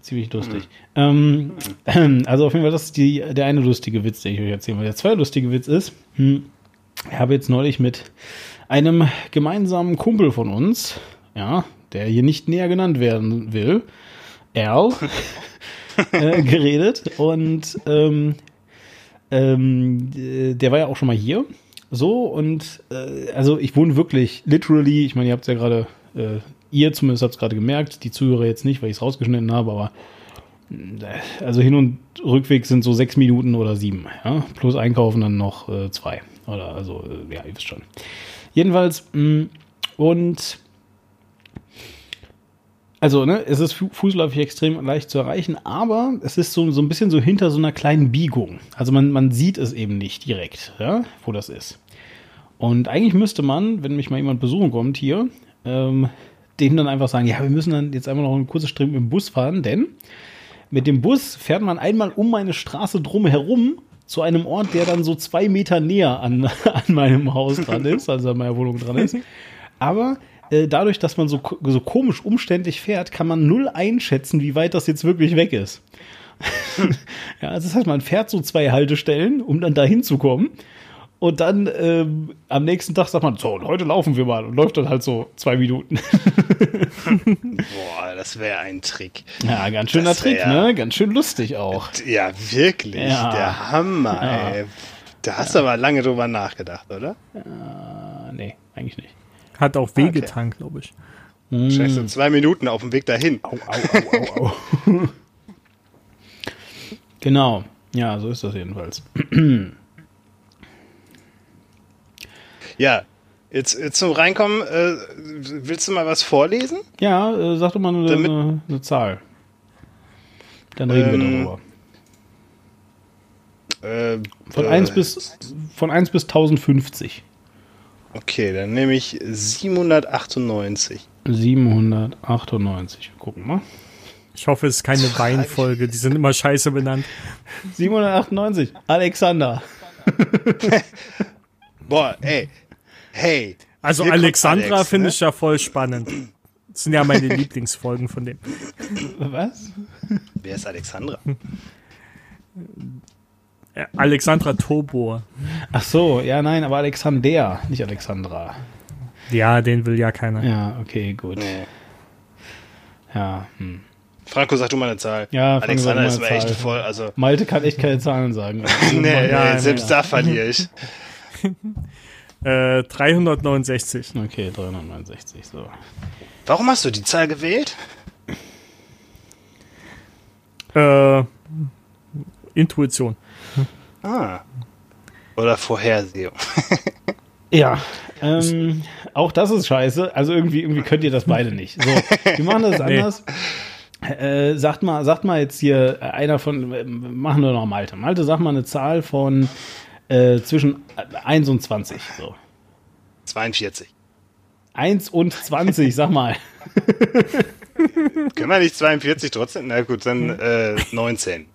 ziemlich lustig. Ähm, also auf jeden Fall, das ist die, der eine lustige Witz, den ich euch erzählen will. Der zweite lustige Witz ist, hm, ich habe jetzt neulich mit einem gemeinsamen Kumpel von uns, ja, der hier nicht näher genannt werden will, Al, äh, geredet und ähm, ähm, äh, der war ja auch schon mal hier. So, und äh, also ich wohne wirklich literally, ich meine, ihr habt es ja gerade, äh, ihr zumindest habt es gerade gemerkt, die Zuhörer jetzt nicht, weil ich es rausgeschnitten habe, aber äh, also Hin- und Rückweg sind so sechs Minuten oder sieben, ja, plus Einkaufen dann noch äh, zwei. Oder also, äh, ja, ihr wisst schon. Jedenfalls, mh, und also, ne, es ist fu- fußläufig extrem leicht zu erreichen, aber es ist so, so ein bisschen so hinter so einer kleinen Biegung. Also man, man sieht es eben nicht direkt, ja, wo das ist. Und eigentlich müsste man, wenn mich mal jemand besuchen kommt hier, ähm, denen dann einfach sagen, ja, wir müssen dann jetzt einfach noch eine kurze Strecke mit dem Bus fahren, denn mit dem Bus fährt man einmal um meine Straße drum herum zu einem Ort, der dann so zwei Meter näher an, an meinem Haus dran ist, also an meiner Wohnung dran ist. Aber äh, dadurch, dass man so, so komisch umständlich fährt, kann man null einschätzen, wie weit das jetzt wirklich weg ist. ja, also das heißt, man fährt so zwei Haltestellen, um dann da hinzukommen. Und dann ähm, am nächsten Tag sagt man, so, und heute laufen wir mal. Und läuft dann halt so zwei Minuten. Boah, das wäre ein Trick. ja, ganz schöner Das wär Trick, ja- ne? Ganz schön lustig auch. Ja, wirklich. Ja. Der Hammer, Ja. ey. Da hast du aber lange drüber nachgedacht, oder? Ah, nee, eigentlich nicht. Hat auch wehgetan, glaube ich. Wahrscheinlich so zwei Minuten auf dem Weg dahin. Au, au, au, au, au. genau. Ja, so ist das jedenfalls. Ja, jetzt, jetzt zum Reinkommen, äh, willst du mal was vorlesen? Ja, äh, sag doch mal eine, Damit- eine, eine Zahl. Dann reden wir Ähm, darüber. Äh, Von äh, 1 bis von 1 bis 1050. Okay, dann nehme ich 798. 798. Wir gucken mal. Ich hoffe, es ist keine Weinfolge. Die sind immer scheiße benannt. 798. Alexander. Boah, ey. Hey. Also Alexandra Alex, finde ne? ich ja voll spannend. Das sind ja meine Lieblingsfolgen von dem. Was? Wer ist Alexandra? Äh, Alexandra Tobor. Ach so, ja, nein, aber Alexander, nicht Alexandra. Ja, den will ja keiner. Ja, okay, gut. Nee. Ja, hm. Franco, sag du mal eine Zahl. Ja, Franco, Alexander ist aber echt voll, also. Malte kann echt keine Zahlen sagen. Nee, ja, nee, selbst ja. da verliere ich. Äh, 369. Okay, 369, so. Warum hast du die Zahl gewählt? Äh, Intuition. Ah. Oder Vorhersehung. Ja, ähm, auch das ist scheiße. Also irgendwie, irgendwie könnt ihr das beide nicht. So, wir machen das Nee. anders. Äh, sagt mal, sagt mal jetzt hier äh, einer von, äh, machen wir noch Malte. Malte, sag mal eine Zahl von äh, zwischen 1 und 20. So. 42. 1 und 20, sag mal. Können wir nicht 42 trotzdem? Na gut, dann äh, 19.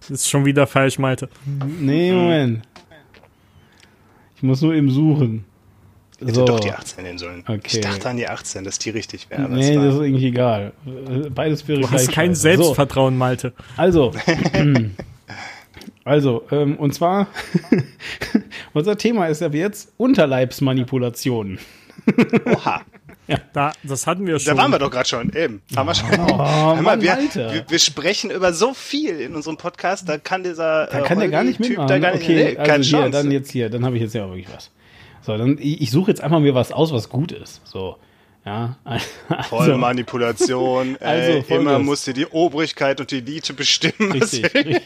Das ist schon wieder falsch, Malte. Nee, Moment. Ich muss nur eben suchen. Hätte So. doch die 18 nehmen sollen. Okay. Ich dachte an die 18, dass die richtig wäre. Nee, das ist irgendwie egal. Äh, Beides wäre Du hast kein. Selbstvertrauen, Malte. So, also, also, ähm, und zwar, unser Thema ist ab jetzt Unterleibsmanipulationen. Oha. Da, das hatten wir Da schon. waren wir doch gerade schon. Eben. Haben wir schon. Oh, Hör mal, Mann, wir, Alter. wir, wir sprechen über so viel in unserem Podcast, da kann dieser Da kann der gar nicht Typ mitmachen. da gar nicht, okay, nee, also hier, Chance. dann jetzt hier, dann habe ich jetzt ja wirklich was. So, dann, ich, ich suche jetzt einfach mir was aus, was gut ist. So, ja. Voll Also, Manipulation. Also, ey, immer musste die Obrigkeit und die Elite bestimmen. Richtig. richtig.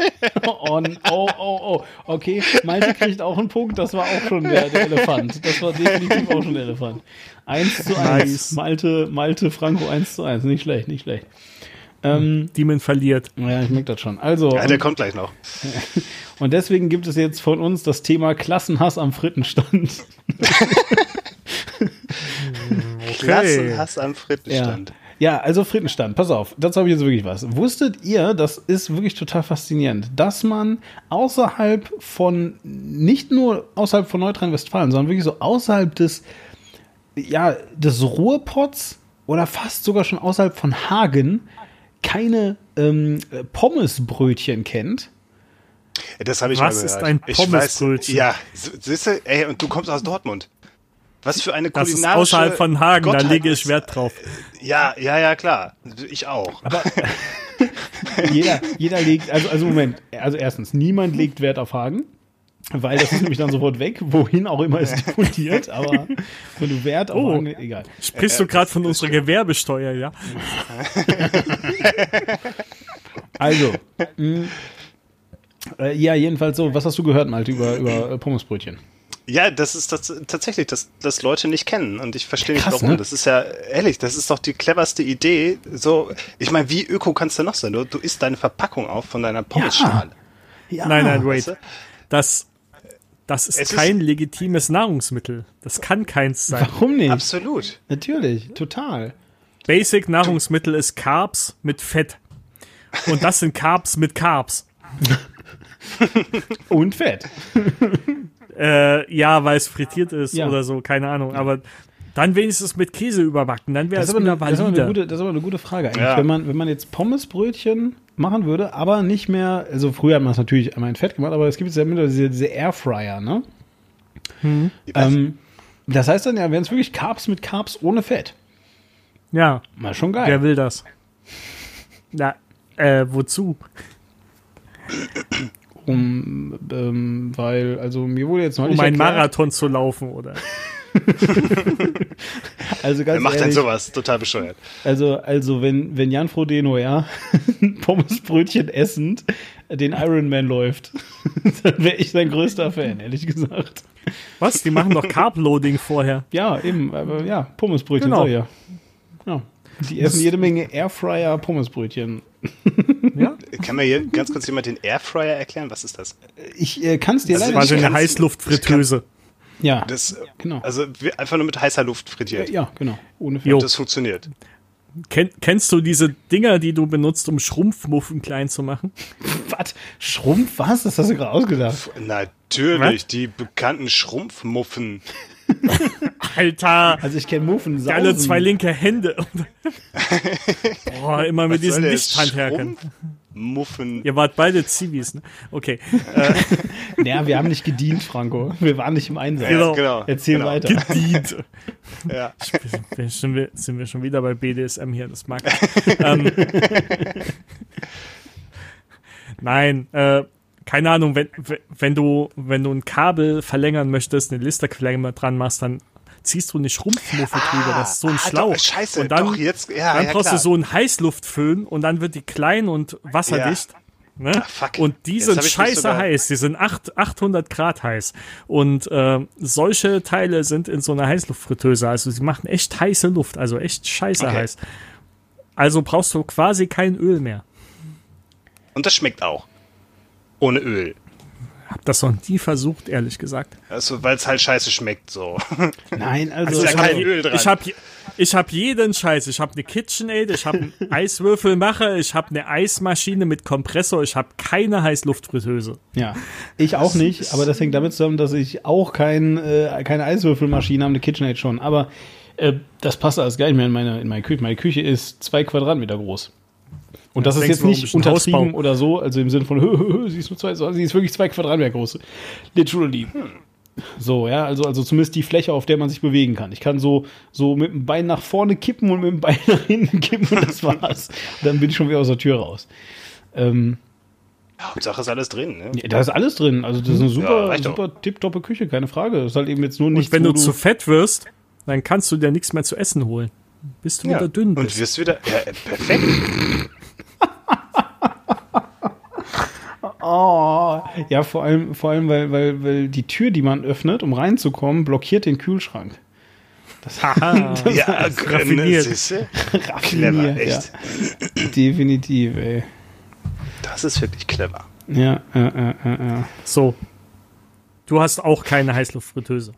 Oh, oh, oh, oh. Okay, Malte kriegt auch einen Punkt. Das war auch schon der, der Elefant. Das war definitiv auch schon der Elefant. 1 zu 1. Nice. Malte, Malte, Franco 1 zu 1. Nicht schlecht, nicht schlecht. Ähm, Demon verliert. ja, ich merke das schon. Also, Ja, der und, kommt gleich noch. und deswegen gibt es jetzt von uns das Thema Klassenhass am Frittenstand. Klassenhass am Frittenstand. Ja, also Frittenstand, pass auf, dazu habe ich jetzt wirklich was. Wusstet ihr, das ist wirklich total faszinierend, dass man außerhalb von, nicht nur außerhalb von Nordrhein-Westfalen, sondern wirklich so außerhalb des, ja, des Ruhrpots oder fast sogar schon außerhalb von Hagen keine ähm, Pommesbrötchen kennt? Das habe ich Was mal gehört. ist ein Pommesbrötchen? Ja, siehst du, ey, und du kommst aus Dortmund. Was für eine Das ist kulinarische außerhalb von Hagen, da Gottheit lege ich Wert drauf. Ja, ja, ja, klar. Ich auch. Jeder, jeder legt, also, also Moment, also erstens, niemand legt Wert auf Hagen, weil das ist nämlich dann sofort weg, wohin auch immer es diffundiert, aber wenn du Wert auf Oh. Hagen, egal. Sprichst du gerade von unserer Gewerbesteuer, ja? Also, mh, äh, ja, jedenfalls so, was hast du gehört, Malte, über, über äh, Pommesbrötchen? Ja, das ist das, tatsächlich, dass das Leute nicht kennen und ich verstehe nicht Krass, warum. ne? Das ist ja ehrlich, das ist doch die cleverste Idee. So, ich meine, wie öko kannst du noch sein? Du, du isst deine Verpackung auf von deiner Pommesschale. Ja, Nein, nein, weißt wait. Das, das ist Es ist- kein legitimes Nahrungsmittel. Das kann keins sein. Warum nicht? Absolut. Natürlich, total. Basic Nahrungsmittel ist Carbs mit Fett. Und das sind Carbs mit Carbs. Und Fett. Äh, ja, weil es frittiert ist Ja. oder so, keine Ahnung. Aber dann wenigstens mit Käse überbacken, dann wäre Das es ist, aber wieder eine, das, ist eine valide. gute, das ist aber eine gute Frage eigentlich. Ja. Wenn, man, wenn man jetzt Pommesbrötchen machen würde, aber nicht mehr, also früher hat man es natürlich einmal in Fett gemacht, aber es gibt jetzt ja mittlerweile diese, diese Airfryer, ne? Was? Ähm, das heißt dann ja, wären es wirklich Carbs mit Carbs ohne Fett. Ja, Mal schon geil. wer will das? Na, äh, wozu? Um, ähm, weil, also mir wurde jetzt neulich Um einen erklärt, Marathon zu laufen, oder? also Wer ganz macht denn ehrlich, sowas? Total bescheuert. Also, also wenn, wenn Jan Frodeno, ja, Pommesbrötchen essend den Ironman läuft, dann wäre ich sein größter Fan, ehrlich gesagt. Was? Die machen doch Carb-Loading vorher. Ja, eben, aber ja, Pommesbrötchen, Genau. ja. ja. Die essen jede Menge Airfryer Pommesbrötchen. Ja? Kann mir hier ganz kurz jemand den Airfryer erklären? Was ist das? Ich äh, kann es dir Also leider War ich so eine Heißluftfritteuse. Ja, Das, genau. Also einfach nur mit heißer Luft frittiert. ja, genau. Ohne Fett. Jo. Das funktioniert. Ken, kennst du diese Dinger, die du benutzt, um Schrumpfmuffen klein zu machen? Was? Schrumpf? Was? Das hast du gerade ausgedacht. Natürlich, Was? die bekannten Schrumpfmuffen. Alter! Also ich kenne Muffen. Die alle zwei linke Hände. Boah, immer mit Was diesen der Schrumpfmuffen. Ihr wart beide Zivis, ne? Okay. Ja, wir haben nicht gedient, Franco. Wir waren nicht im Einsatz. Genau. genau. Erzähl genau. weiter. Gedient. Ja. Sind, wir, sind wir schon wieder bei BDSM hier, das mag ich. ähm, Nein, äh, keine Ahnung, wenn, wenn du, wenn du ein Kabel verlängern möchtest, eine Listerklemmer dran machst, dann ziehst du eine Schrumpfmuffe drüber. Das ist so ein ah, Schlauch. doch, scheiße, und dann, doch, jetzt- ja, dann ja, brauchst klar. du so einen Heißluftföhn und dann wird die klein und wasserdicht. Ne? fuck. Und die Jetzt sind scheiße sogar- heiß. Die sind acht, 800 Grad heiß. Und äh, solche Teile sind in so einer Heißluftfritteuse. Also sie machen echt heiße Luft. Also echt scheiße Okay. heiß. Also brauchst du quasi kein Öl mehr. Und das schmeckt auch. Ohne Öl. Hab das noch nie versucht, ehrlich gesagt. Also, weil es halt scheiße schmeckt, so. Nein, also, ist ja ich kein Öl dran. Ich habe ich hab jeden Scheiß. Ich habe eine KitchenAid, ich habe einen Eiswürfelmacher, ich habe eine Eismaschine mit Kompressor, ich habe keine Heißluftfritteuse. Ja, ich auch nicht, aber das hängt damit zusammen, dass ich auch kein, äh, keine Eiswürfelmaschine habe, eine KitchenAid schon. Aber äh, das passt alles gar nicht mehr in meine, in meine Küche. Meine Küche ist zwei Quadratmeter groß. Und das, Das ist jetzt du, nicht untertrieben Hausbau. oder so, also im Sinne von, hö, hö, hö, sie ist nur zwei, sondern sie ist wirklich zwei Quadratmeter groß. Literally. So, ja, also, also zumindest die Fläche, auf der man sich bewegen kann. Ich kann so, so mit dem Bein nach vorne kippen und mit dem Bein nach hinten kippen und das war's. Und dann bin ich schon wieder aus der Tür raus. Ähm, Hauptsache ist alles drin, ne? ja, da ist alles drin. Also das ist eine super, doch. super tipptoppe Küche, keine Frage. Das ist halt eben jetzt nur nicht Und wenn wo du zu fett wirst, dann kannst du dir nichts mehr zu essen holen. Bis du wieder dünn Und bist. wirst wieder. Ja, perfekt. Oh, ja, vor allem, vor allem weil, weil, weil die Tür, die man öffnet, um reinzukommen, blockiert den Kühlschrank. Haha, Ja, raffiniert. siehste? Clever, Raffiniert, echt. Ja. Definitiv, ey. Das ist wirklich clever. Ja, ja, ja, ja, ja. So. Du hast auch keine Heißluftfritteuse.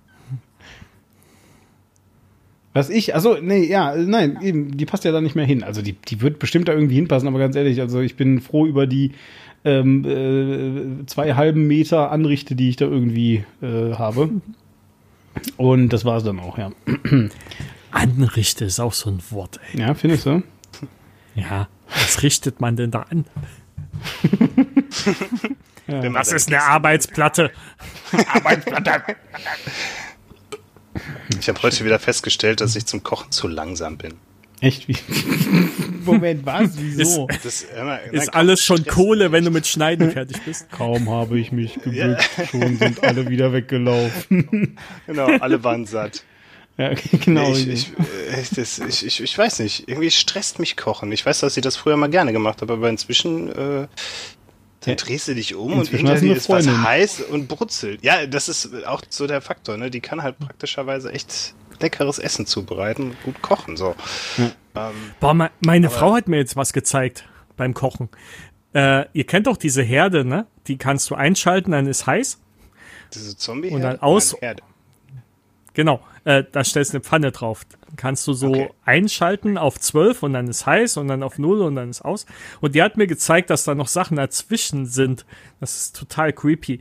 Was ich, also, nee, ja, nein, eben, die passt ja da nicht mehr hin. Also, die, die wird bestimmt da irgendwie hinpassen, aber ganz ehrlich, also, ich bin froh über die ähm, äh, zwei halben Meter Anrichte, die ich da irgendwie äh, habe. Und das war's dann auch, ja. Anrichte ist auch so ein Wort, ey. Ja, findest du? Ja. Was richtet man denn da an? Man Das ist eine Arbeitsplatte. Ich habe heute wieder festgestellt, dass ich zum Kochen zu langsam bin. Echt? Wie? Moment, was? Wieso? Das immer, Ist alles schon Kohle, wenn du mit Schneiden fertig bist. Kaum habe ich mich gebückt, schon sind alle wieder weggelaufen. Genau, alle waren satt. Ja, genau. Nee, ich, ich, äh, das, ich, ich, ich weiß nicht, irgendwie stresst mich Kochen. Ich weiß, dass ich das früher mal gerne gemacht habe, aber inzwischen äh, dann Ja. drehst du dich um und Inzwischen hast hinter ist was heiß und brutzelt. Ja, das ist auch so der Faktor. Ne? Die kann halt praktischerweise echt leckeres Essen zubereiten und gut kochen. So. Ähm, Boah, me meine Frau hat mir jetzt was gezeigt beim Kochen. Äh, ihr kennt doch diese Herde, ne? Die kannst du einschalten, dann ist heiß. diese zombie Und dann aus- Herde. Genau, äh, da stellst du eine Pfanne drauf. Dann kannst du so Okay. einschalten auf 12 und dann ist heiß und dann auf 0 und dann ist aus. Und die hat mir gezeigt, dass da noch Sachen dazwischen sind. Das ist total creepy.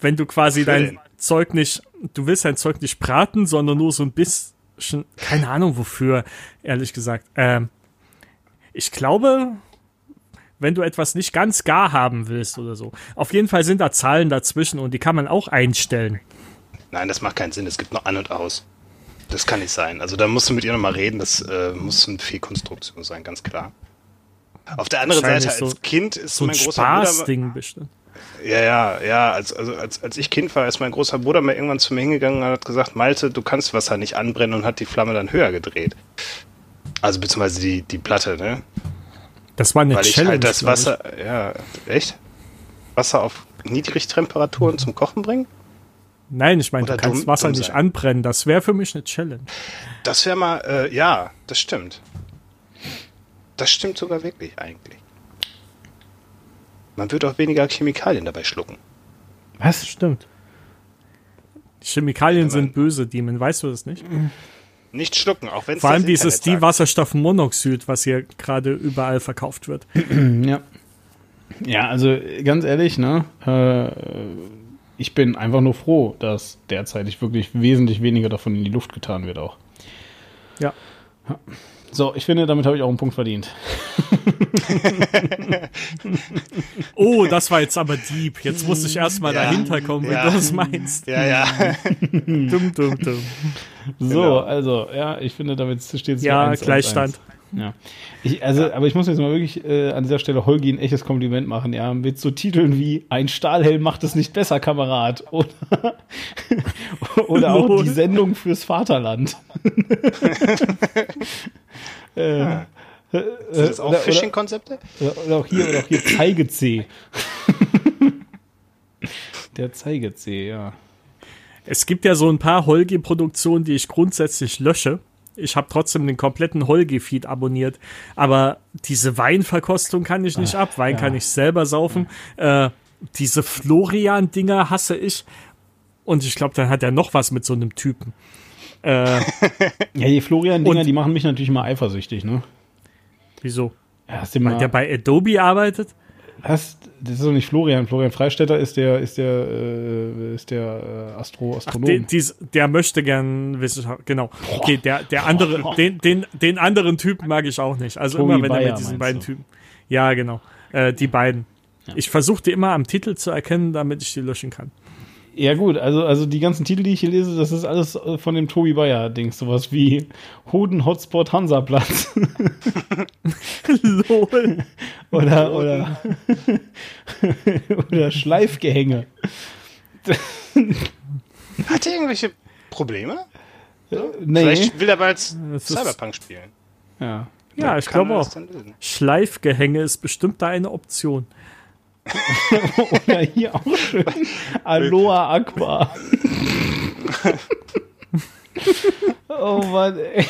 Wenn du quasi Wofür dein? Zeug nicht, du willst dein Zeug nicht braten, sondern nur so ein bisschen, keine Ahnung wofür, ehrlich gesagt. Ähm, ich glaube, wenn du etwas nicht ganz gar haben willst oder so. Auf jeden Fall sind da Zahlen dazwischen und die kann man auch einstellen. Nein, das macht keinen Sinn. Es gibt noch an und aus. Das kann nicht sein. Also da musst du mit ihr nochmal reden. Das äh, muss eine Fehlkonstruktion sein, ganz klar. Auf der anderen Seite, als so- Kind ist So ein mein großer Bruder. Spaßding bestimmt. Ja, ja, ja. Als, also als, als ich Kind war, ist mein großer Bruder mal irgendwann zu mir hingegangen und hat gesagt, Malte, du kannst Wasser nicht anbrennen und hat die Flamme dann höher gedreht. Also beziehungsweise die, die Platte, ne? Das war eine Weil ich Challenge. halt das Wasser, ja, echt? Wasser auf Niedrigtemperaturen zum Kochen bringen? Ich. Nein, ich meine, du kannst dumm- Wasser dumm nicht anbrennen. Das wäre für mich eine Challenge. Das wäre mal, äh, ja, das stimmt. Das stimmt sogar wirklich eigentlich. Man würde auch weniger Chemikalien dabei schlucken. Was? Stimmt. Chemikalien sind böse, Demon. Weißt du das nicht? Nicht schlucken, auch wenn es Vor allem das dieses. Diwasserstoffmonoxid, was hier gerade überall verkauft wird. Ja. Ja, also ganz ehrlich, ne? Äh, ich bin einfach nur froh, dass derzeitig wirklich wesentlich weniger davon in die Luft getan wird auch. Ja. So, ich finde, damit habe ich auch einen Punkt verdient. Oh, das war jetzt aber deep. Jetzt muss ich erstmal Ja. dahinter kommen, wenn Ja. du das meinst. Ja, ja. Dumm, dumm, dumm. So, Genau. also, ja, ich finde, damit steht es Ja, Gleichstand. Ja. Ich, also, aber ich muss jetzt mal wirklich äh, an dieser Stelle Holgi ein echtes Kompliment machen, ja, mit so Titeln wie Ein Stahlhelm macht es nicht besser, Kamerad. Oder, oder auch die Sendung fürs Vaterland. Äh, Sind das auch oder- Phishing-Konzepte? Oder, oder auch hier, oder auch hier Zeige-C. Der Zeige-C, ja. Es gibt ja so ein paar Holgi-Produktionen, die ich grundsätzlich lösche. Ich habe trotzdem den kompletten Holgi-Feed abonniert. Aber diese Weinverkostung kann ich nicht ab. Wein kann ich selber saufen. Äh, diese Florian-Dinger hasse ich. Und ich glaube, dann hat er noch was mit so einem Typen. Äh, Ja, die Florian-Dinger, die machen mich natürlich mal eifersüchtig, ne? wieso? Ja, Weil mal, der bei Adobe arbeitet? hast, das ist doch nicht Florian. Florian Freistetter ist der, ist der, äh, ist der äh, Astro, Astronom. Den, dies, der möchte gern Wissenschaft, genau. Okay, der, der andere, den, den, den anderen Typen mag ich auch nicht. Also Tobi immer, wenn er Bayer, mit diesen beiden du? Typen. Ja, genau. Äh, die beiden. Ich versuche die immer am Titel zu erkennen, damit ich die löschen kann. Ja gut, also, also die ganzen Titel, die ich hier lese, das ist alles äh, von dem Tobi Bayer-Ding. Sowas wie Hoden Hotspot Hansaplatz. Lol. oder, oder, oder Schleifgehänge. Hat er irgendwelche Probleme? Nee. Vielleicht will er bald Cyberpunk spielen. Ja. Ja, ich Kann glaube auch. Schleifgehänge ist bestimmt da eine Option. Oder hier auch schön. Aloha Aqua. Oh Mann, ey.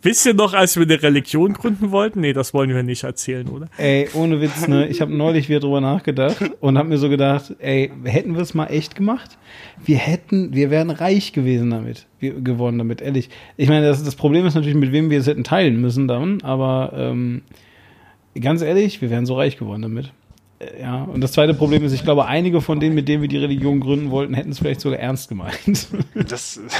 Wisst ihr noch, als wir eine Religion gründen wollten? Nee, das wollen wir nicht erzählen, oder? Ey, ohne Witz, ne? Ich habe neulich wieder drüber nachgedacht und habe mir so gedacht, ey, hätten wir es mal echt gemacht? Wir hätten, wir wären reich gewesen damit, wir, geworden damit, ehrlich. Ich meine, das, das Problem ist natürlich, mit wem wir es hätten teilen müssen dann, aber ähm, ganz ehrlich, wir wären so reich geworden damit. Ja, und das zweite Problem ist, ich glaube, einige von denen, mit denen wir die Religion gründen wollten, hätten es vielleicht sogar ernst gemeint. Das,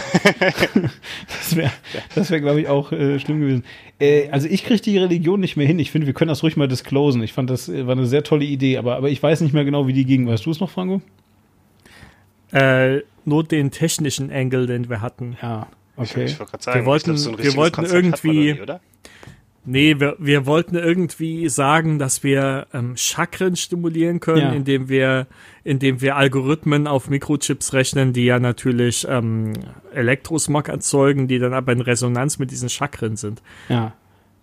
Das wäre, das wär, glaube ich, auch äh, schlimm gewesen. Äh, also ich kriege die Religion nicht mehr hin. Ich finde, wir können das ruhig mal disclosen. Ich fand, das äh, war eine sehr tolle Idee, aber, aber ich weiß nicht mehr genau, wie die ging. Weißt du es noch, Franco? Äh, nur den technischen Angle, den wir hatten. Ja, okay. Ich wollte gerade sagen, Wir wollten- ich glaub, so ein wir wollten Konzept hat man irgendwie-? Nee, wir, wir wollten irgendwie sagen, dass wir ähm, Chakren stimulieren können, Ja. indem wir, indem wir Algorithmen auf Mikrochips rechnen, die ja natürlich ähm, Elektrosmog erzeugen, die dann aber in Resonanz mit diesen Chakren sind. Ja.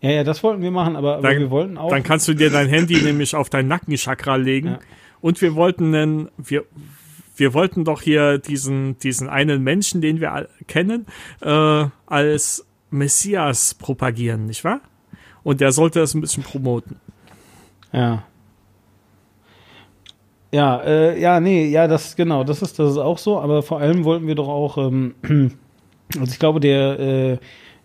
Ja, ja, das wollten wir machen, aber, aber Dann- wir wollten auch. Dann kannst du dir dein Handy nämlich auf dein Nackenchakra legen. Ja. Und wir wollten einen, wir, wir wollten doch hier diesen, diesen einen Menschen, den wir kennen, äh, als Messias propagieren, nicht wahr? Und der sollte das ein bisschen promoten. Ja. Ja, äh, ja, nee, ja, das genau, das ist das ist auch so, aber vor allem wollten wir doch auch, ähm, also ich glaube, der, äh,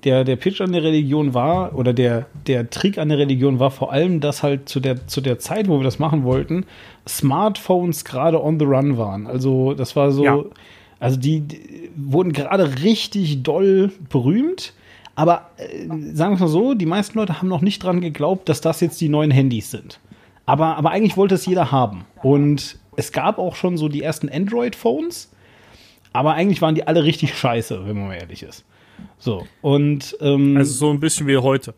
der, der Pitch an der Religion war, oder der, der Trick an der Religion war vor allem, dass halt zu der, zu der Zeit, wo wir das machen wollten, Smartphones gerade on the run waren. Also das war so, Ja. also die, die wurden gerade richtig doll berühmt. Aber äh, sagen wir es mal so, die meisten Leute haben noch nicht dran geglaubt, dass das jetzt die neuen Handys sind. Aber, aber eigentlich wollte es jeder haben. Und es gab auch schon so die ersten Android-Phones, aber eigentlich waren die alle richtig scheiße, wenn man mal ehrlich ist. So, und ähm, Also so ein bisschen wie heute.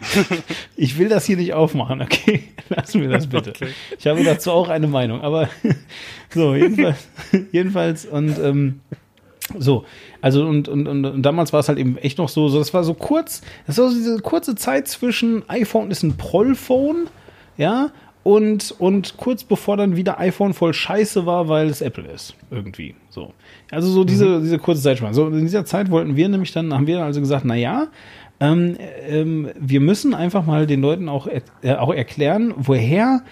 ich will das hier nicht aufmachen, okay? Lassen wir das bitte. Okay. Ich habe dazu auch eine Meinung, aber so, jedenfalls, jedenfalls und ähm, so, also und, und, und, damals war es halt eben echt noch so, so, das war so kurz, das war so diese kurze Zeit zwischen iPhone ist ein Prollphone, ja, und, und kurz bevor dann wieder iPhone voll scheiße war, weil es Apple ist, irgendwie, so. Also so diese, diese kurze Zeitspanne. So, in dieser Zeit wollten wir nämlich dann, haben wir also gesagt, na ja, ähm, ähm, wir müssen einfach mal den Leuten auch, äh, auch erklären, woher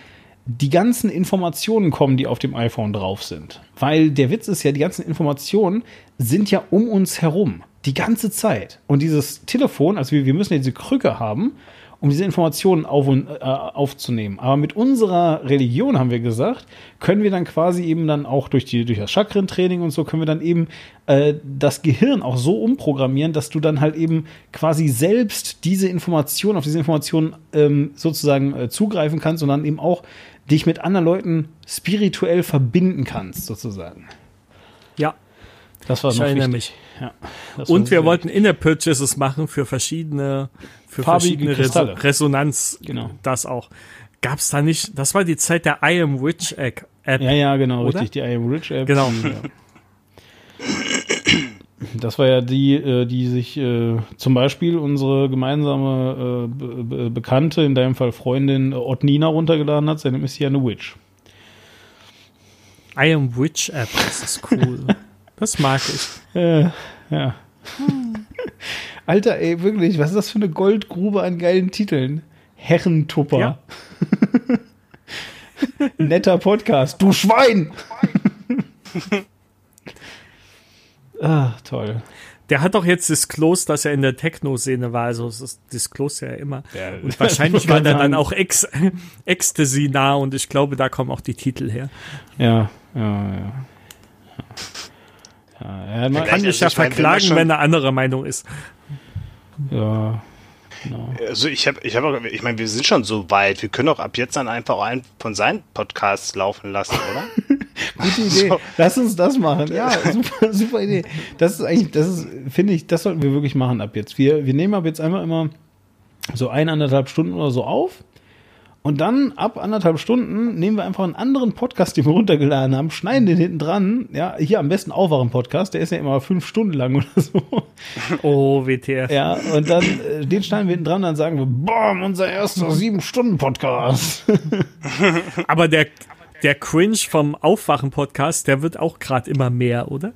die ganzen Informationen kommen, die auf dem iPhone drauf sind. Weil der Witz ist ja, die ganzen Informationen sind ja um uns herum. Die ganze Zeit. Und dieses Telefon, also wir, wir müssen ja diese Krücke haben, um diese Informationen auf äh, aufzunehmen. Aber mit unserer Religion haben wir gesagt, können wir dann quasi eben dann auch durch, die, durch das Chakrentraining und so, können wir dann eben äh, das Gehirn auch so umprogrammieren, dass du dann halt eben quasi selbst diese Informationen, auf diese Informationen ähm, sozusagen äh, zugreifen kannst und dann eben auch dich mit anderen Leuten spirituell verbinden kannst, sozusagen. Ja. Das war Ich noch erinnere wichtig. Ja, das war Und wir wollten Inner-Purchases machen für verschiedene, für Farbige verschiedene Kristalle. Res Resonanz. Genau. Das auch. Gab's da nicht, das war die Zeit der I Am Witch App. Ja, ja, genau, Oder? richtig. Die I Am Rich App. Genau. Ja. Das war ja die, äh, die sich äh, zum Beispiel unsere gemeinsame äh, Be Be Bekannte, in deinem Fall Freundin Otnina runtergeladen hat. Seitdem ist sie ja eine Witch. I Am Witch App, das ist cool. das mag ich. Äh, ja. Alter, ey, wirklich, was ist das für eine Goldgrube an geilen Titeln? Herrentupper. Ja. Netter Podcast. Du Schwein! ah, toll. Der hat doch jetzt disclosed, dass er in der Techno-Szene war, also es ist disclosed ja immer. Ja, und wahrscheinlich ich war der dann auch Ex Ecstasy nah und ich glaube, da kommen auch die Titel her. Ja, ja, ja. Ja, ja, man, Kann dich ja verklagen, wenn er anderer Meinung ist. Ja, genau. Also ich habe, ich habe, ich meine, wir sind schon so weit. Wir können auch ab jetzt dann einfach auch einen von seinen Podcasts laufen lassen, oder? Gute Idee. Lass uns das machen. Ja, super, super Idee. Das ist eigentlich, das ist, finde ich, das sollten wir wirklich machen ab jetzt. Wir, wir nehmen ab jetzt einmal immer so eineinhalb Stunden oder so auf. Und dann ab anderthalb Stunden nehmen wir einfach einen anderen Podcast, den wir runtergeladen haben, schneiden den hinten dran. Ja, hier am besten Aufwachen-Podcast, der ist ja immer fünf Stunden lang oder so. Oh, WTF. Ja, und dann äh, den schneiden wir hinten dran, dann sagen wir, boom, unser erster sieben-Stunden-Podcast. Aber der, der Cringe vom Aufwachen-Podcast, der wird auch gerade immer mehr, oder?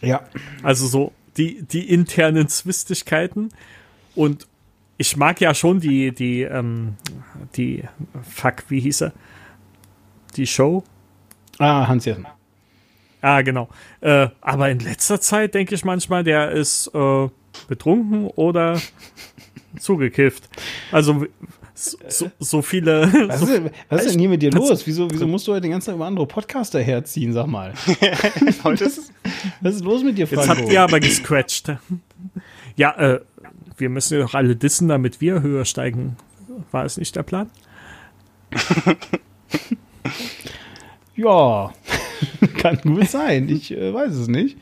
Ja. Also so die, die internen Zwistigkeiten. Und ich mag ja schon die, die, ähm, die, fuck, wie hieß er? Die Show? Ah, Hans Jessen. Ah, genau. Äh, aber in letzter Zeit denke ich manchmal, der ist äh, betrunken oder zugekifft. Also so, so, viele. Was, so, ist, denn- was ist denn hier mit dir los? Wieso, wieso musst du heute den ganzen Tag über andere Podcaster herziehen, sag mal? Was ist los mit dir, jetzt Franco? habt ihr aber gescratcht. Ja, äh, wir müssen ja doch alle dissen, damit wir höher steigen. War es nicht der Plan? Ja, kann gut sein. Ich äh, weiß es nicht.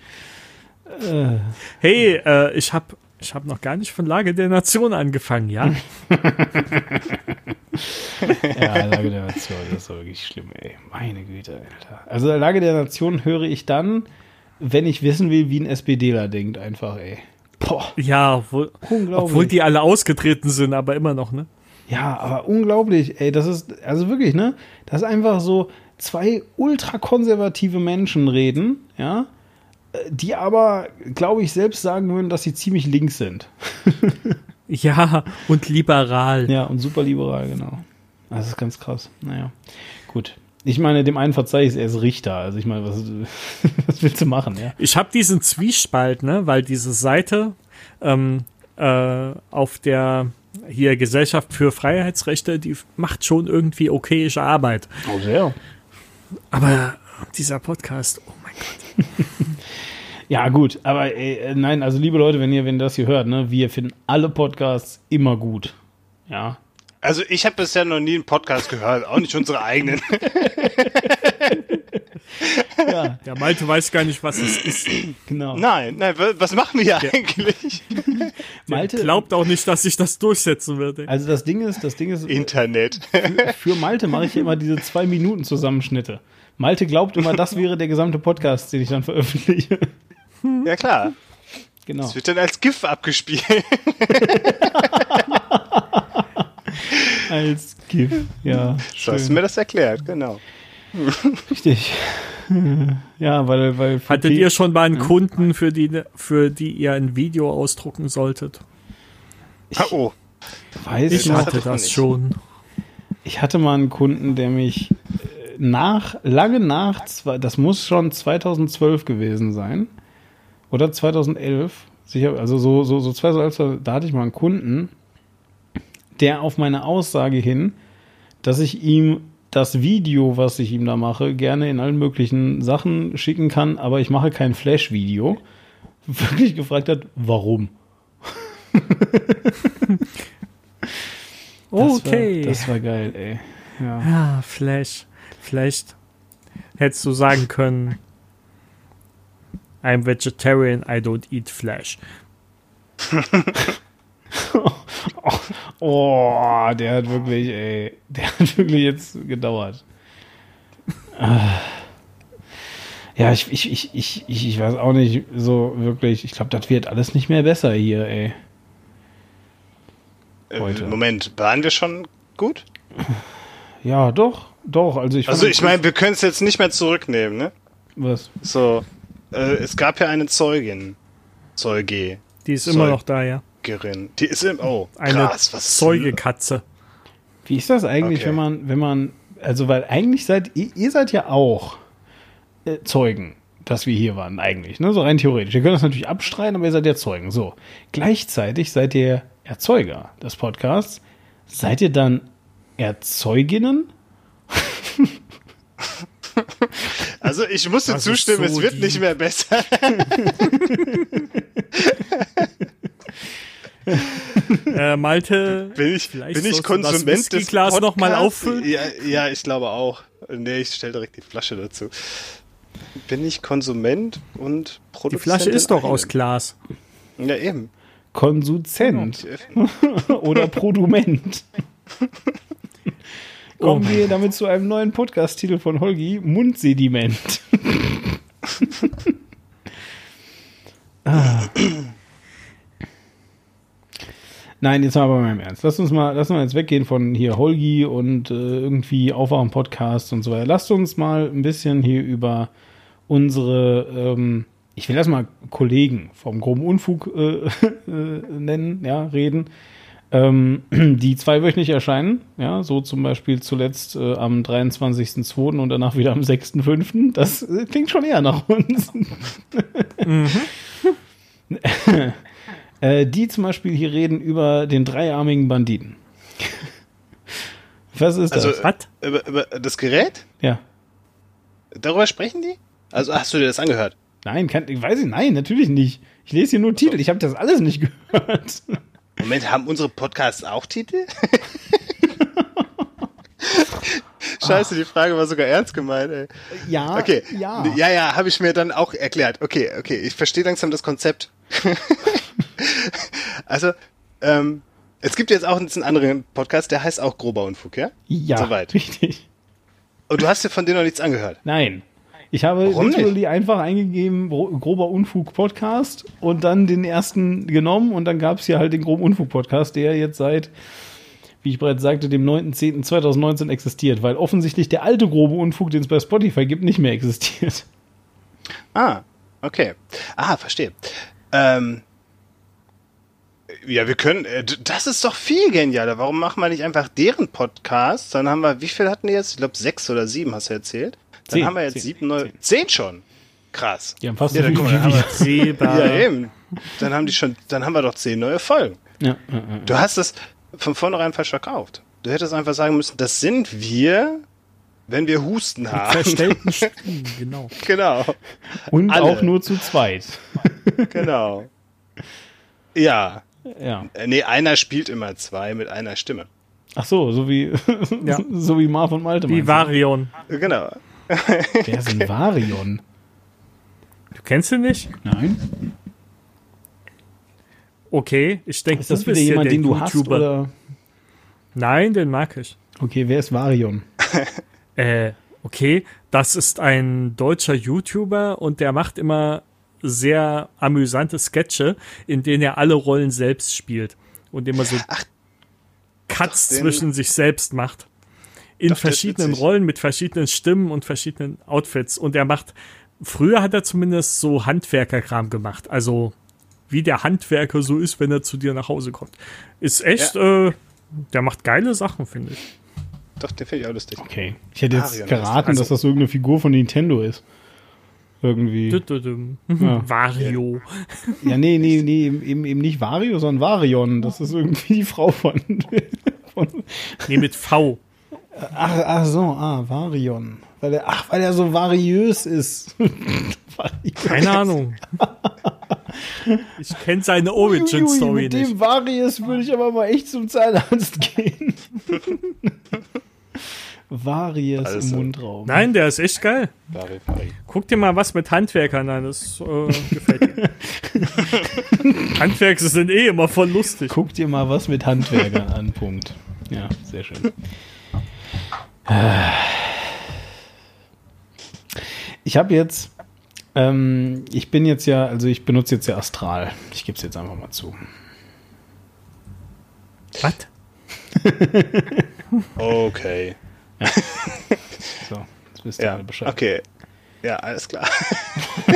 Hey, äh, ich habe ich hab noch gar nicht von Lage der Nation angefangen, ja? Ja, Lage der Nation, das ist doch wirklich schlimm, ey. Meine Güte, Alter. Also Lage der Nation höre ich dann, wenn ich wissen will, wie ein SPDler denkt, einfach, ey. Boah, Ja, obwohl, unglaublich. obwohl die alle ausgetreten sind, aber immer noch, ne? Ja, aber unglaublich, ey, das ist, also wirklich, ne? Das ist einfach so zwei ultrakonservative Menschen reden, ja, äh, die aber, glaube ich, selbst sagen würden, dass sie ziemlich links sind. Ja, und liberal. Ja, und super liberal, genau. Das ist ganz krass. Naja, gut. Ich meine, dem einen verzeih ich es, er ist Richter. Also ich meine, was, was willst du machen, ja? Ich habe diesen Zwiespalt, ne, weil diese Seite ähm, äh, auf der hier Gesellschaft für Freiheitsrechte, die macht schon irgendwie okayische Arbeit. Oh, sehr. Aber dieser Podcast, oh mein Gott. Ja, gut, aber äh, nein, also liebe Leute, wenn ihr, wenn ihr das hier hört, ne, wir finden alle Podcasts immer gut. Ja. Also ich habe bisher noch nie einen Podcast gehört, auch nicht unsere eigenen. Ja, Der Malte weiß gar nicht, was es ist. genau. Nein, nein, wa- was machen wir hier eigentlich? Malte, Glaubt auch nicht, dass sich das durchsetzen würde. also das Ding ist, das Ding ist, Internet. für Malte mache ich hier immer diese zwei Minuten Zusammenschnitte. Malte glaubt immer, das wäre der gesamte Podcast, den ich dann veröffentliche. ja klar. Genau. Es wird dann als GIF abgespielt. Als GIF. Ja. Du hast schön. mir das erklärt, genau. Richtig. Ja, weil, weil Hattet P- ihr schon mal einen Kunden, für die, für die ihr ein Video ausdrucken solltet? Ah, oh, weiß Ich noch, hatte ich das nicht. schon. ich hatte mal einen Kunden, der mich äh, nach, lange nach, das muss schon 2012 gewesen sein. Oder 2011. Sicher, also so, so, so 2011, da hatte ich mal einen Kunden, der auf meine Aussage hin, dass ich ihm das Video, was ich ihm da mache, gerne in allen möglichen Sachen schicken kann, aber ich mache kein Flash-Video, wirklich gefragt hat, warum. Das Okay. War, das war geil, ey. Ja. Ja, Flash. Vielleicht hättest du sagen können, I'm vegetarian, I don't eat flesh. Oh, der hat wirklich, ey, der hat wirklich jetzt gedauert. Ah. Ja, ich, ich, ich, ich, ich ich weiß auch nicht so wirklich. Ich glaube, das wird alles nicht mehr besser hier, ey. äh, Heute. Moment, waren wir schon gut? Ja, doch, doch. Also ich, Also ich meine, wir können es jetzt nicht mehr zurücknehmen, ne? was? So, äh, es gab ja eine Zeugin. Zeuge. Die ist Zeug- immer noch da, ja. Gerin. Die ist im. Oh, Eine krass, was Zeugekatze. Wie ist das eigentlich, Okay. wenn man, wenn man, also weil eigentlich seid ihr, ihr seid ja auch äh, Zeugen, dass wir hier waren, eigentlich, ne? So rein theoretisch. Ihr könnt das natürlich abstreiten, aber ihr seid ja Zeugen. So. Gleichzeitig seid ihr Erzeuger des Podcasts. Seid ihr dann Erzeuginnen? Also ich muss dir Das zustimmen, so es wird deep. nicht mehr besser. Äh, Malte, Bin ich, Vielleicht bin ich sollst du das Konsument des Whiskyglas noch mal auffüllen? Ja, ja, ich glaube auch. Nee, ich stelle direkt die Flasche dazu. Bin ich Konsument und die Produzent? Flasche ist doch aus? Glas. Ja, eben. Konsuzent Die oder Produment. Oh Kommen mein wir damit zu einem neuen Podcast-Titel von Holgi, Mundsediment. ah. Nein, jetzt mal aber mal im Ernst. Lass uns mal, lass uns mal jetzt weggehen von hier Holgi und äh, irgendwie Aufwachen-Podcast und so weiter. Lasst uns mal ein bisschen hier über unsere ähm, ich will erstmal Kollegen vom groben Unfug äh, äh, nennen, ja, reden, ähm, die zweiwöchentlich erscheinen, ja, so zum Beispiel zuletzt äh, am 23.02. und danach wieder am 6.05. Das klingt schon eher nach uns. äh, die zum Beispiel hier reden über den dreiarmigen Banditen. Was ist Also das? Was? über, über das Gerät? Ja. Darüber sprechen die? Also hast du dir das angehört? Nein, kann, ich weiß ich, nein, natürlich nicht. Ich lese hier nur Titel. Ich habe das alles nicht gehört. Moment, haben unsere Podcasts auch Titel? Scheiße, die Frage war sogar ernst gemeint, ey. Ja, Okay. ja. Ja, ja, habe ich mir dann auch erklärt. Okay, okay, ich verstehe langsam das Konzept. also, ähm, es gibt jetzt auch einen anderen Podcast, der heißt auch Grober Unfug, ja? Ja, Soweit. richtig. Und du hast dir von denen noch nichts angehört. Nein. Ich habe Warum nicht? literally einfach eingegeben, gro- grober Unfug Podcast und dann den ersten genommen und dann gab es hier halt den groben Unfug Podcast, der jetzt seit, wie ich bereits sagte, dem 9.10.2019 existiert, weil offensichtlich der alte grobe Unfug, den es bei Spotify gibt, nicht mehr existiert. Ah, okay. Ah, verstehe. Ähm, ja, wir können, äh, das ist doch viel genialer. Warum machen wir nicht einfach deren Podcast? Dann haben wir, wie viel hatten die jetzt? Ich glaube, sechs oder sieben, hast du erzählt? Dann Zehn, haben wir jetzt zehn, sieben neue, zehn. zehn schon. Krass. Die haben fast Ja, so dann viel wie dann wir. Ja, eben. Dann haben die schon, dann haben wir doch zehn neue Folgen. Ja, ja, ja. Du hast das von vornherein falsch verkauft. Du hättest einfach sagen müssen, das sind wir, wenn wir Husten haben. Verstellten Stimmen, genau. genau. Und Alle. auch nur zu zweit. Genau. Ja. Ja. Äh, Nee, einer spielt immer zwei mit einer Stimme. Ach so, so wie, Ja. so wie Marv und Malte. Wie meinst du? Varion. Genau. Wer ist ein Varion? Du kennst ihn nicht? Nein. Okay, ich denke, Ist das wieder jemand, den du hast? Oder? Nein, den mag ich. Okay, wer ist Varion? Äh, okay, das ist ein deutscher YouTuber und der macht immer sehr amüsante Sketche, in denen er alle Rollen selbst spielt und immer so Cuts den- zwischen sich selbst macht. In Doch, verschiedenen. Rollen mit verschiedenen Stimmen und verschiedenen Outfits. Und er macht, früher hat er zumindest so Handwerkerkram gemacht. Also, wie der Handwerker so ist, wenn er zu dir nach Hause kommt. Ist echt, äh, der macht geile Sachen, finde ich. Doch, den finde ich auch lustig. Okay. Ich hätte jetzt Varion geraten, Also- dass das irgendeine Figur von Nintendo ist. Irgendwie. Ja. Vario. Ja, nee, nee, nee, eben, eben nicht Vario, sondern Varion. Das ist irgendwie die Frau von. von Nee, mit V. ach, ach so, ah, Varion. Weil er, ach, weil er so variös ist. Variös. Keine Ahnung. Ich kenne seine Origin-Story mit nicht. dem Varius würde ich aber mal echt zum Zahnarzt gehen. Varius Also. im Mundraum. Nein, der ist echt geil. Vari, Vari. Guck dir mal was mit Handwerkern an, das äh, gefällt mir. Handwerker sind eh immer voll lustig. Guck dir mal was mit Handwerkern an, Punkt. Ja, sehr schön. Ich habe jetzt, ähm, ich bin jetzt ja, also ich benutze jetzt ja Astral. Ich gebe es jetzt einfach mal zu. Was? Okay. So, jetzt wisst ihr Ja, alle Bescheid. okay. Ja, alles klar.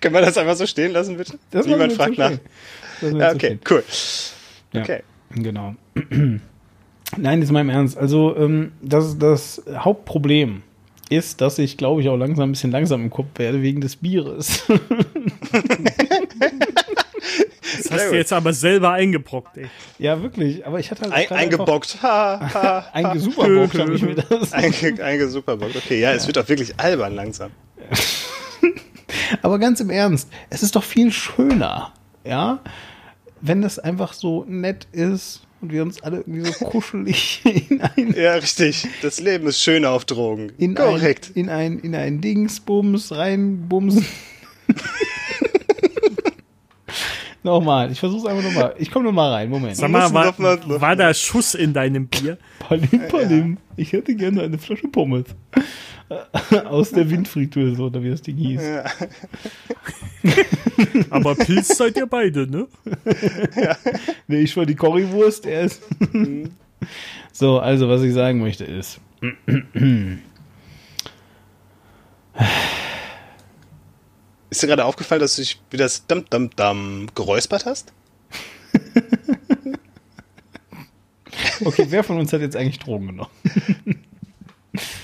Können wir das einfach so stehen lassen, bitte? Das Niemand fragt nach. so. Das Ja, so okay, stehen. cool. Ja, Okay. Genau. Nein, jetzt mal im Ernst. Also, ähm, das, das Hauptproblem ist, dass ich, glaube ich, auch langsam ein bisschen langsam im Kopf werde wegen des Bieres. Das hast du jetzt aber selber eingebrockt, ey. ja, wirklich. Aber ich hatte halt Ein, eingebockt. Ha, ha. einfach- Eingesuperbockt habe ich mir das. Einge, eingesuperbockt. Okay, ja, es wird auch wirklich albern langsam. Aber ganz im Ernst, es ist doch viel schöner, ja, wenn das einfach so nett ist und wir uns alle irgendwie so kuschelig in ein Ja, richtig. Das Leben ist schön auf Drogen. in Korrekt. ein, in ein, in ein Dingsbums reinbumsen. nochmal, ich versuch's einfach nochmal. Ich komme nochmal rein, Moment. Sag mal, war, war da Schuss in deinem Bier? Palim, Palim. Ich hätte gerne eine Flasche Pommes. Aus der Windfritteuse, oder wie das Ding hieß. Aber Pilz seid ihr beide, ne? Nee, ich war die Currywurst, er ist. so, also, was ich sagen möchte ist. Ist dir gerade aufgefallen, dass du dich wie das Dum Dum Dum geräuspert hast? Okay, wer von uns hat jetzt eigentlich Drogen genommen?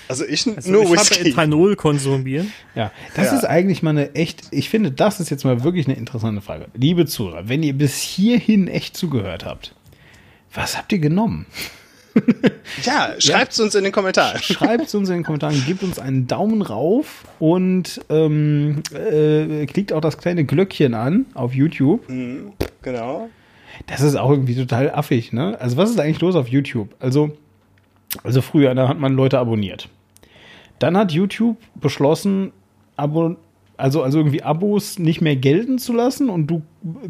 Also ich Also nur ich habe Whisky. Ethanol konsumieren. Ja, das Ja. ist eigentlich mal eine echt, ich finde, das ist jetzt mal wirklich eine interessante Frage. Liebe Zuhörer, wenn ihr bis hierhin echt zugehört habt, was habt ihr genommen? Ja, schreibt's uns in den Kommentaren. Schreibt es uns in den Kommentaren, gebt uns einen Daumen rauf und ähm, äh, klickt auch das kleine Glöckchen an auf YouTube. Genau. Das ist auch irgendwie total affig, ne? Also was ist eigentlich los auf YouTube? Also, also früher, da hat man Leute abonniert. Dann hat YouTube beschlossen, Abo, also, also irgendwie Abos nicht mehr gelten zu lassen und du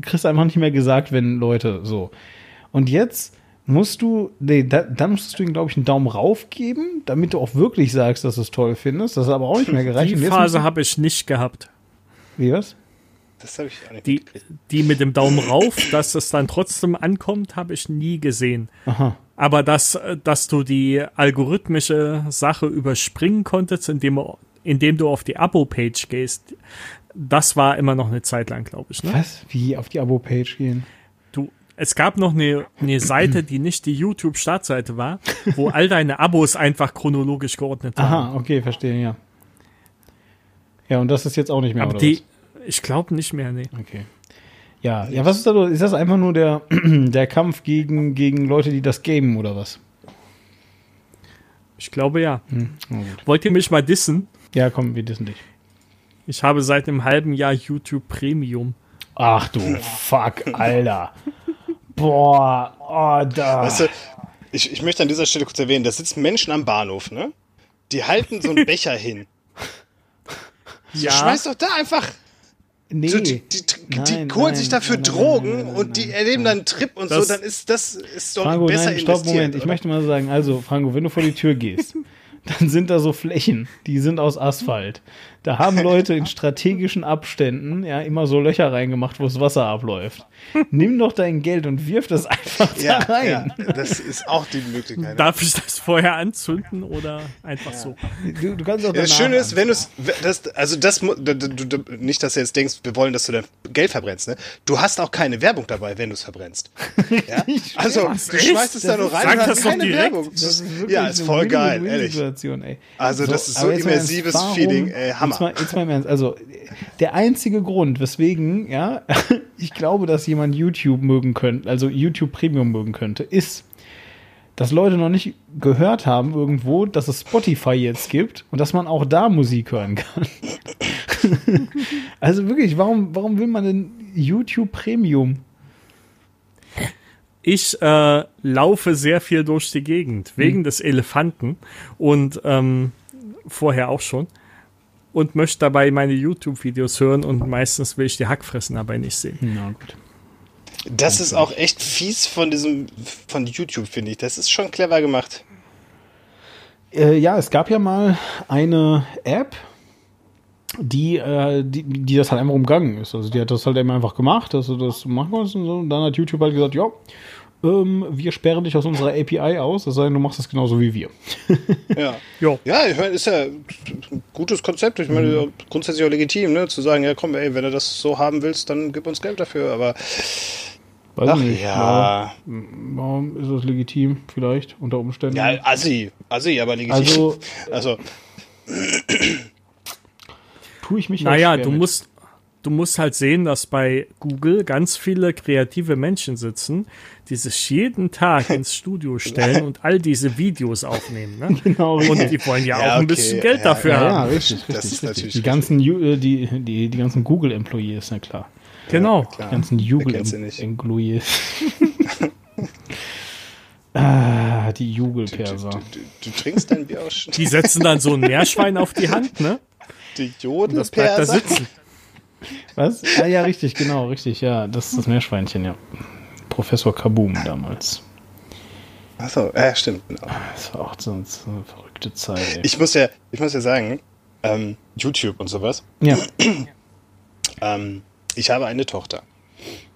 kriegst einfach nicht mehr gesagt, wenn Leute so. Und jetzt musst du, nee, da, dann musstest du ihm, glaube ich, einen Daumen rauf geben, damit du auch wirklich sagst, dass du es toll findest. Das hat aber auch nicht mehr gereicht. Die Phase musst habe ich nicht gehabt. Wie was? Das habe ich auch nicht Die, die mit dem Daumen rauf, dass es dann trotzdem ankommt, habe ich nie gesehen. Aha. Aber dass, dass du die algorithmische Sache überspringen konntest, indem, indem du auf die Abo-Page gehst, das war immer noch eine Zeit lang, glaube ich. Ne? Was? Wie auf die Abo-Page gehen? Es gab noch eine, eine Seite, die nicht die YouTube-Startseite war, wo all deine Abos einfach chronologisch geordnet waren. Aha, okay, verstehe, ja. Ja, und das ist jetzt auch nicht mehr, Aber die, ich glaube nicht mehr, nee. was? Okay. Ja, ja, was ist da los? Ist das einfach nur der, der Kampf gegen, gegen Leute, die das gamen, oder was? Ich glaube ja. Gut. Wollt ihr mich mal dissen? Ja, komm, wir wissen dich. Ich habe seit einem halben Jahr YouTube Premium. Ach du Fuck, Alter. Boah, oh, da. Weißt du, ich, ich möchte an dieser Stelle kurz erwähnen, da sitzen Menschen am Bahnhof, ne? Die halten so einen Becher hin. Ja, Schmeiß doch da einfach. nee. So, die, die, die, Nein, holen nein, sich dafür nein, Drogen und die erleben dann einen Trip und Das- so, dann ist das ist doch Franco, besser nein, stopp. Moment. Ich oder? möchte mal sagen, also, Franco, wenn du vor die Tür gehst, dann sind da so Flächen, die sind aus Asphalt. Da haben Leute in strategischen Abständen ja immer so Löcher reingemacht, wo das Wasser abläuft. Nimm doch dein Geld und wirf das einfach ja, da rein. ja, das ist auch die Möglichkeit. darf ich das vorher anzünden oder einfach so? Du, du kannst auch Ja, das Schöne ist, wenn du es, also das, du, du, nicht, dass du jetzt denkst, wir wollen, dass du dein Geld verbrennst, ne? Du hast auch keine Werbung dabei, wenn du es verbrennst. Ja? Also, Was, du schmeißt es da Das nur ist- rein Sag und hast keine direkt. Werbung. Das ist ja, ist voll geil, ehrlich. Situation, ey. Also, das ist so immersives warum- Feeling, ey, Hammer. Jetzt mal, jetzt mal im Ernst, also der einzige Grund, weswegen, ja, ich glaube, dass jemand YouTube mögen könnte, also YouTube Premium mögen könnte, ist, dass Leute noch nicht gehört haben irgendwo, dass es Spotify jetzt gibt und dass man auch da Musik hören kann. also wirklich, warum, warum will man denn YouTube Premium? Ich äh, laufe sehr viel durch die Gegend, wegen des Elefanten und ähm, vorher auch schon. Und möchte dabei meine YouTube-Videos hören und meistens will ich die Hackfressen dabei nicht sehen. Na gut. Das ist auch echt fies von diesem, von YouTube, finde ich. Das ist schon clever gemacht. Äh, ja, es gab ja mal eine App, die, äh, die, die das halt einfach umgangen ist. Also die hat das halt eben einfach gemacht, dass du das machen konntest und so. Und dann hat YouTube halt gesagt, ja, ähm, wir sperren dich aus unserer API aus, es sei denn, du machst das genauso wie wir. Ja. Jo. Ja, ich meine, ist ja ein gutes Konzept. Ich meine, grundsätzlich auch legitim, ne? Zu sagen, ja komm, ey, wenn du das so haben willst, dann gib uns Geld dafür. Aber Weiß ach nicht. ja. Warum ist das legitim? Vielleicht unter Umständen. Ja, Assi. Assi, aber legitim. Also- also tue ich mich Naja, schwer du musst, du musst halt sehen, dass bei Google ganz viele kreative Menschen sitzen, die sich jeden Tag ins Studio stellen und all diese Videos aufnehmen. Ne? Genau, Und die wollen ja, Ja, auch ein okay, bisschen Geld ja, dafür Ja, ja, haben. richtig, Das richtig, ist richtig. natürlich Die ganzen, äh, die, die, die ganzen Google-Employees, na klar. Genau. klar. Die ganzen du. Google-Employees. ah, die Du, Jubelperser. du, du, du trinkst dein Bier aus Die setzen dann so ein Meerschwein auf die Hand, ne? die Und das bleibt da Jodelperser. sitzen. Was? Ah, ja, richtig, genau, richtig, ja. Das ist das Meerschweinchen, ja. Professor Kaboom damals. Achso, ja, stimmt. Genau. Das war auch so, so eine verrückte Zeit, ey. Ich muss ja, ich muss ja sagen, ähm, YouTube und sowas. ja. Ähm, ich habe eine Tochter.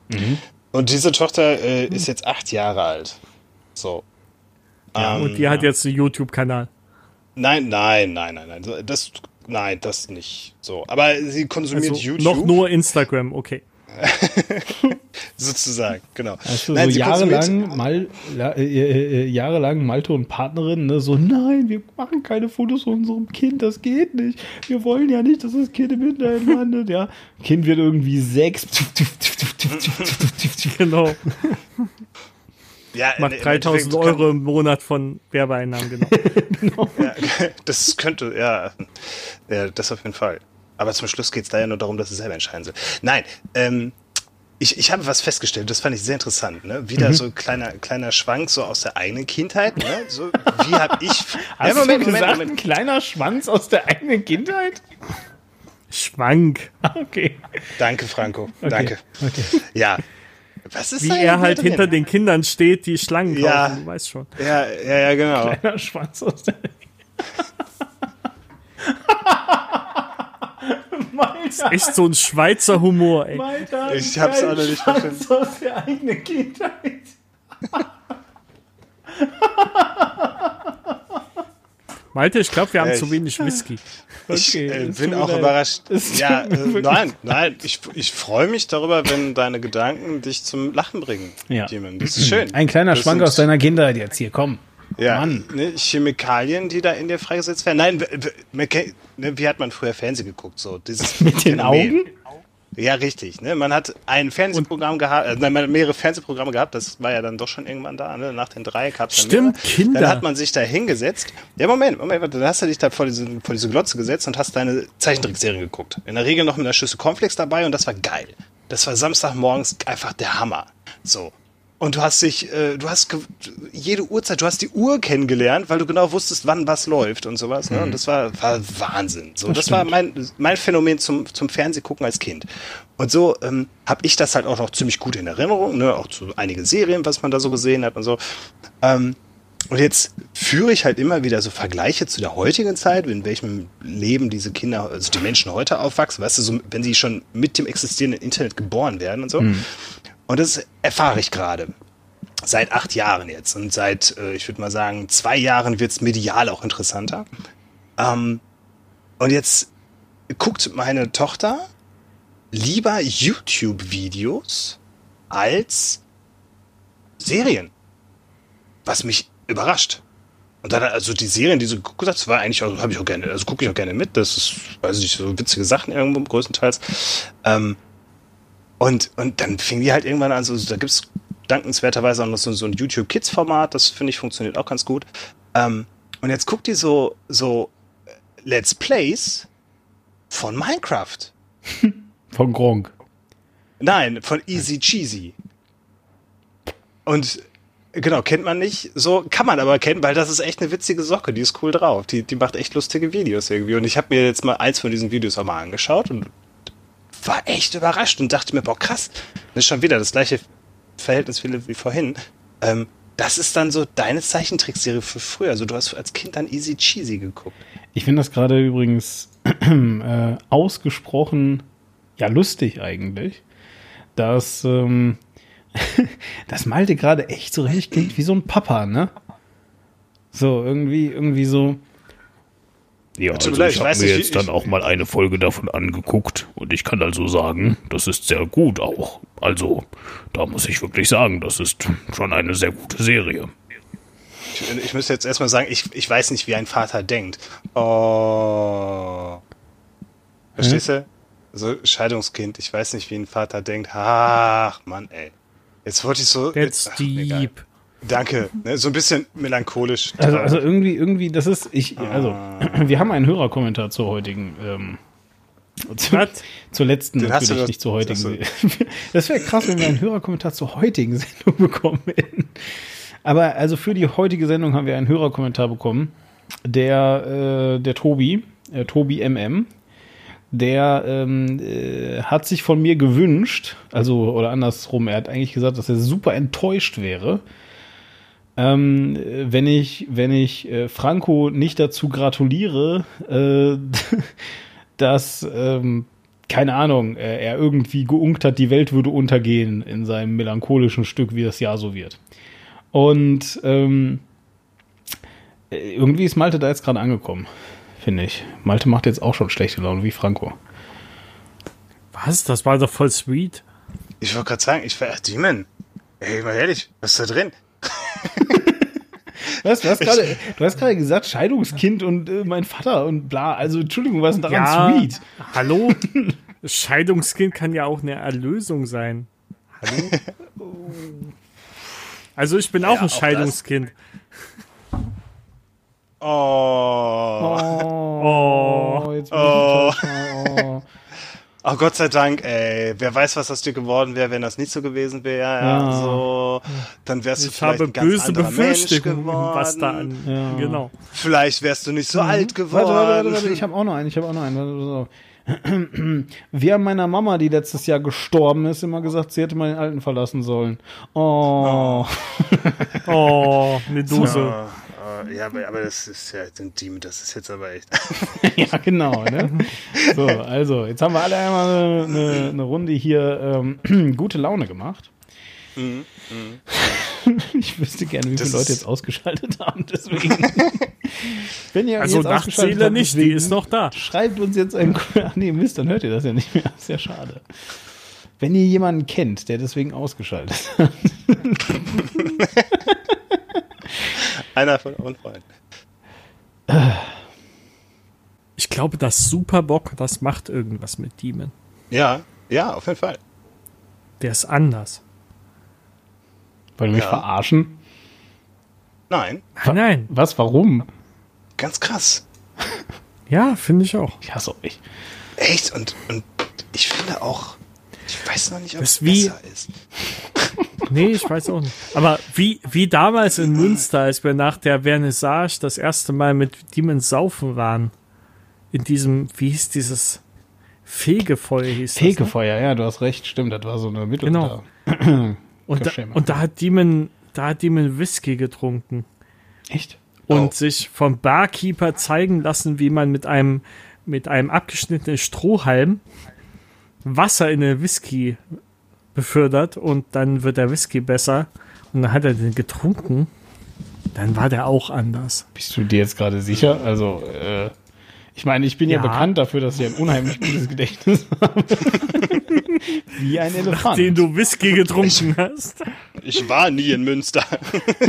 Mhm. Und diese Tochter äh, ist jetzt acht Jahre alt. So. Ähm, Und die hat jetzt einen YouTube-Kanal. Nein, nein, nein, nein, nein. So, Das nein, das nicht so. Aber sie konsumiert Also YouTube. noch nur Instagram, okay. sozusagen, genau. Also Nein, so jahrelang, Mal, la- äh, äh, jahrelang Malte und Partnerin, ne, so, nein, wir machen keine Fotos von unserem Kind, das geht nicht. Wir wollen ja nicht, dass das Kind im Internet landet, ja. Kind wird irgendwie sechs. Genau. Ja, Macht im 3000 Endeffekt Euro im Monat von Werbeeinnahmen, genau. Kann, ja, das könnte, ja, ja, das auf jeden Fall. Aber zum Schluss geht es da ja nur darum, dass sie selber entscheiden soll. Nein, ähm, ich, ich habe was festgestellt, das fand ich sehr interessant. Ne? Wieder so ein kleiner, kleiner Schwank so aus der eigenen Kindheit. Ne? So, wie habe ich. Hast du gesagt, ein kleiner Schwanz aus der eigenen Kindheit? Schwank. Okay. Danke, Franco. Danke. Okay. Ja. Was ist Wie er halt hinter den Kindern steht, die Schlangen kaufen, Ja. du weißt schon. Ja, ja, ja, genau. Kleiner Schwanz aus der Malta, Echt so ein Schweizer Humor, ey. Malta, Ich hab's noch nicht Schwanz verstanden. aus der eigenen Kindheit. Malte, ich glaube, wir haben Ja, zu wenig Whisky. Ich Okay, äh, es bin auch leid. überrascht. Es Ja, äh, nein, nein, ich, ich freue mich darüber, wenn deine Gedanken dich zum Lachen bringen. Ja. Jemand. Das ist schön. Ein kleiner das Schwank aus deiner Kindheit jetzt hier, komm. ja, Mann. Ne, Chemikalien, die da in dir freigesetzt werden. Nein, ne, wie hat man früher Fernsehen geguckt? So, dieses Mit den Phänomen. Augen? Ja, richtig. Ne? Man hat ein Fernsehprogramm gehabt, äh, nein, man hat mehrere Fernsehprogramme gehabt, das war ja dann doch schon irgendwann da, ne? nach den drei gab's dann Stimmt, mehrere. Kinder. Dann hat man sich da hingesetzt. Ja, Moment, Moment, dann hast du dich da vor diese, vor diese Glotze gesetzt und hast deine Zeichentrickserien geguckt. In der Regel noch mit einer Schüssel Cornflakes dabei und das war geil. Das war Samstagmorgens einfach der Hammer. So. Und du hast dich, äh, du hast jede Uhrzeit, du hast die Uhr kennengelernt, weil du genau wusstest, wann was läuft und sowas. Ne? Und das war, war Wahnsinn. So, das, war mein, mein Phänomen zum, zum Fernsehgucken als Kind. Und so ähm, habe ich das halt auch noch ziemlich gut in Erinnerung, ne? auch zu einigen Serien, was man da so gesehen hat und so. Ähm, und jetzt führe ich halt immer wieder so Vergleiche zu der heutigen Zeit, in welchem Leben diese Kinder, also die Menschen heute aufwachsen, weißt du, so, wenn sie schon mit dem existierenden Internet geboren werden und so. Und das erfahre ich gerade. Seit acht Jahren jetzt. Und seit, äh, ich würde mal sagen, zwei Jahren wird es medial auch interessanter. Ähm, und jetzt guckt meine Tochter lieber YouTube-Videos als Serien. Was mich überrascht. Und dann, also die Serien, die sie geguckt hat, das war eigentlich auch, habe ich auch gerne, also gucke ich auch gerne mit. Das ist, weiß ich nicht, so witzige Sachen irgendwo größtenteils. Ähm, und, und dann fing die halt irgendwann an, so, da gibt's dankenswerterweise auch noch so, so ein YouTube Kids Format, das finde ich funktioniert auch ganz gut. Ähm, und jetzt guckt die so, so äh, Let's Plays von Minecraft. Von Gronk. Nein, von Easy Cheesy. Und genau, kennt man nicht. So kann man aber kennen, weil das ist echt eine witzige Socke. Die ist cool drauf. Die, die macht echt lustige Videos irgendwie. Und ich habe mir jetzt mal eins von diesen Videos auch mal angeschaut und war echt überrascht und dachte mir, boah, krass. Das ist schon wieder das gleiche Verhältnis wie, vorhin. Ähm, das ist dann so deine Zeichentrickserie für früher. Also du hast als Kind dann Easy Cheesy geguckt. Ich finde das gerade übrigens äh, ausgesprochen, ja, lustig eigentlich, dass, ähm, dass Malte gerade echt so richtig klingt wie so ein Papa, ne? So, irgendwie, irgendwie so. Ja, also leid, ich habe weiß mir nicht, wie- jetzt dann ich- auch mal eine Folge davon angeguckt und ich kann also sagen, das ist sehr gut auch. Also, da muss ich wirklich sagen, das ist schon eine sehr gute Serie. Ich, ich müsste jetzt erstmal sagen, ich, ich weiß nicht, wie ein Vater denkt. Oh. Verstehst du? So, Scheidungskind, ich weiß nicht, wie ein Vater denkt. Ach, Mann, ey. Jetzt wollte ich so. That's Ach, egal. Danke. Ne, so ein bisschen melancholisch. Also, also irgendwie, irgendwie, das ist, ich, also, wir haben einen Hörerkommentar zur heutigen, ähm, zu, Was? zur letzten Den natürlich, doch- nicht zur heutigen. Das wäre krass, wenn wir einen Hörerkommentar zur heutigen Sendung bekommen hätten. Aber also für die heutige Sendung haben wir einen Hörerkommentar bekommen. Der, äh, der Tobi, äh, Tobi MM, der ähm, äh, hat sich von mir gewünscht, also oder andersrum, er hat eigentlich gesagt, dass er super enttäuscht wäre, ähm, äh, wenn ich, wenn ich äh, Franco nicht dazu gratuliere, äh, dass, ähm, keine Ahnung, äh, er irgendwie geunkt hat, die Welt würde untergehen in seinem melancholischen Stück, wie das Jahr so wird. Und ähm, äh, irgendwie ist Malte da jetzt gerade angekommen. finde ich. Malte macht jetzt auch schon schlechte Laune, wie Franco. Was? Das war doch voll sweet. Ich wollte gerade sagen, ich war Demon. Ey, mal ehrlich, was ist da drin? Was, du hast gerade, du hast gerade gesagt, Scheidungskind und äh, mein Vater und bla. Also, Entschuldigung, was ist denn daran sweet? hallo? Scheidungskind kann ja auch eine Erlösung sein. Hallo? Also ich bin auch Ja, ein auch das. Scheidungskind. Oh. Oh, jetzt bin ich. Oh. Oh, Gott sei Dank, ey. Wer weiß, was aus dir geworden wäre, wenn das nicht so gewesen wäre. Ja, Ja. so, dann wärst du Ich vielleicht habe ein ganz böse anderer Mensch geworden. was da an. Ja. Genau. Vielleicht wärst du nicht so alt geworden. Warte, warte, warte, warte, ich habe auch noch einen, ich habe auch noch einen. Warte, warte. Wir haben meiner Mama, die letztes Jahr gestorben ist, immer gesagt, sie hätte mal den Alten verlassen sollen. Oh. Oh, eine Dose. Oh, ja, aber, aber das ist ja ein Demon, das ist jetzt aber echt. ja, genau. Ne? So, also, jetzt haben wir alle einmal eine, eine, Runde hier ähm, gute Laune gemacht. Ich wüsste gerne, wie viele Das Leute ist- jetzt ausgeschaltet haben. Deswegen. Wenn ihr Also jetzt Nachtzähler nicht, die deswegen ist noch da. Schreibt uns jetzt einen. Ach nee, Mist, dann hört ihr das ja nicht mehr. Ist ja schade. Wenn ihr jemanden kennt, der deswegen ausgeschaltet hat. Einer von euren Freunden. Ich glaube, das Superbock, das macht irgendwas mit Demon. Ja, ja, auf jeden Fall. Der ist anders. Wollt ihr mich Ja. verarschen? Nein, Nein, nein. Was, warum? ganz krass. Ja, finde ich auch. Ich hasse euch. Echt? Und, und ich finde auch, ich weiß noch nicht, ob Das es wie- besser ist. Nee, ich weiß auch nicht. Aber wie, wie damals in Münster, als wir nach der Vernissage das erste Mal mit Demons saufen waren. In diesem, wie hieß dieses Fegefeuer hieß das, ne? Fegefeuer, ja, du hast recht, stimmt, das war so eine Mittel. Genau. Und, da, und da hat Demon, da hat Demon Whisky getrunken Echt? und Oh. sich vom Barkeeper zeigen lassen, wie man mit einem, mit einem abgeschnittenen Strohhalm Wasser in den Whisky befördert und dann wird der Whisky besser. Und dann hat er den getrunken. Dann war der auch anders. Bist du dir jetzt gerade sicher? Also, äh, ich meine, ich bin ja. Ja. bekannt dafür, dass ich ein unheimlich gutes Gedächtnis habe. Wie ein Elefant. Den du Whisky getrunken hast. Ich war nie in Münster.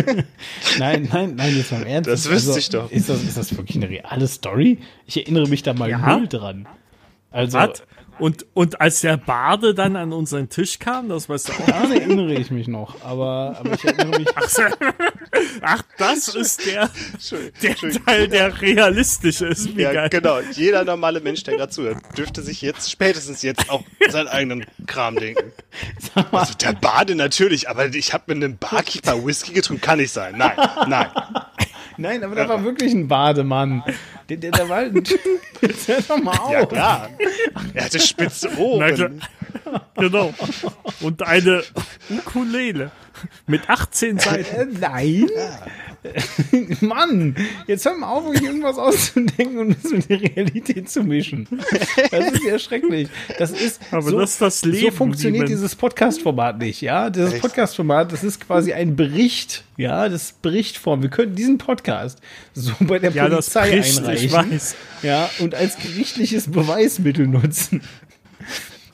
nein, nein, nein, jetzt mal im Ernst. Also, Das wüsste ich doch. Ist das, ist das wirklich eine reale Story? Ich erinnere mich da mal Ja. null dran. Also, Was? Und, und als der Bade dann an unseren Tisch kam, das weißt du auch. daran erinnere ich mich noch. Aber, aber ich erinnere mich. Ach, das ist der, der Teil, der realistisch ist. Wie Ja, geil. genau. Jeder normale Mensch, der gerade zuhört, dürfte sich jetzt, spätestens jetzt, auch seinen eigenen Kram denken. Also der Bade natürlich, aber ich habe mit einem Barkeeper Whisky getrunken, kann nicht sein. Nein, nein. Nein, aber da war wirklich ein Bademann. Der, der, der war ein hör doch mal auf. Ja, klar. Er hatte spitze. Ohren. Genau. Und eine Ukulele mit 18 Seiten. Äh, nein. Mann, jetzt hör mal auf, euch irgendwas auszudenken und das mit der Realität zu mischen. Das ist ja schrecklich. Das ist Aber so, das ist das Leben, So funktioniert dieses Podcast-Format nicht, ja? Dieses? Podcast-Format, das ist quasi ein Bericht, ja? Das ist Berichtform. Wir können diesen Podcast so bei der Ja, das Polizei bricht, ich einreichen. weiß. Ja, und als gerichtliches Beweismittel nutzen.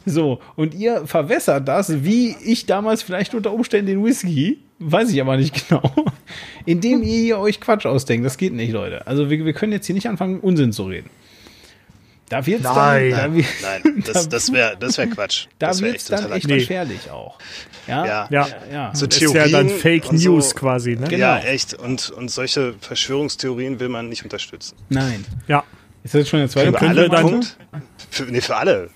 So, und ihr verwässert das, wie ich damals vielleicht unter Umständen den Whisky, weiß ich aber nicht genau, indem ihr hier euch Quatsch ausdenkt. Das geht nicht, Leute. Also wir, wir können jetzt hier nicht anfangen, Unsinn zu reden. Da wird's Nein. dann, da, wi- Nein, das, das wäre das wär Quatsch. da das wär wird's dann echt Nee. gefährlich auch. Ja, Ja. Ja. ja. So ist ja dann Theorien Fake und so- News quasi, ne? Genau. Ja, echt. Und, und solche Verschwörungstheorien will man nicht unterstützen. Nein. Ja. Ist das jetzt schon der zweite Für Punkt? alle dann- Punkt? Für, nee, für alle.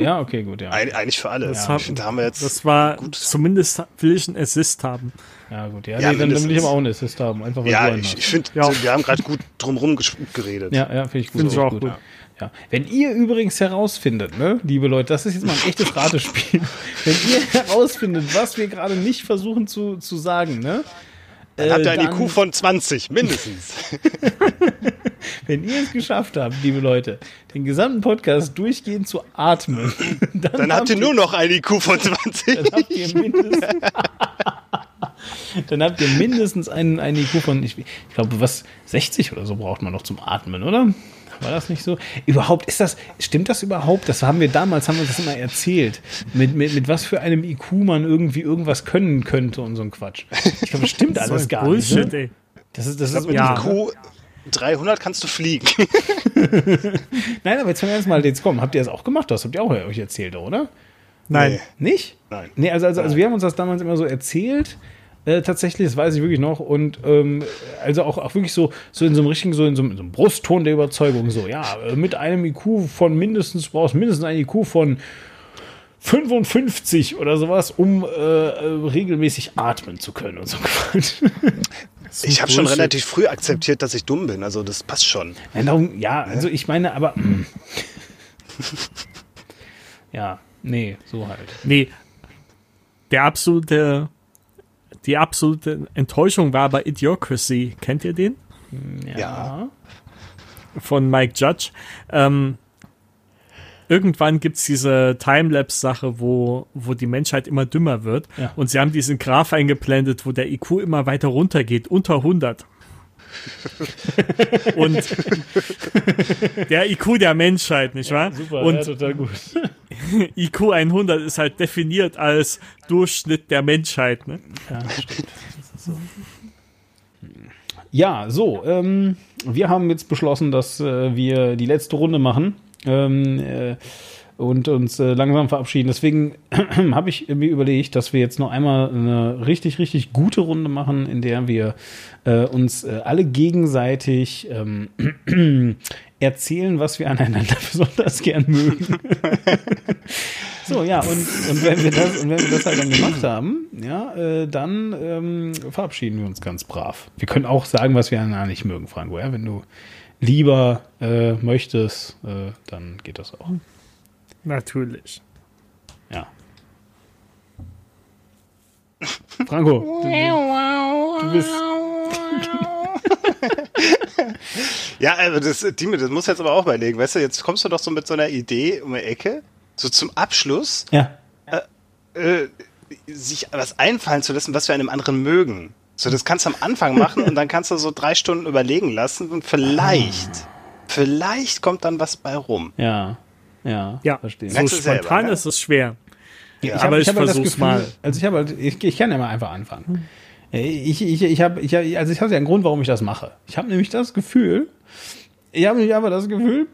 Ja, okay, gut, ja. Eig eigentlich für alle. Das, Ja, hab, ich finde, da haben wir jetzt. das war, zumindest will ich einen Assist haben. Ja, gut, ja. Ja, nee, dann, will ich aber auch einen Assist haben. Einfach weil ja, ich, ich finde, Ja. wir haben gerade gut drumherum geredet. Ja, ja, finde ich gut. Finde ich auch gut. gut. Ja. Wenn ihr übrigens herausfindet, ne, liebe Leute, das ist jetzt mal ein echtes Ratespiel. Wenn ihr herausfindet, was wir gerade nicht versuchen zu, zu sagen, ne? Dann habt ihr ein dann- IQ von 20, mindestens. Wenn ihr es geschafft habt, liebe Leute, den gesamten Podcast durchgehend zu atmen, dann, Dann habt ihr nur noch ein IQ von 20. dann habt ihr mindestens, dann habt ihr mindestens einen, einen IQ von, ich, ich glaube, was, 60 oder so braucht man noch zum Atmen, oder? War das nicht so? Überhaupt, ist das, stimmt das überhaupt? Das haben wir damals, haben wir das immer erzählt. Mit, mit, mit was für einem IQ man irgendwie irgendwas können könnte und so ein Quatsch. Ich glaube, das stimmt alles gar Bullshit, nicht. Ne? ey. Das ist, das Ich ist, glaub, mit ja. IQ 300 kannst du fliegen. nein, aber jetzt zum ersten Mal, jetzt kommen, habt ihr das auch gemacht? Das habt ihr auch euch erzählt, oder? Nein. Nee. Nicht? Nein. Nee, also, also, also wir haben uns das damals immer so erzählt. Äh, tatsächlich, das weiß ich wirklich noch. Und ähm, also auch, auch wirklich so, so in so einem richtigen, so in so, einem- in so einem Brustton der Überzeugung, so, ja, äh, mit einem IQ von mindestens, du brauchst mindestens ein IQ von 55 oder sowas, um äh, äh, regelmäßig atmen zu können und so. Ich habe schon relativ früh akzeptiert, dass ich dumm bin. Also das passt schon. Ja, darum, ja, also ich meine, aber. mm. ja, nee, so halt. Nee. Der absolute, die absolute Enttäuschung war bei Idiocracy. Kennt ihr den? Ja. Von Mike Judge. Ähm, irgendwann gibt's diese Timelapse-Sache, wo, wo die Menschheit immer dümmer wird. Ja. Und sie haben diesen Graph eingeblendet, wo der IQ immer weiter runtergeht, unter 100. Und der IQ der Menschheit, nicht wahr? Super, Und ja, total gut. IQ 100 ist halt definiert als Durchschnitt der Menschheit. Ne? Ja, stimmt. Ja, so, ähm, wir haben jetzt beschlossen, dass äh, wir die letzte Runde machen ähm, äh, und uns äh, langsam verabschieden. Deswegen habe ich mir überlegt, dass wir jetzt noch einmal eine richtig, richtig gute Runde machen, in der wir äh, uns äh, alle gegenseitig ähm, erzählen, was wir aneinander besonders gern mögen. So, ja, und, und, wenn wir das, und wenn wir das halt dann gemacht haben, ja, äh, dann ähm, verabschieden wir uns ganz brav. Wir können auch sagen, was wir aneinander nicht mögen, Franco. Ja? Wenn du lieber äh, möchtest, äh, dann geht das auch. Natürlich. Ja. Franco, du, du bist. Ja, also das, Dime, das muss jetzt aber auch überlegen. Weißt du, jetzt kommst du doch so mit so einer Idee um die Ecke, so zum Abschluss, Ja. äh, sich was einfallen zu lassen, was wir einem anderen mögen. So, das kannst du am Anfang machen und dann kannst du so drei Stunden überlegen lassen und vielleicht, vielleicht kommt dann was bei rum. Ja. Ja. Ja, verstehe. so du selber, spontan ne? ist es schwer. Ich aber hab- ich hab halt das versuch's Gefühl- mal. Also ich habe halt, ich, ich kann ja mal einfach anfangen. Ich, ich, ich habe, ich, also ich habe ja einen Grund, warum ich das mache. Ich habe nämlich das Gefühl, ich habe nämlich einfach das Gefühl,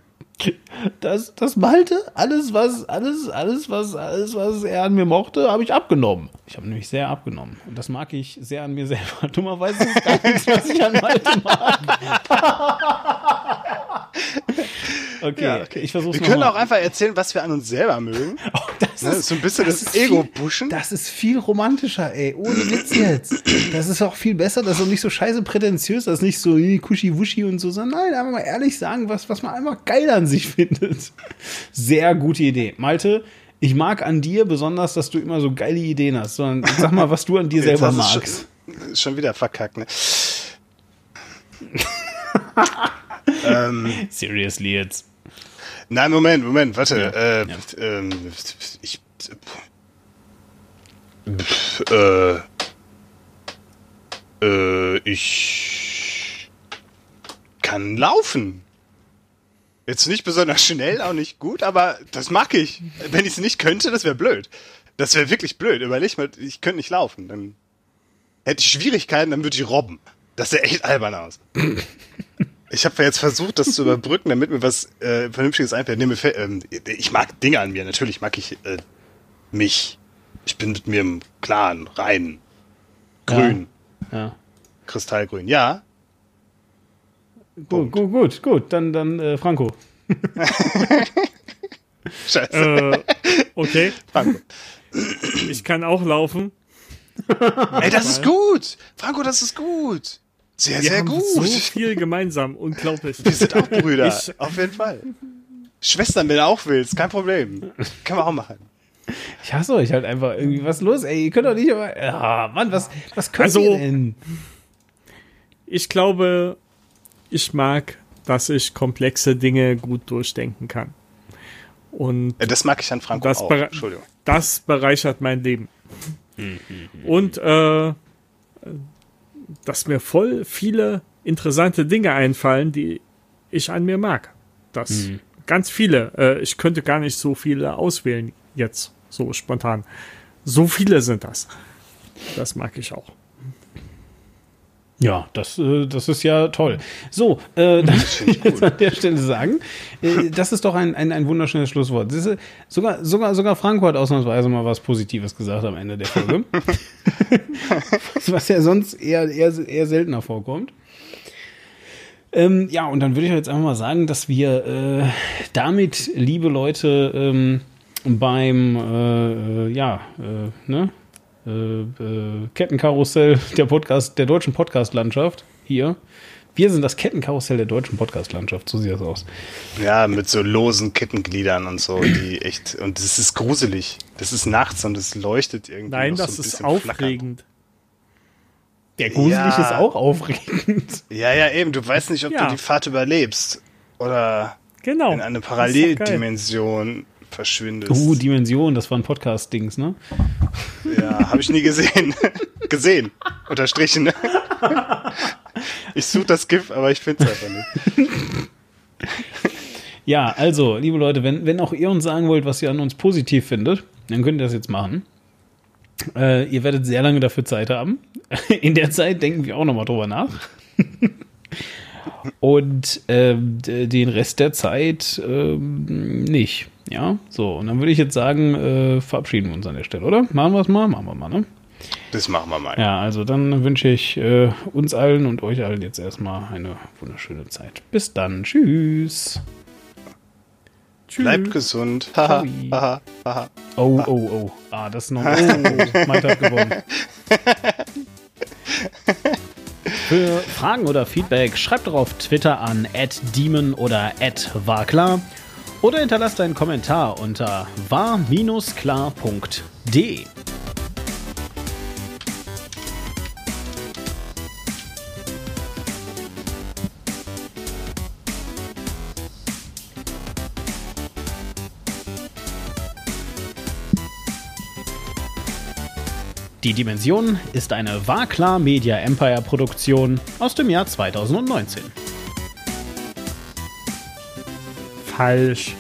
dass, dass Malte alles, was, alles, alles, was, alles, was er an mir mochte, habe ich abgenommen. Ich habe nämlich sehr abgenommen. Und das mag ich sehr an mir selber. Dummerweise ist gar nichts, was ich an Malte mag. okay, Ja, okay. ich versuche Wir können auch einfach erzählen, was wir an uns selber mögen. das Ne, so ein bisschen das, ist Ego viel- pushen. Das ist viel romantischer, ey. Ohne Witz jetzt. Das ist auch viel besser. Das ist auch nicht so scheiße prätentiös. Das ist nicht so äh, kuschi-wuschi und so, sondern nein, einfach mal ehrlich sagen, was, was man einfach geil an sich findet. Sehr gute Idee. Malte, ich mag an dir besonders, dass du immer so geile Ideen hast. Sondern sag mal, was du an dir selber magst. Schon, schon wieder verkackt, ne? Ähm, Seriously jetzt. nein, Moment, Moment, warte. Äh, ähm, ich. Pff, äh, äh, ich kann laufen. Jetzt nicht besonders schnell, auch nicht gut, aber das mag ich. Wenn ich es nicht könnte, das wäre blöd. Das wäre wirklich blöd. Überleg mal, ich könnte nicht laufen. Dann hätte ich Schwierigkeiten, dann würde ich robben. Das sähe echt albern aus. Ich habe jetzt versucht, das zu überbrücken, damit mir was äh, Vernünftiges einfällt. Nee, mir fällt, ähm, ich mag Dinge an mir. Natürlich mag ich äh, mich. Ich bin mit mir im Klaren, rein, grün, Ja. kristallgrün. Ja, Gut, gut, gut, gut. Dann, dann äh, Franco. scheiße. Äh, okay, Franco. ich kann auch laufen. Ey, das ist gut. Franco, das ist gut. Sehr, Wir sehr haben gut. so viel gemeinsam. Unglaublich. Wir sind auch Brüder. Ich- auf jeden Fall. Schwestern, wenn du auch willst, kein Problem. Kann man auch machen. Ich hasse euch halt einfach irgendwie. Was los, ey? Ihr könnt doch nicht immer. Ah, Mann, was, was könnt Also- ihr denn? Ich glaube, ich mag, dass ich komplexe Dinge gut durchdenken kann. Und Ja, Das mag ich an Franco Das auch. Entschuldigung. das bereichert mein Leben. Und äh, dass mir voll viele interessante Dinge einfallen, die ich an mir mag. Das Mhm. ganz viele. Äh, ich könnte gar nicht so viele auswählen jetzt, so spontan. So viele sind das. Das mag ich auch. Ja, das, äh, das ist ja toll. So, äh, dann ich ich an der Stelle sagen, äh, das ist doch ein, ein, ein wunderschönes Schlusswort. Ist, sogar, sogar, sogar Franco hat ausnahmsweise mal was Positives gesagt am Ende der Folge. was ja sonst eher, eher, eher seltener vorkommt. Ähm, ja, und dann würde ich jetzt einfach mal sagen, dass wir äh, damit, liebe Leute, ähm, beim äh, äh, ja, äh, ne? Äh, äh, Kettenkarussell der Podcast, der deutschen Podcast-Landschaft hier. Wir sind das Kettenkarussell der deutschen Podcast-Landschaft, so sieht das aus. Ja, mit so losen Kettengliedern und so, die echt, und das ist gruselig. Das ist nachts und es leuchtet irgendwie. Nein, noch so das ein ist aufregend. Der gruselig Ja. ist auch aufregend. Ja, ja, eben, du weißt nicht, ob Ja. du die Fahrt überlebst. Oder Genau. in eine. Paralleldimension verschwindest. Uh, Dimension, das war ein Podcast-Dings, ne? Ja, habe ich nie gesehen. gesehen. Unterstrichen. ich suche das GIF, aber ich finde es einfach nicht. Ja, also, liebe Leute, wenn, wenn auch ihr uns sagen wollt, was ihr an uns positiv findet, dann könnt ihr das jetzt machen. Äh, ihr werdet sehr lange dafür Zeit haben. In der Zeit denken wir auch nochmal drüber nach. Und d- den Rest der Zeit ähm, nicht. Ja, so. Und dann würde ich jetzt sagen, äh, verabschieden wir uns an der Stelle, oder? Machen wir es mal? Machen wir mal, ne? Das machen wir mal. Ja, also dann wünsche ich äh, uns allen und euch allen jetzt erstmal eine wunderschöne Zeit. Bis dann. Tschüss. Tschüss. Bleib gesund. Haha, Ciao. haha, haha. Oh, oh, oh. Ah, das ist noch. Oh, Malte hat gewonnen. Für Fragen oder Feedback schreibt doch auf Twitter an @demon oder @warklar oder hinterlasst einen Kommentar unter war-klar.de. Die Dimension ist eine Warklar Media Empire Produktion aus dem Jahr 2019 falsch.